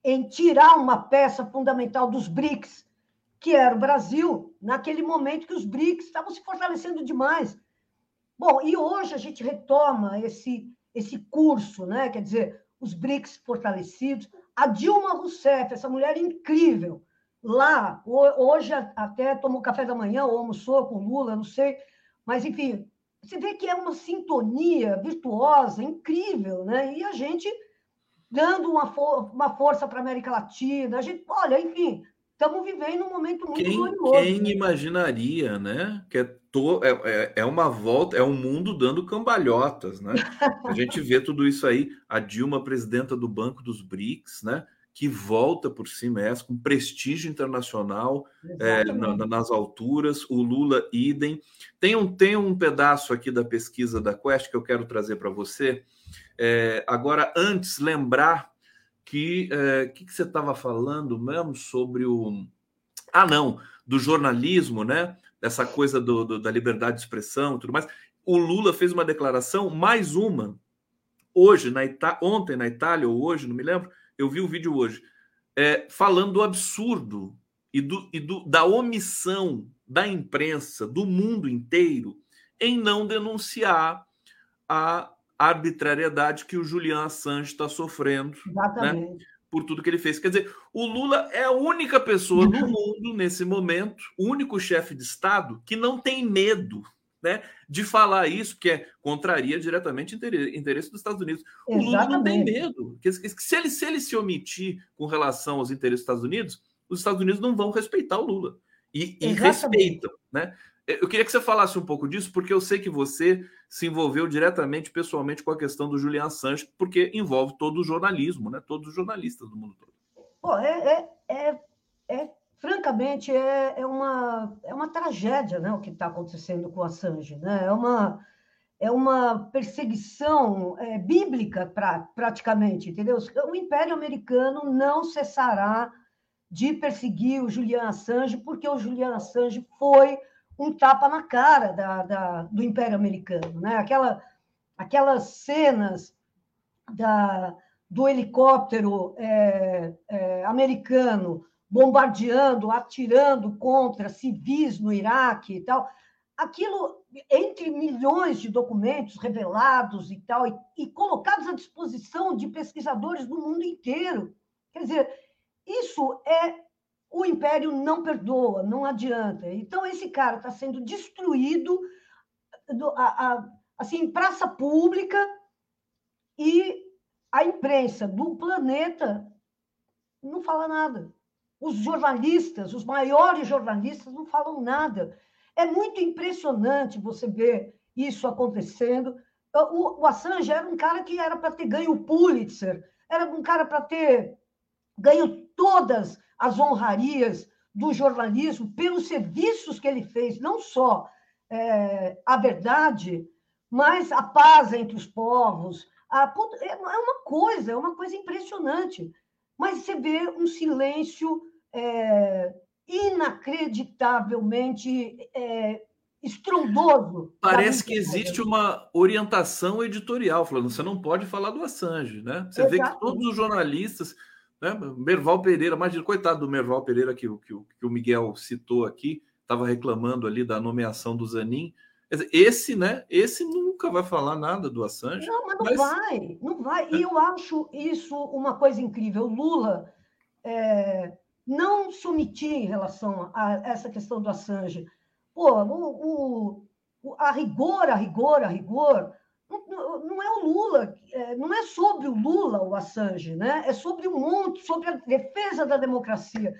em tirar uma peça fundamental dos BRICS, que era o Brasil, naquele momento que os BRICS estavam se fortalecendo demais. Bom, e hoje a gente retoma esse, esse curso, né? quer dizer, os BRICS fortalecidos. A Dilma Rousseff, essa mulher incrível, lá, hoje até tomou café da manhã, ou almoçou com Lula, não sei, mas enfim, você vê que é uma sintonia virtuosa, incrível, né? E a gente dando uma, for uma força para a América Latina. A gente, olha, enfim, estamos vivendo um momento muito quem, glorioso. Quem né? imaginaria, né? Que é, to, é, é, é, uma volta, é um mundo dando cambalhotas, né? A gente vê tudo isso aí, a Dilma, presidenta do Banco dos BRICS, né? Que volta por si mesmo, com prestígio internacional é, na, nas alturas, o Lula idem. Tem um, tem um pedaço aqui da pesquisa da Quest que eu quero trazer para você, é, agora, antes, lembrar que o é, que, que, você estava falando mesmo sobre o. Ah, não, do jornalismo, né? Dessa coisa do, do, da liberdade de expressão e tudo mais. O Lula fez uma declaração, mais uma, hoje, na Ita... ontem na Itália, ou hoje, não me lembro, eu vi o vídeo hoje, é, falando do absurdo e, do, e do, da omissão da imprensa do mundo inteiro em não denunciar a arbitrariedade que o Julian Assange está sofrendo né, por tudo que ele fez. Quer dizer, o Lula é a única pessoa no mundo, nesse momento, o único chefe de Estado que não tem medo né, de falar isso, que é, contraria diretamente o interesse dos Estados Unidos. O Lula não tem medo. Que, se, ele, se ele se omitir com relação aos interesses dos Estados Unidos, os Estados Unidos não vão respeitar o Lula. E, e respeitam. Né? Eu queria que você falasse um pouco disso, porque eu sei que você se envolveu diretamente, pessoalmente, com a questão do Julian Assange, porque envolve todo o jornalismo, né? todos os jornalistas do mundo todo. Pô, é, é, é, é francamente, é, é, uma, é uma tragédia né, o que está acontecendo com o Assange. Né? É, uma, é uma perseguição é, bíblica, pra, praticamente, entendeu? O Império Americano não cessará de perseguir o Julian Assange, porque o Julian Assange foi um tapa na cara da, da, do Império Americano. Né? Aquela, aquelas cenas da, do helicóptero é, é, americano bombardeando, atirando contra civis no Iraque e tal, aquilo entre milhões de documentos revelados e tal, e, e colocados à disposição de pesquisadores do mundo inteiro. Quer dizer, isso é o império não perdoa, não adianta. Então, esse cara está sendo destruído assim, em praça pública e a imprensa do planeta não fala nada. Os jornalistas, os maiores jornalistas, não falam nada. É muito impressionante você ver isso acontecendo. O, o Assange era um cara que era para ter ganho o Pulitzer, era um cara para ter ganho todas as honrarias do jornalismo pelos serviços que ele fez, não só é, a verdade, mas a paz entre os povos. A, é, é uma coisa, é uma coisa impressionante. Mas você vê um silêncio é, inacreditavelmente é, estrondoso. Parece que existe uma orientação editorial, falando você não pode falar do Assange, né? Você Exato. vê que todos os jornalistas, né? Merval Pereira, imagina, coitado do Merval Pereira que, que, que o Miguel citou aqui, estava reclamando ali da nomeação do Zanin. Esse, né? Esse nunca vai falar nada do Assange. Não, mas não mas... vai, não vai. E eu acho isso uma coisa incrível. Lula é, não se omitir em relação a essa questão do Assange. Pô, o, o, a rigor, a rigor, a rigor, não, não é o Lula, é, não é sobre o Lula o Assange, né? É sobre o mundo, sobre a defesa da democracia.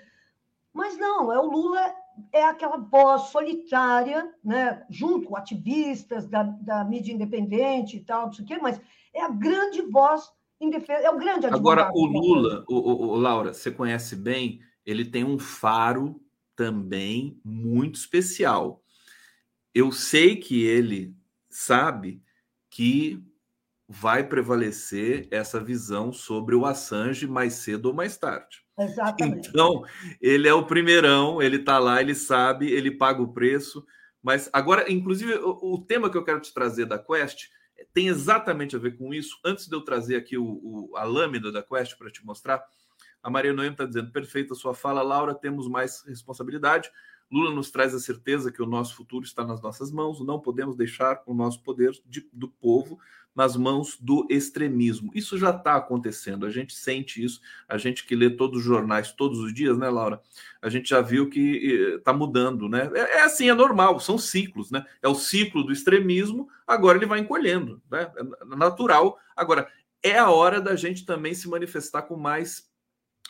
Mas não, é o Lula é aquela voz solitária, né? junto com ativistas da, da mídia independente e tal, não sei o quê, mas é a grande voz em defesa, é o grande Agora, o Lula, o, o, o, Laura, você conhece bem, ele tem um faro também muito especial. Eu sei que ele sabe que vai prevalecer essa visão sobre o Assange mais cedo ou mais tarde. Exatamente. Então, ele é o primeirão, ele está lá, ele sabe, ele paga o preço. Mas agora, inclusive, o, o, tema que eu quero te trazer da Quest tem exatamente a ver com isso. Antes de eu trazer aqui o, o a lâmina da Quest para te mostrar, a Maria Noemi está dizendo: perfeita sua fala, Laura, temos mais responsabilidade. Lula nos traz a certeza que o nosso futuro está nas nossas mãos, não podemos deixar o nosso poder de, do povo nas mãos do extremismo. Isso já está acontecendo, a gente sente isso, a gente que lê todos os jornais todos os dias, né, Laura? A gente já viu que está mudando, né? É, é, assim, é normal, são ciclos, né? É o ciclo do extremismo, agora ele vai encolhendo, né? É natural. Agora, é a hora da gente também se manifestar com mais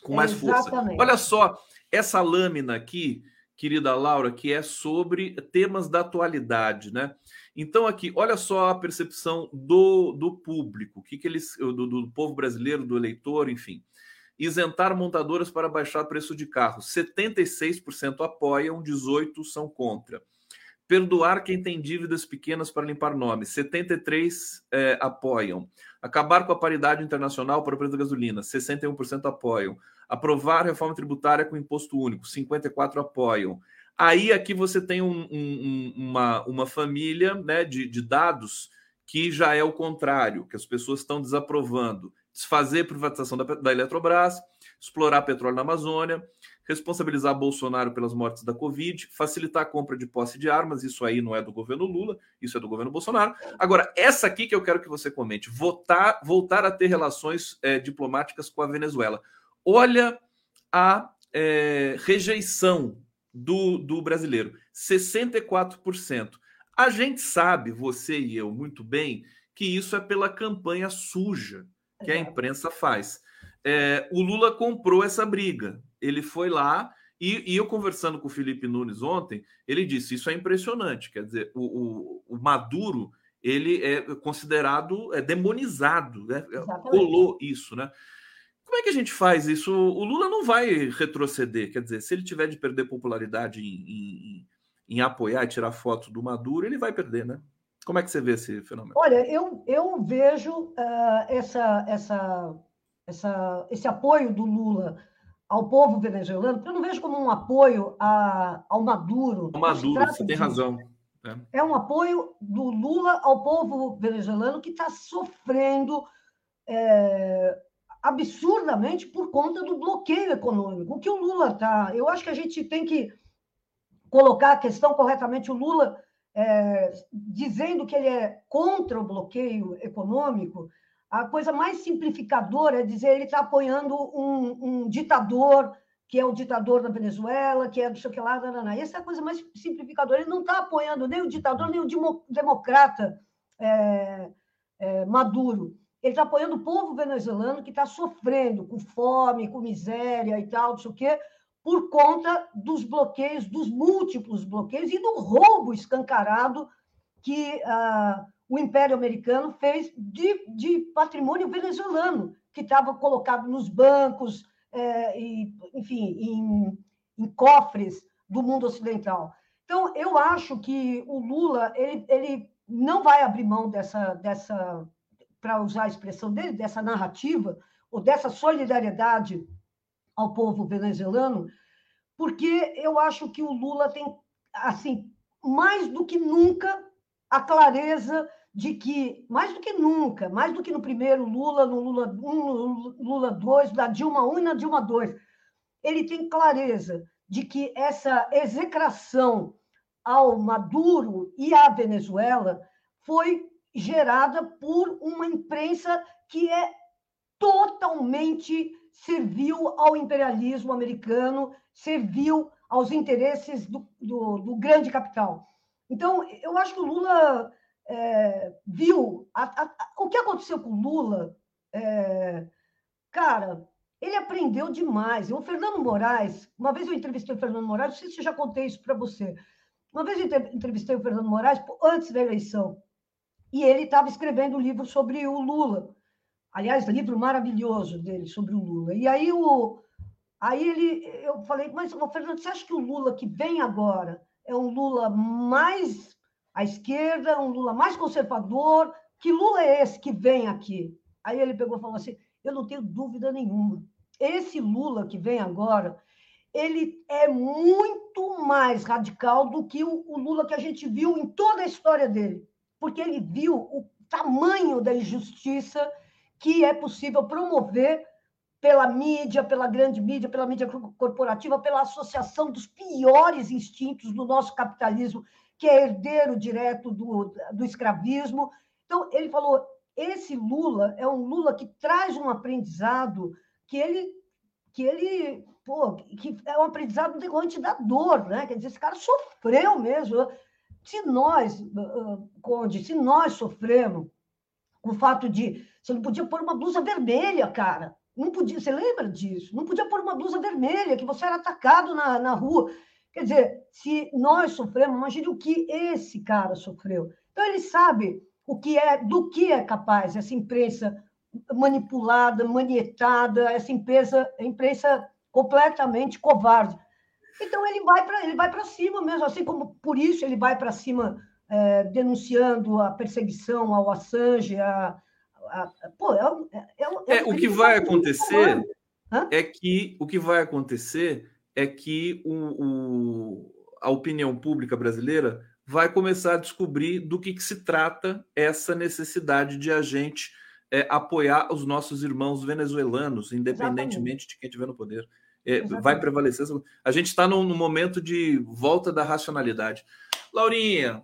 com mais força. Olha só, essa lâmina aqui, querida Laura, que é sobre temas da atualidade, né? Então, aqui, olha só a percepção do, do público, que, que eles, do, do povo brasileiro, do eleitor, enfim. Isentar montadoras para baixar preço de carro. 76% apoiam, 18% são contra. Perdoar quem tem dívidas pequenas para limpar nomes. 73 é, apoiam. Acabar com a paridade internacional para o preço da gasolina. 61% apoiam. Aprovar reforma tributária com imposto único. 54 apoiam. Aí aqui você tem um, um, uma, uma família né, de, de dados que já é o contrário, que as pessoas estão desaprovando. Desfazer privatização da, da Eletrobras, explorar petróleo na Amazônia, responsabilizar Bolsonaro pelas mortes da Covid, facilitar a compra de posse de armas, isso aí não é do governo Lula, isso é do governo Bolsonaro. Agora, essa aqui que eu quero que você comente, votar, voltar a ter relações é, diplomáticas com a Venezuela. Olha a é, rejeição do, do brasileiro, 64%. A gente sabe, você e eu, muito bem, que isso é pela campanha suja que a imprensa faz. É, o Lula comprou essa briga ele foi lá e, e, eu conversando com o Felipe Nunes ontem, ele disse: Isso é impressionante. Quer dizer, o, o, o Maduro ele é considerado é demonizado, né? Colou isso, né? Como é que a gente faz isso? O Lula não vai retroceder. Quer dizer, se ele tiver de perder popularidade em, em, em apoiar e tirar foto do Maduro, ele vai perder, né? Como é que você vê esse fenômeno? Olha, eu, eu vejo uh, essa, essa, essa, esse apoio do Lula ao povo venezuelano, eu não vejo como um apoio a, ao Maduro. O Maduro, você tem razão. É. é um apoio do Lula ao povo venezuelano que está sofrendo é, absurdamente por conta do bloqueio econômico. O que o Lula está. Eu acho que a gente tem que colocar a questão corretamente. O Lula é, dizendo que ele é contra o bloqueio econômico, a coisa mais simplificadora é dizer ele está apoiando um, um, ditador, que é o ditador da Venezuela, que é do sei que lá, não. essa é a coisa mais simplificadora. Ele não está apoiando nem o ditador, nem o democrata é, é, Maduro. Ele está apoiando o povo venezuelano que está sofrendo com fome, com miséria e tal, não sei o quê, por conta dos bloqueios, dos múltiplos bloqueios e do roubo escancarado que. Ah, o Império Americano fez de, de patrimônio venezuelano, que estava colocado nos bancos, é, e, enfim, em, em, cofres do mundo ocidental. Então, eu acho que o Lula ele, ele não vai abrir mão dessa, dessa para usar a expressão dele, dessa narrativa, ou dessa solidariedade ao povo venezuelano, porque eu acho que o Lula tem, assim, mais do que nunca, a clareza de que, mais do que nunca, mais do que no primeiro Lula, no Lula 1, no Lula 2, da Dilma 1 e na Dilma 2, ele tem clareza de que essa execração ao Maduro e à Venezuela foi gerada por uma imprensa que é totalmente serviu ao imperialismo americano, serviu aos interesses do, do, do grande capital. Então, eu acho que o Lula é, viu a, a, o que aconteceu com o Lula. É, cara, ele aprendeu demais. O Fernando Moraes, uma vez eu entrevistei o Fernando Moraes, não sei se eu já contei isso para você. Uma vez eu entrevistei o Fernando Moraes antes da eleição, e ele estava escrevendo um livro sobre o Lula. Aliás, livro maravilhoso dele sobre o Lula. E aí o, Aí ele, eu falei, mas Fernando, você acha que o Lula que vem agora é um Lula mais à esquerda, um Lula mais conservador? Que Lula é esse que vem aqui? Aí ele pegou e falou assim: eu não tenho dúvida nenhuma. Esse Lula que vem agora, ele é muito mais radical do que o, o Lula que a gente viu em toda a história dele, porque ele viu o tamanho da injustiça que é possível promover pela mídia, pela grande mídia, pela mídia corporativa, pela associação dos piores instintos do nosso capitalismo, que é herdeiro direto do, do escravismo. Então, ele falou: esse Lula é um Lula que traz um aprendizado que ele, que ele pô, que é um aprendizado decorrente da dor, né? Quer dizer, esse cara sofreu mesmo. Se nós, Conde, se nós sofremos com o fato de você não podia pôr uma blusa vermelha, cara. Não podia, você lembra disso? Não podia pôr uma blusa vermelha, que você era atacado na, na rua. Quer dizer, se nós sofremos, imagine o que esse cara sofreu. Então, ele sabe o que é, do que é capaz essa imprensa manipulada, manietada, essa imprensa, imprensa completamente covarde. Então, ele vai para ele vai para cima mesmo, assim como por isso ele vai para cima é, denunciando a perseguição ao Assange, a, pô, é, é, é, é o que vai acontecer é que o que vai acontecer é que o, o, a opinião pública brasileira vai começar a descobrir do que, que se trata essa necessidade de a gente é, apoiar os nossos irmãos venezuelanos, independentemente Exatamente. de quem estiver no poder. É, vai prevalecer. A gente está num, num momento de volta da racionalidade. Laurinha,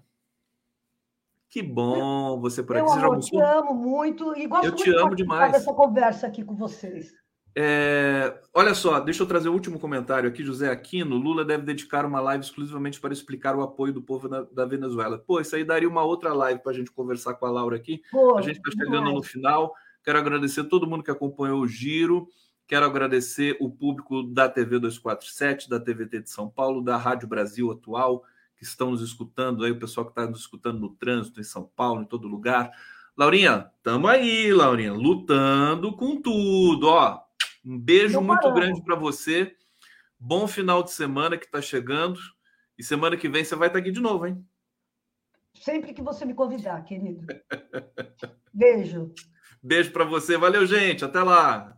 que bom você por aqui. Eu te amo muito e gosto eu te amo demais dessa conversa aqui com vocês. É, olha só, deixa eu trazer o último comentário aqui, José Aquino. Lula deve dedicar uma live exclusivamente para explicar o apoio do povo na, da Venezuela. Pô, isso aí daria uma outra live para a gente conversar com a Laura aqui. Pô, a gente está chegando no final. Quero agradecer todo mundo que acompanhou o giro. Quero agradecer o público da TV 247, da TVT de São Paulo, da Rádio Brasil Atual, que estão nos escutando aí, o pessoal que está nos escutando no trânsito, em São Paulo, em todo lugar. Laurinha, tamo aí, Laurinha, lutando com tudo, ó. Um beijo Não muito parou. grande para você. Bom final de semana que está chegando. E semana que vem você vai estar tá aqui de novo, hein? Sempre que você me convidar, querido. Beijo. Beijo para você. Valeu, gente. Até lá.